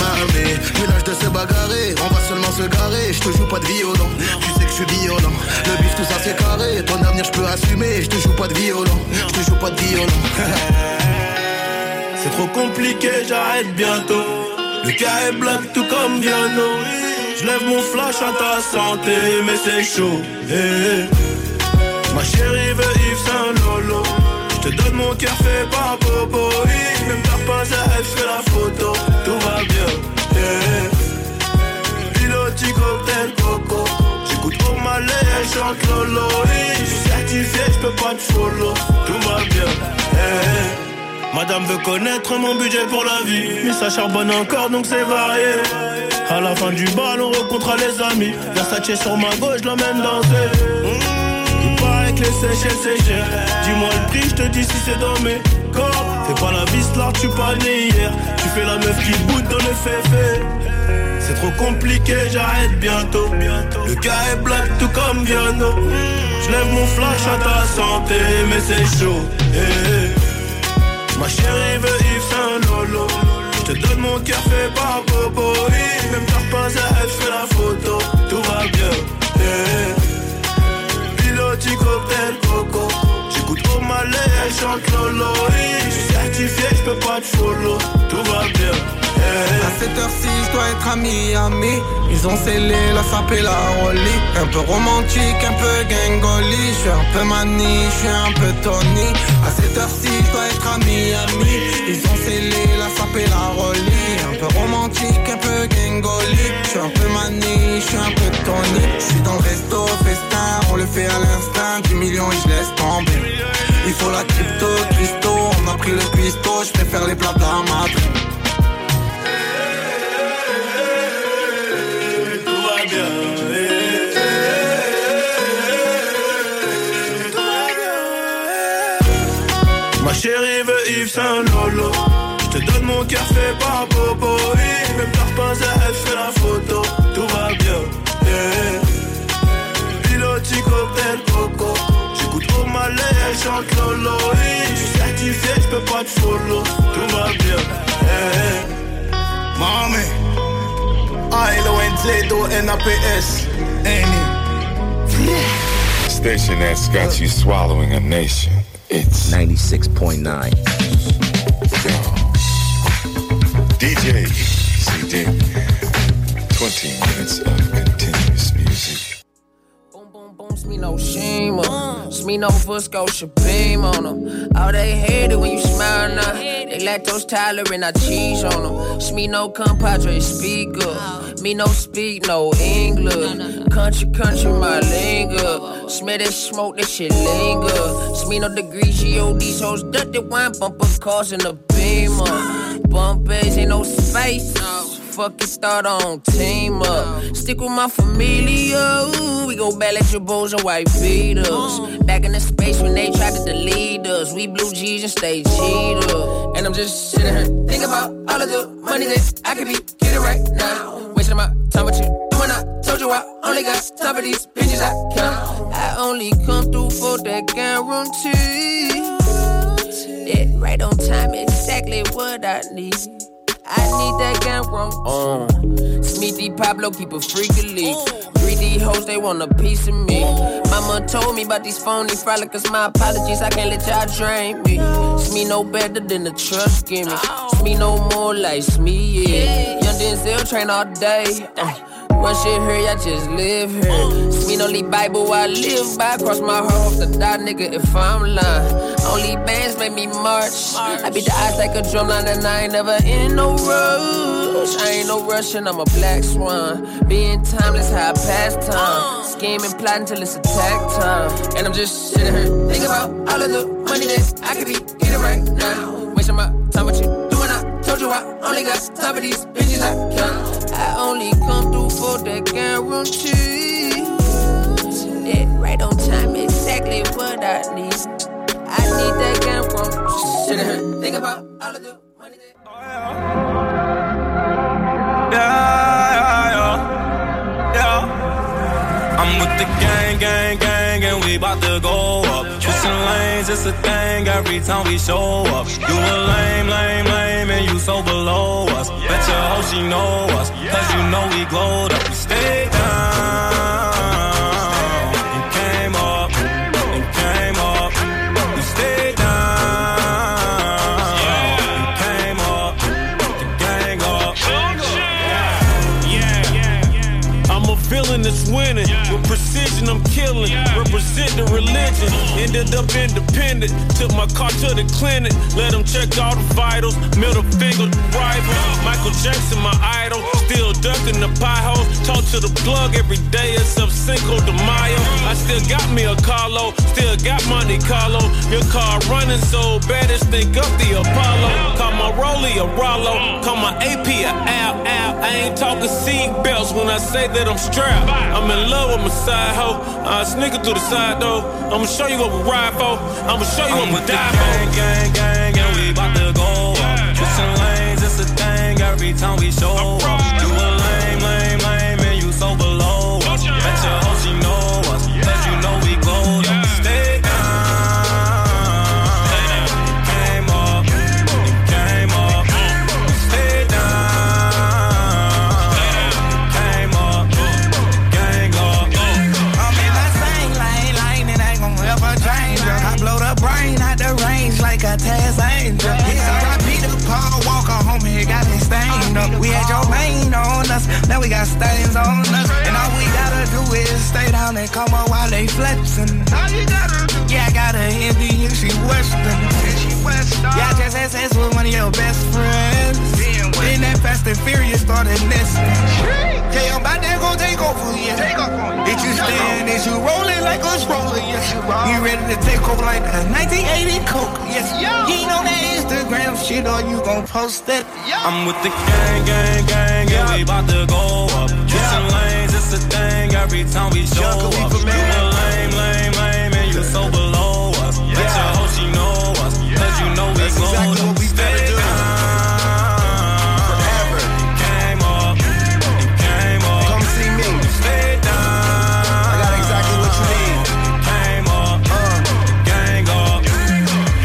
Mamé, plus l'âge de se bagarrer, on va seulement se garer. Je te joue pas de violon, tu sais que je suis violent. Le bif, tout ça c'est carré, ton avenir je peux assumer. Je te joue pas de violon, je te joue pas de violon. C'est trop compliqué, j'arrête bientôt. Le cas est black tout comme Viano. Je lève mon flash à ta santé, mais c'est chaud. eh, eh. Ma chérie veut Yves Saint Lolo. Je te donne mon cœur fait par Bobo. Même ta pas elle fait la photo. Tout va bien. eh, eh. Piloti cocktail coco. J'écoute pour ma elle chante Lolo. Je suis certifié, je peux pas te follow. Tout va bien. Eh, eh. Madame veut connaître mon budget pour la vie Mais ça charbonne encore donc c'est varié À la fin du bal on rencontrera les amis Versace sur ma gauche, l'emmène danser Mmh, Il paraît que les Seychelles c'est Dis-moi le prix, je te dis si c'est dans mes corps Fais pas la vis là, tu pas né hier Tu fais la meuf qui boude dans le féfé c'est trop compliqué, j'arrête bientôt. Le cas est black tout comme Viano. Je lève mon flash à ta santé, mais c'est chaud. eh, eh. Ma chérie veut Yves Saint Lolo Je te donne mon cœur fait par Bobo oui. Même t'as pas elle fait la photo Tout va bien yeah. Piloti cocktail coco J'écoute au malais, elle chante Lolo oui. Je suis certifié, je peux pas te follow Tout va bien. À cette heure-ci, je dois être à Miami. Ils ont scellé la sape la rollie. Un peu romantique, un peu gangoli. Je suis un peu mani, je suis un peu Tony. À cette heure-ci, je dois être à Miami. Ils ont scellé la sape la rollie. Un peu romantique, un peu gangoli. Je suis un peu mani, je suis un peu Tony. Je suis dans le resto, festin, on le fait à l'instinct. 10 millions et je laisse tomber. Il faut la crypto, Christo, on a pris le cuistot. Je préfère les plats de par Bobo oui. Même t'as pas elle fait la photo Tout va bien yeah. Piloti cocktail coco J'écoute au malais, elle chante Lolo oui. Je suis certifié, je peux pas te follow Tout va bien yeah. Mami, I-L-O-N-Z-O-N-A-P-S. Annie. Station that's got you swallowing a nation. It's 96.9. DJ CD. 20 minutes of continuous music. me no shame on It's me no Fusco beam on them. All they hate it when you smile now. They lactose tolerant, I cheese on them. No compadre speak up. Me no speak no English. Country, country, my lingo. Smell that smoke, that shit linger. It's me no degree, GOD, hoes, dirty wine, bumper cars in the beamer. Bump ain't no space fuck you start on team up. Stick with my familia. We go back at your boys and white beaters. Back in the space when they tried to delete us. We blue G's and stay cheater. And I'm just sitting here thinking about all of the money that I could be getting right now. Wasting my time with you. When I told you I only got time for these bitches I count. I only come through for that guarantee. That right on time, exactly what I need. I need that gang wrong. Uh, Smithy Pablo keep a freaky leak. 3D hoes, they want a piece of me. Mama told me about these phony frolickers. My apologies, I can't let y'all drain me. Smee no better than the trust gimme. Me no more like Smee, yeah. Young Denzel train all day. Uh, one shit here, I just live here. No lead Bible, I live by. Cross my heart, hope to die, nigga, if I'm lying. Only bands make me march. I beat the odds like a drumline, and I ain't never in no rush. I ain't no rushing, I'm a black swan. Being timeless, how I pass time. Scheming, plotting till it's attack time. And I'm just sitting here thinking about all of the money that I could be getting right now. Wasting my time with you. Told you I only got time for these bitches I count. I only come through for that guarantee. That right on time, exactly what I need. I need that from sitting think about all of the money that. Yeah, I'm with the gang, gang, gang, and we to go up. Switching lanes, it's a thing every time we show up. You a lame, lame, lame, and you so below us. Bet your hoe she know us, cause you know we glowed up. We came up. We stay down. Up, up. Up, up. With precision, I'm killing. Represent the religion. Ended up independent. Took my car to the clinic. Let them check all the vitals. Middle finger to rival. Michael Jackson, my idol. Still ducking the pie hole. Talk to the plug every day except Cinco de Mayo. I still got me a Carlo. Still got Monte Carlo. Your car running so bad, it's think up the Apollo. Call my Rolly a Rollo. Call my AP a Al Al. I ain't talking seat belts when I say that I'm strapped. I'm in love with my side hoe. Uh, I sneaking through the side though. I'ma show you what we ride for. I'ma show you I'm what we die gang, for. gang, gang, and we bout to go up. Switching lanes, it's a thing every time we show up. You a lame, lame, lame, and you so below us, now we got stains on us. And all we gotta do is stay down and come up while they flexing. All you gotta do. Yeah, I got a Indian, she Western. She Western. Yeah, I just had sex with one of your best friends. Then that Fast and Furious started nesting. Yeah, I'm about to go take over, yeah. Take off on you. Is you stand, is you rolling like a stroller, yes. You ready to take over like a 1980 Coke, yes. You ain't on that Instagram shit or you gon' post that. I'm with the gang, gang, gang, and we bout to go up. Switching lanes, it's a thing every time we show up. You a lame, lame, lame, and you so below cause you know we That's exactly what we better do. Forever. Came up, came up. Come see me. Stay down. I got exactly what you need. Came up, uh. gang up.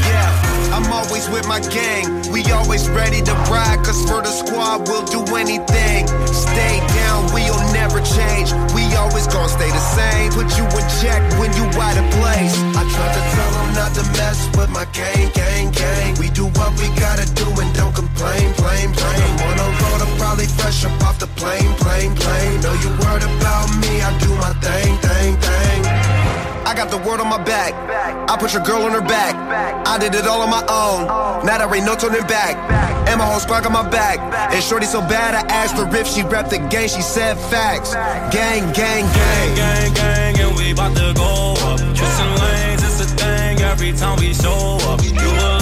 Yeah, I'm always with my gang. We always ready to ride, cause for the squad, we'll do anything. Stay down, we'll never change. We always gonna stay the same. Put you in check when you out of place. I try to tell them not to mess with my gang, gang, gang. We do what we gotta do and don't complain, plain, plain. On the road, I'm probably fresh up off the plane, plane, plane. Know you worried about me, I do my thing, thing, thing. I got the word on my back. I put your girl on her back. I did it all on my own. Now there ain't no turning back. And my whole squad got my back. And Shorty so bad, I asked her if she rep the gang. She said facts. Gang, gang, gang. Gang, gang, and we bout to go up. Twisting lanes, it's a thing every time we show up. You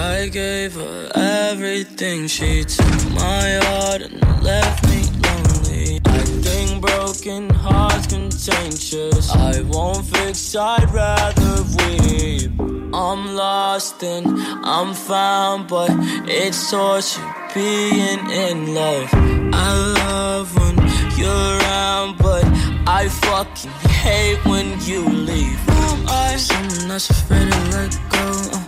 God gave her everything. She took my heart and left me lonely. I think broken hearts contagious. I won't fix, I'd rather weep. I'm lost and I'm found, but it's torture being in love. I love when you're around, but I fucking hate when you leave. Am I? Someone that's afraid to let go. Uh,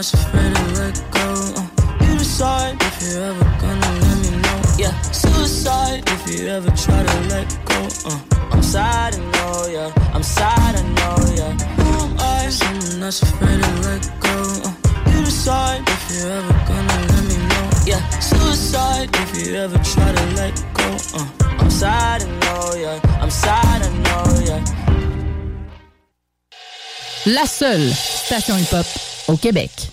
Afraid to let go. Uh, you decide if you're ever gonna let me know. Yeah, suicide if you ever try to let go. Uh, I'm sad, I know, yeah. I'm sad, I know, yeah. Who am I? Someone that's afraid to let go. Uh, you decide if you're ever gonna let me know. Yeah, suicide if you ever try to let go. Uh, I'm sad, I know, yeah. I'm sad, I know, yeah. La seule station hip-hop au Québec.